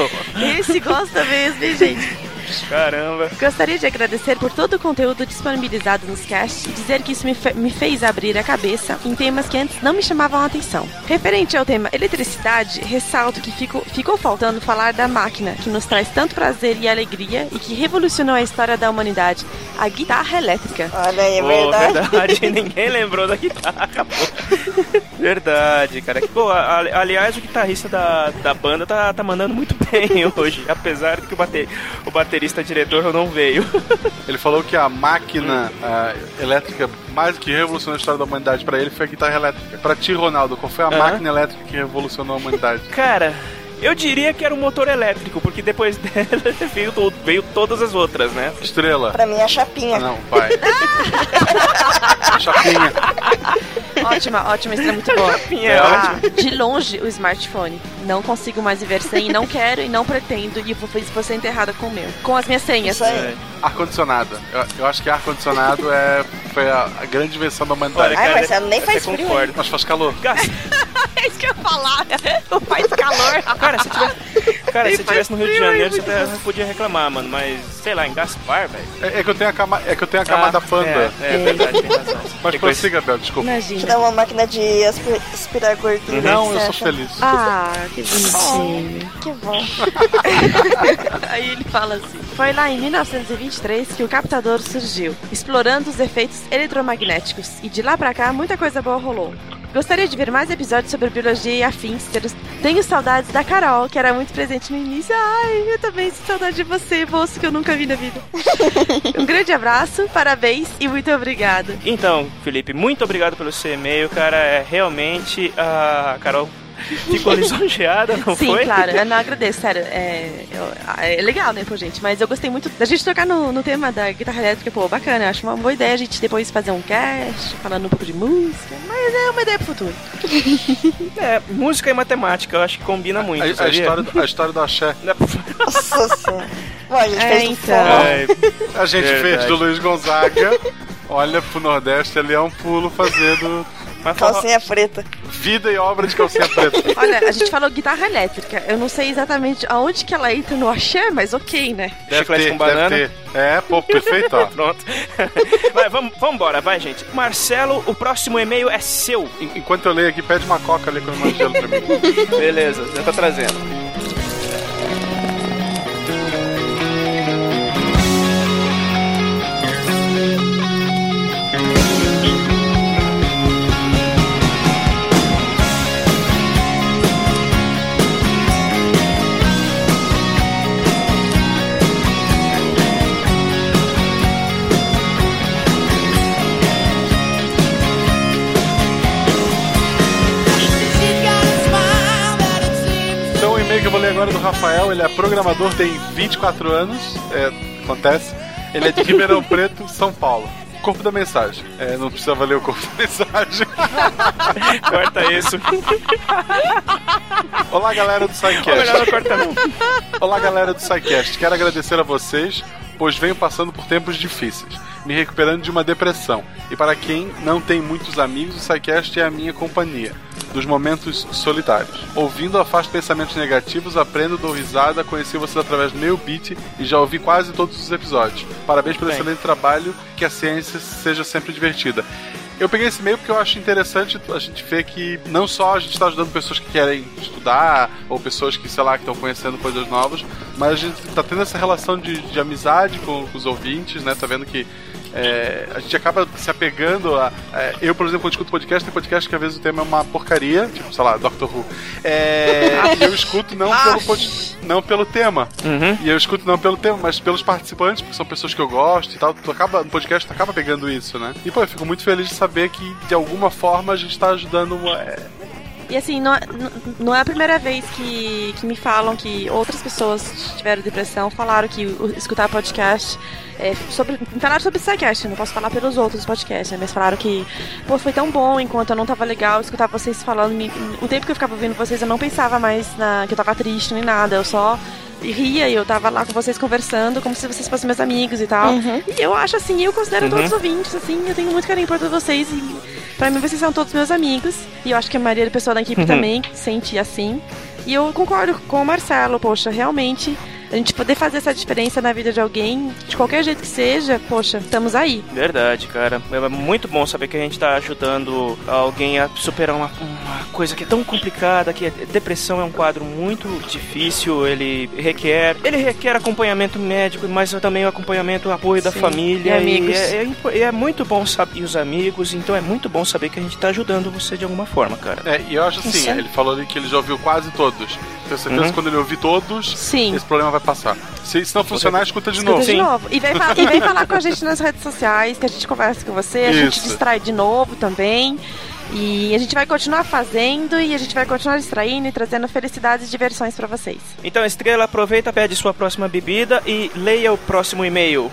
Speaker 10: Esse gosta mesmo, hein, gente?
Speaker 4: Caramba.
Speaker 10: Gostaria de agradecer por todo o conteúdo disponibilizado nos casts e dizer que isso me, fe- me fez abrir a cabeça em temas que antes não me chamavam a atenção. Referente ao tema eletricidade, ressalto que fico- ficou faltando falar da máquina que nos traz tanto prazer e alegria e que revolucionou a história da humanidade, a guitarra elétrica.
Speaker 9: Olha aí,
Speaker 4: Pô, verdade. Ninguém lembrou da guitarra, pô. Verdade, cara. Pô, a- a- aliás, o guitarrista da, da banda tá, tá mandando muito bem hoje, apesar de que o, bate, o baterista diretor não veio.
Speaker 18: Ele falou que a máquina ah, elétrica mais que revolucionou a história da humanidade pra ele foi a guitarra elétrica. Pra ti, Ronaldo, qual foi a
Speaker 4: Aham.
Speaker 18: máquina elétrica que revolucionou a humanidade?
Speaker 4: Cara, eu diria que era um motor elétrico, porque depois dela veio, veio todas as outras, né?
Speaker 18: Estrela.
Speaker 9: Pra mim é a chapinha.
Speaker 18: Não, vai. Chapinha.
Speaker 10: Ótima, ótima, isso é muito boa.
Speaker 4: Chapinha é
Speaker 10: Ah,
Speaker 4: ótimo.
Speaker 10: de longe, o smartphone. Não consigo mais viver sem, não quero e não pretendo, e vou, vou ser enterrada com o meu. Com as minhas senhas.
Speaker 18: É. Ar-condicionado. Eu, eu acho que ar-condicionado é, foi a, a grande invenção da humanidade.
Speaker 9: Olha, Ai, cara, Marcelo, nem faz frio,
Speaker 18: concordo. Mas faz calor.
Speaker 10: é isso que eu ia falar. Não faz calor.
Speaker 4: Cara, se tivesse, cara, se tivesse no Rio de Janeiro, você até podia reclamar, mano. Mas, sei lá, em Gaspar, velho.
Speaker 18: É, é que eu tenho a, cama, é que eu tenho a camada
Speaker 4: Ah,
Speaker 18: panda.
Speaker 4: é, é verdade, tem razão.
Speaker 18: Mas
Speaker 4: Tem
Speaker 18: prossiga, Bel, desculpa.
Speaker 9: Que dá uma máquina de aspi- aspirar gordura.
Speaker 18: Não, eu sou feliz.
Speaker 10: Ah, que bonitinho.
Speaker 9: Que bom.
Speaker 10: Aí ele fala assim: Foi lá em 1923 que o captador surgiu, explorando os efeitos eletromagnéticos, e de lá pra cá muita coisa boa rolou. Gostaria de ver mais episódios sobre biologia e afins. Tenho saudades da Carol, que era muito presente no início. Ai, eu também sinto saudade de você, moço que eu nunca vi na vida. um grande abraço, parabéns e muito obrigada.
Speaker 4: Então, Felipe, muito obrigado pelo seu e-mail, cara. É realmente a Carol ficou lisonjeada, não
Speaker 10: Sim,
Speaker 4: foi?
Speaker 10: claro, eu não agradeço, sério. É, eu- é legal, né, pô, gente? Mas eu gostei muito da gente tocar no, no tema da guitarra elétrica, pô, bacana. Eu acho uma boa ideia a gente depois fazer um cast, falando um pouco de música. Mas é uma ideia pro futuro.
Speaker 4: É, música e matemática, eu acho que combina muito.
Speaker 18: A, a história, do- a história do axé.
Speaker 9: Nossa senhora. A gente
Speaker 10: É,
Speaker 9: fez do
Speaker 10: então.
Speaker 9: forró.
Speaker 18: A gente
Speaker 4: Verdade.
Speaker 18: fez do Luiz Gonzaga. Olha pro Nordeste, ele é um pulo fazendo
Speaker 9: Calcinha preta.
Speaker 18: vida e obra de calcinha preta.
Speaker 10: Olha, a gente falou guitarra elétrica. Eu não sei exatamente aonde que ela entra no axé, mas ok, né?
Speaker 18: Deve
Speaker 4: Chiclete
Speaker 18: ter,
Speaker 4: com banana.
Speaker 18: deve ter. É, pô, perfeito, ó.
Speaker 4: Pronto. vai, vamos, vamos embora, vai, gente. Marcelo, o próximo e-mail é seu.
Speaker 18: En- Enquanto eu leio aqui, pede uma coca ali com o gelo pra mim.
Speaker 4: Beleza, já tá trazendo.
Speaker 18: Agora do Rafael, ele é programador, tem 24 anos, é, acontece. Ele é de Ribeirão Preto, São Paulo. Corpo da mensagem. É, não precisava ler o corpo da mensagem.
Speaker 4: Corta isso.
Speaker 18: Olá, galera do
Speaker 4: Ou
Speaker 18: SciCast.
Speaker 4: corta não.
Speaker 18: Olá, galera do SciCast. Quero agradecer a vocês, pois venho passando por tempos difíceis, me recuperando de uma depressão. E para quem não tem muitos amigos, o SciCast é a minha companhia, dos momentos solitários. Ouvindo afasto pensamentos negativos, aprendo, dou risada, conheci vocês através do meu beat e já ouvi quase todos os episódios. Parabéns pelo
Speaker 4: Bem.
Speaker 18: excelente trabalho, que a ciência seja sempre divertida. Eu peguei esse e-mail porque eu acho interessante a gente ver que não só a gente está ajudando pessoas que querem estudar, ou pessoas que, sei lá, que estão conhecendo coisas novas, mas a gente está tendo essa relação de, de amizade com, com os ouvintes, né? Tá vendo que é, a gente acaba se apegando a. é, eu, por exemplo, quando escuto podcast, tem podcast que às vezes o tema é uma porcaria, tipo, sei lá, Doctor Who. É, e eu escuto não pelo, pod- não pelo tema. E eu escuto não pelo tema, mas pelos participantes, porque são pessoas que eu gosto e tal. Tu acaba, no podcast tu acaba pegando isso, né? E pô, eu fico muito feliz de saber que de alguma forma a gente tá ajudando. é,
Speaker 10: E assim, não é, não é a primeira vez que, que me falam que outras pessoas tiveram depressão falaram que escutar podcast é, sobre. Falaram sobre Psycast, não posso falar pelos outros podcasts, né? Mas falaram que, pô, foi tão bom enquanto eu não tava legal escutar vocês falando. me- o tempo que eu ficava ouvindo vocês, eu não pensava mais na, que eu tava triste nem nada, eu só ria e eu tava lá com vocês conversando como se vocês fossem meus amigos e tal.
Speaker 9: Uhum.
Speaker 10: E eu acho assim, eu considero
Speaker 9: Uhum.
Speaker 10: todos os ouvintes, assim, eu tenho muito carinho por todos vocês e pra mim vocês são todos meus amigos. E eu acho que a maioria da pessoa da equipe
Speaker 4: Uhum.
Speaker 10: também sente assim. E eu concordo com o Marcelo, poxa, realmente. A gente poder fazer essa diferença na vida de alguém, de qualquer jeito que seja, poxa, estamos aí.
Speaker 4: Verdade, cara. É muito bom saber que a gente tá ajudando alguém a superar uma, uma coisa que é tão complicada, que é, depressão é um quadro muito difícil, ele requer, ele requer acompanhamento médico, mas também o acompanhamento, o apoio da
Speaker 10: Sim,
Speaker 4: família.
Speaker 10: e amigos.
Speaker 4: é, é e é muito bom saber, e os amigos, então é muito bom saber que a gente tá ajudando você de alguma forma, cara.
Speaker 18: É, e eu acho assim,
Speaker 4: Isso é-
Speaker 18: ele falou ali que ele já ouviu quase todos. Tenho certeza
Speaker 4: Uhum.
Speaker 18: que quando ele ouvir todos,
Speaker 10: Sim.
Speaker 18: esse problema vai passar. Se, se não funcionar, escuta de
Speaker 10: Escuta
Speaker 18: novo.
Speaker 10: de novo. E vem, e vem falar com a gente nas redes sociais, que a gente conversa com você, a gente
Speaker 18: Isso.
Speaker 10: distrai de novo também. E a gente vai continuar fazendo e a gente vai continuar distraindo e trazendo felicidades e diversões pra vocês.
Speaker 4: Então, Estrela, aproveita, pede sua próxima bebida e leia o próximo e-mail.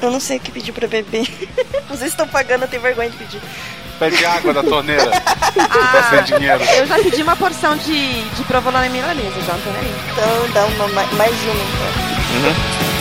Speaker 9: Eu não sei o que pedir pra beber. Vocês estão pagando, eu tenho vergonha de pedir.
Speaker 18: Pede água da torneira. tá sem dinheiro.
Speaker 10: Eu já pedi uma porção de, de provolone milanesa, já, não tô nem aí.
Speaker 9: Então dá uma, ma- mais uma então. Tá,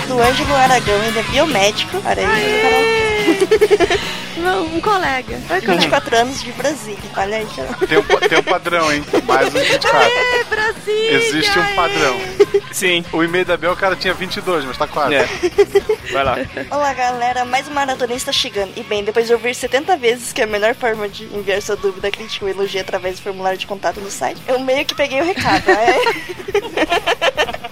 Speaker 9: é do Ângelo Aragão, ele é biomédico. Olha aí,
Speaker 10: Não, um colega. Oi, colega.
Speaker 9: 24 anos de Brasília. Olha aí.
Speaker 18: Tem um, tem um padrão, hein? Mais um 24.
Speaker 10: Ê, Brasília!
Speaker 18: Existe um padrão.
Speaker 4: Sim.
Speaker 18: O e-mail da Bel, o cara tinha 22, mas tá quase.
Speaker 4: É. Vai lá.
Speaker 9: Olá galera, mais um maratonista chegando. E bem, depois de ouvir 70 vezes que a melhor forma de enviar sua dúvida, crítica ou elogio é através do formulário de contato no site, eu meio que peguei o recado. É.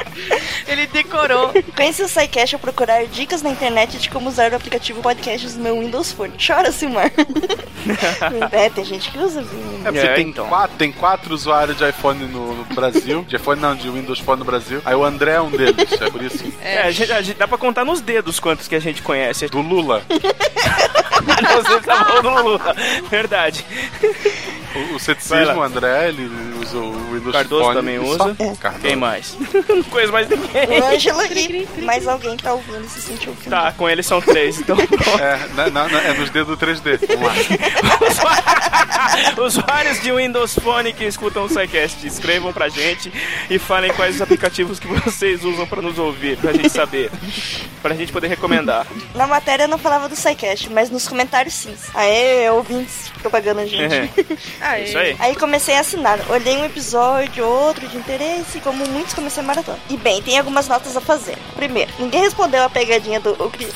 Speaker 10: Ele decorou.
Speaker 9: Conheci o SciCast ao procurar dicas na internet de como usar o aplicativo Podcasts no meu Windows Phone. Chora, Silmar. é, tem gente que usa, viu?
Speaker 18: É porque tem, quatro, tem quatro usuários de iPhone no, no Brasil. De iPhone não, de Windows Phone no Brasil. Aí o André é um deles, é por isso.
Speaker 4: É, a gente, a gente- dá pra contar nos dedos quantos que a gente conhece.
Speaker 18: Do Lula.
Speaker 4: Não, você tá falando do Lula. Verdade.
Speaker 18: O, o ceticismo, o André, ele usa o Windows
Speaker 4: Cardoso
Speaker 18: Phone.
Speaker 4: também usa.
Speaker 18: só.
Speaker 4: É.
Speaker 18: Cardoso.
Speaker 4: Quem mais? Não conheço mais ninguém.
Speaker 9: O Ângelo e mais alguém que tá ouvindo se sentiu ofendido.
Speaker 4: Tá, com ele são três, então.
Speaker 18: É, na- na- na- é nos dedos do 3D. Vamos lá.
Speaker 4: Usuários de Windows Phone que escutam o SciCast, escrevam pra gente e falem quais os aplicativos que vocês usam pra nos ouvir, pra gente saber. Pra gente poder recomendar.
Speaker 9: Na matéria não falava do SciCast, mas nos comentários sim. Aê, ouvintes, propaganda, gente.
Speaker 4: É. Isso aí.
Speaker 9: Aí comecei a assinar. Olhei um episódio, outro de interesse, e como muitos comecei a maratona. E bem, tem algumas notas a fazer. Primeiro, ninguém respondeu a pegadinha do o que,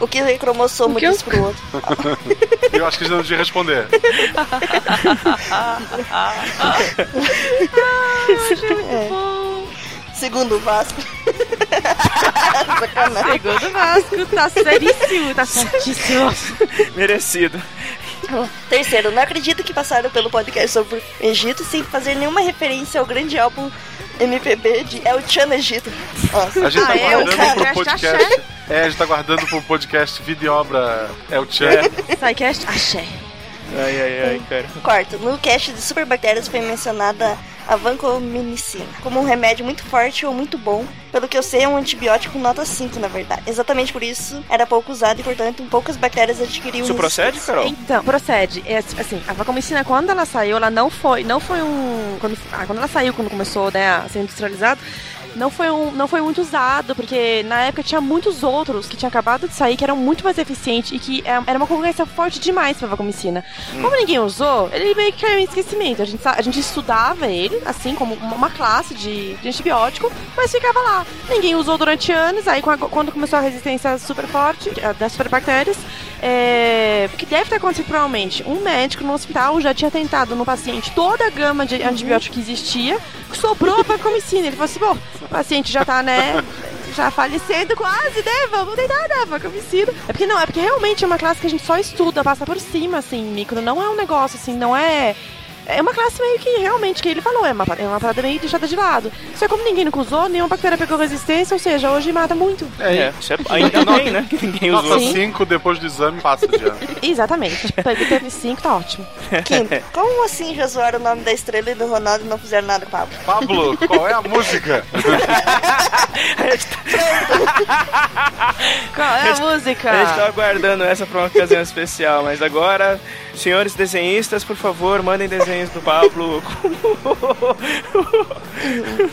Speaker 9: o que o cromossomo
Speaker 10: O que eu-
Speaker 9: pro outro.
Speaker 18: Eu acho que eles não deviam responder.
Speaker 9: É. Segundo o Vasco.
Speaker 10: Segundo o Vasco, tá seríssimo, tá certíssimo.
Speaker 4: Merecido.
Speaker 9: Terceiro, não acredito que passaram pelo podcast sobre o Egito sem fazer nenhuma referência ao grande álbum MPB de El Chan Egito. Nossa.
Speaker 18: A gente tá
Speaker 9: Ah, é, o
Speaker 18: guardando
Speaker 9: cara-
Speaker 18: pro podcast. É, a gente tá guardando pro podcast vídeo e obra El Chan.
Speaker 10: SciCast, axé.
Speaker 4: Ai, ai, ai, cara.
Speaker 9: Quarto, no cast de superbactérias foi mencionada a vancomicina como um remédio muito forte ou muito bom. Pelo que eu sei, é um antibiótico nota 5, na verdade. Exatamente por isso era pouco usado e, portanto, poucas bactérias adquiriam
Speaker 4: Isso procede, Carol?
Speaker 10: Então, procede. É, assim, a vacomicina, quando ela saiu, ela não foi, não foi um... Quando, ah, quando ela saiu, quando começou né, a ser industrializado, não foi, um, não foi muito usado, porque na época tinha muitos outros que tinham acabado de sair, que eram muito mais eficientes e que é, era uma concorrência forte demais pra vacomicina.
Speaker 4: Hum.
Speaker 10: Como ninguém usou, ele meio que caiu em esquecimento. A gente, a gente estudava ele, assim, como uma, classe de, de antibiótico, mas ficava lá. Ninguém usou durante anos, aí quando começou a resistência super forte, a das superbactérias, é, o que deve ter acontecido provavelmente, um médico no hospital já tinha tentado no paciente toda a gama de antibiótico que existia, sobrou a vancomicina. Ele falou assim, bom, o paciente já tá, né, já falecendo quase, né? Vamos tentar, né? Vaca homicida. É porque não, é porque realmente é uma classe que a gente só estuda, passa por cima, assim, micro. Não é um negócio, assim, não é. É uma classe meio que realmente, que ele falou, é uma, é uma parada meio deixada de lado. Só que como ninguém nunca usou, nenhuma bactéria pegou resistência, ou seja, hoje mata muito.
Speaker 4: É, isso é, ainda bem, né? Que ninguém usou.
Speaker 18: Nota 5 depois do exame passa de ano.
Speaker 10: Exatamente. Teve 5, tá ótimo.
Speaker 9: Quinto, como assim já zoaram o nome da estrela e do Ronaldo e não fizeram nada com o Pablo?
Speaker 18: Pablo, qual é a música?
Speaker 10: Qual é a música?
Speaker 4: A gente tava aguardando essa pra uma ocasião especial, mas agora, senhores desenhistas, por favor, mandem desenhos do Pablo.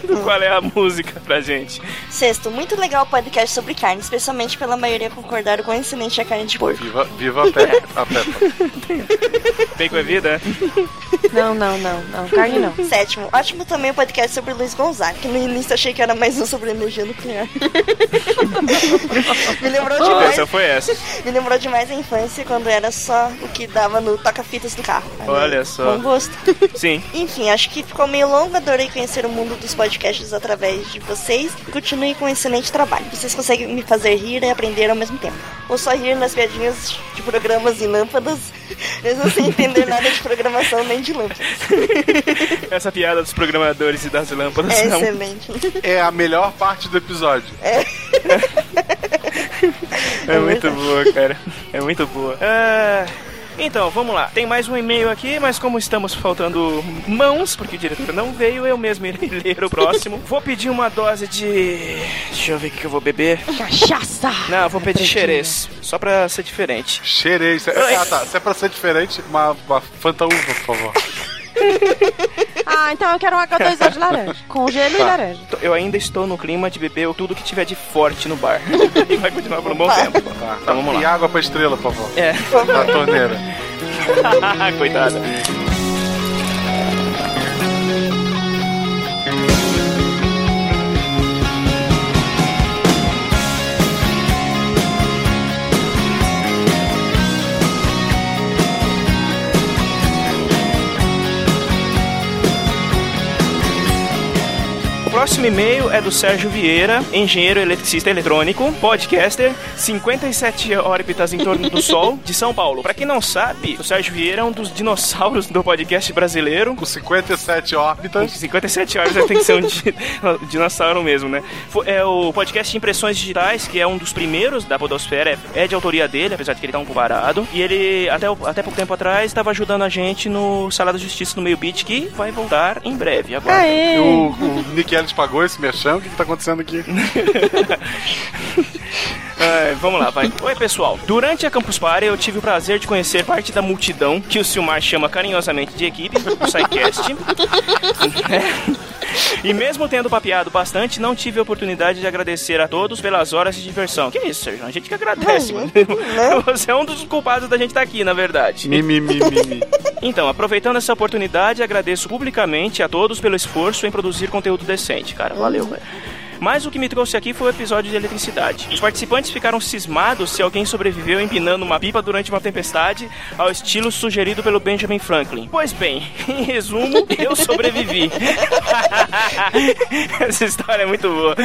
Speaker 4: do qual é a música pra gente.
Speaker 9: Sexto, muito legal o podcast sobre carne, especialmente pela maioria concordaram com excelente a carne de porco.
Speaker 18: Viva, viva a Peppa. A Peppa.
Speaker 4: Bacon é vida?
Speaker 10: Não, não, não, não. Carne não.
Speaker 9: Sétimo, ótimo também o podcast sobre Luiz Gonzaga, que no início achei que era mais um sobre energia nuclear. Me lembrou demais.
Speaker 4: Essa foi essa.
Speaker 9: Me lembrou demais a infância, quando era só o que dava no toca-fitas do carro.
Speaker 4: Olha só.
Speaker 9: Bom gosto.
Speaker 4: Sim.
Speaker 9: Enfim, acho que ficou meio longo. Adorei conhecer o mundo dos podcasts através de vocês. Continue com um excelente trabalho. Vocês conseguem me fazer rir e aprender ao mesmo tempo. Ou só rir nas piadinhas de programas e lâmpadas, mesmo sem entender nada de programação nem de lâmpadas.
Speaker 4: Essa piada dos programadores e das lâmpadas
Speaker 9: É
Speaker 4: não.
Speaker 9: excelente.
Speaker 18: É a melhor parte do episódio.
Speaker 4: É muito boa, cara. É muito boa. Ah, então, vamos lá. Tem mais um e-mail aqui, mas como estamos faltando mãos, porque o diretor não veio, eu mesmo irei ler o próximo. Vou pedir uma dose de. Deixa eu ver o que eu vou beber.
Speaker 10: Cachaça!
Speaker 4: Não, eu vou pedir xerez. Só pra ser diferente.
Speaker 18: Xerez. Ah, tá. Se é pra ser diferente, uma, uma Fanta Uva, por favor.
Speaker 10: Ah, então eu quero um H2O de laranja. Com gelo e
Speaker 4: Tá.
Speaker 10: laranja.
Speaker 4: Eu ainda estou no clima de beber tudo que tiver de forte no bar. e vai continuar por um bom tempo.
Speaker 18: Tá,
Speaker 4: Então vamos
Speaker 18: E
Speaker 4: lá.
Speaker 18: água pra estrela, por favor.
Speaker 4: É.
Speaker 18: Na torneira.
Speaker 4: Coitada. Próximo e-mail é do Sérgio Vieira, engenheiro eletricista eletrônico, podcaster, 57 órbitas em torno do Sol, de São Paulo. Pra quem não sabe, o Sérgio Vieira é um dos dinossauros do podcast brasileiro.
Speaker 18: Com 57 órbitas.
Speaker 4: 57 órbitas tem que ser um di- dinossauro mesmo, né? É o podcast de Impressões Digitais, que é um dos primeiros da Podosfera, é é de autoria dele, apesar de que ele tá um pouco parado. E ele, até, até pouco tempo atrás, estava ajudando a gente no Sala da Justiça no Meio Beat, que vai voltar em breve. Agora.
Speaker 10: Aê!
Speaker 18: O, o Nick Ellis pagou esse merchan? O que, que tá acontecendo aqui?
Speaker 4: É, vamos lá, vai. Oi, pessoal. Durante a Campus Party, eu tive o prazer de conhecer parte da multidão que o Silmar chama carinhosamente de equipe do SciCast. E mesmo tendo papeado bastante, não tive a oportunidade de agradecer a todos pelas horas de diversão. Que isso, Sérgio? A gente que agradece, mano. Você é um dos culpados da gente estar aqui, na verdade.
Speaker 18: Mi, mi, mi, mi, mi.
Speaker 4: Então, aproveitando essa oportunidade, agradeço publicamente a todos pelo esforço em produzir conteúdo decente, cara. Valeu, velho. Mas o que me trouxe aqui foi o episódio de eletricidade. Os participantes ficaram cismados se alguém sobreviveu empinando uma pipa durante uma tempestade, ao estilo sugerido pelo Benjamin Franklin. Pois bem, em resumo, eu sobrevivi. Essa história é muito boa.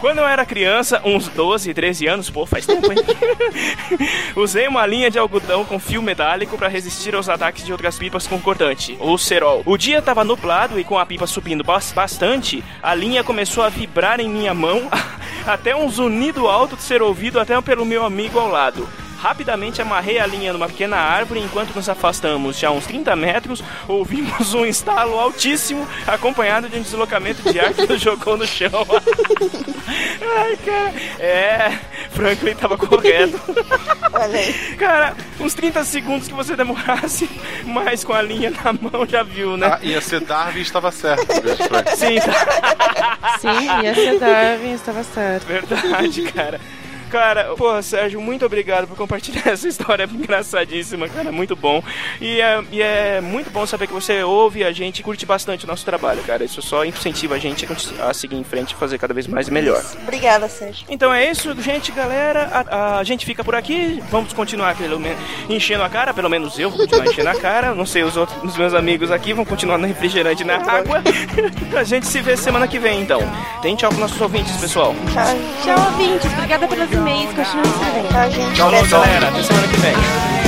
Speaker 4: Quando eu era criança, uns 12, 13 anos, pô, faz tempo, hein? Usei uma linha de algodão com fio metálico para resistir aos ataques de outras pipas com cortante, ou cerol. O dia estava nublado e com a pipa subindo bas- bastante, a linha começou a vibrar em minha mão até um zunido alto de ser ouvido até pelo meu amigo ao lado. Rapidamente amarrei a linha numa pequena árvore e enquanto nos afastamos já uns 30 metros, ouvimos um estalo altíssimo acompanhado de um deslocamento de ar que nos jogou no chão. Ai, cara. É, Franklin tava correto.
Speaker 9: Olha aí.
Speaker 4: Cara, uns 30 segundos que você demorasse, mas com a linha na mão já viu, né?
Speaker 18: Ah, ia ser Darwin estava certo.
Speaker 4: Sim, tá.
Speaker 10: Sim, ia ser Darwin, estava certo.
Speaker 4: Verdade, cara. Cara, porra, Sérgio, muito obrigado por compartilhar essa história engraçadíssima, cara. Muito bom. E é, e é muito bom saber que você ouve a gente e curte bastante o nosso trabalho, cara. Isso só incentiva a gente a seguir em frente e fazer cada vez mais e melhor.
Speaker 9: Obrigada, Sérgio.
Speaker 4: Então é isso, gente, galera. A, a gente fica por aqui. Vamos continuar pelo menos enchendo a cara, pelo menos eu vou continuar enchendo a cara. Não sei os outros os meus amigos aqui vão continuar no refrigerante e na água. a gente se vê semana que vem, então. Tem tchau pros nossos ouvintes, pessoal.
Speaker 10: Tchau, ouvintes. Obrigada pelos e-mails. Continue escrevendo.
Speaker 9: Tchau, gente.
Speaker 4: Tchau, galera. Até semana que vem.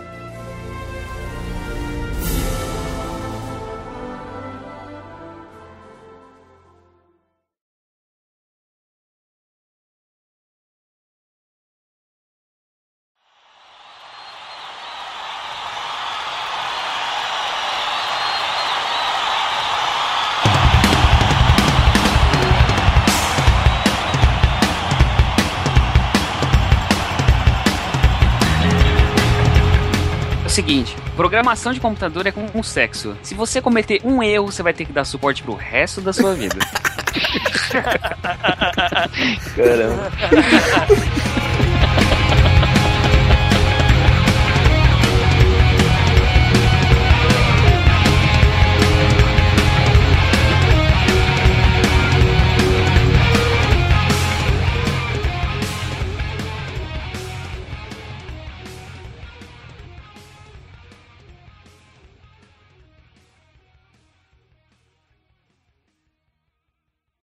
Speaker 3: Programação de computador é como um sexo. Se você cometer um erro, você vai ter que dar suporte pro resto da sua vida.
Speaker 5: Caramba.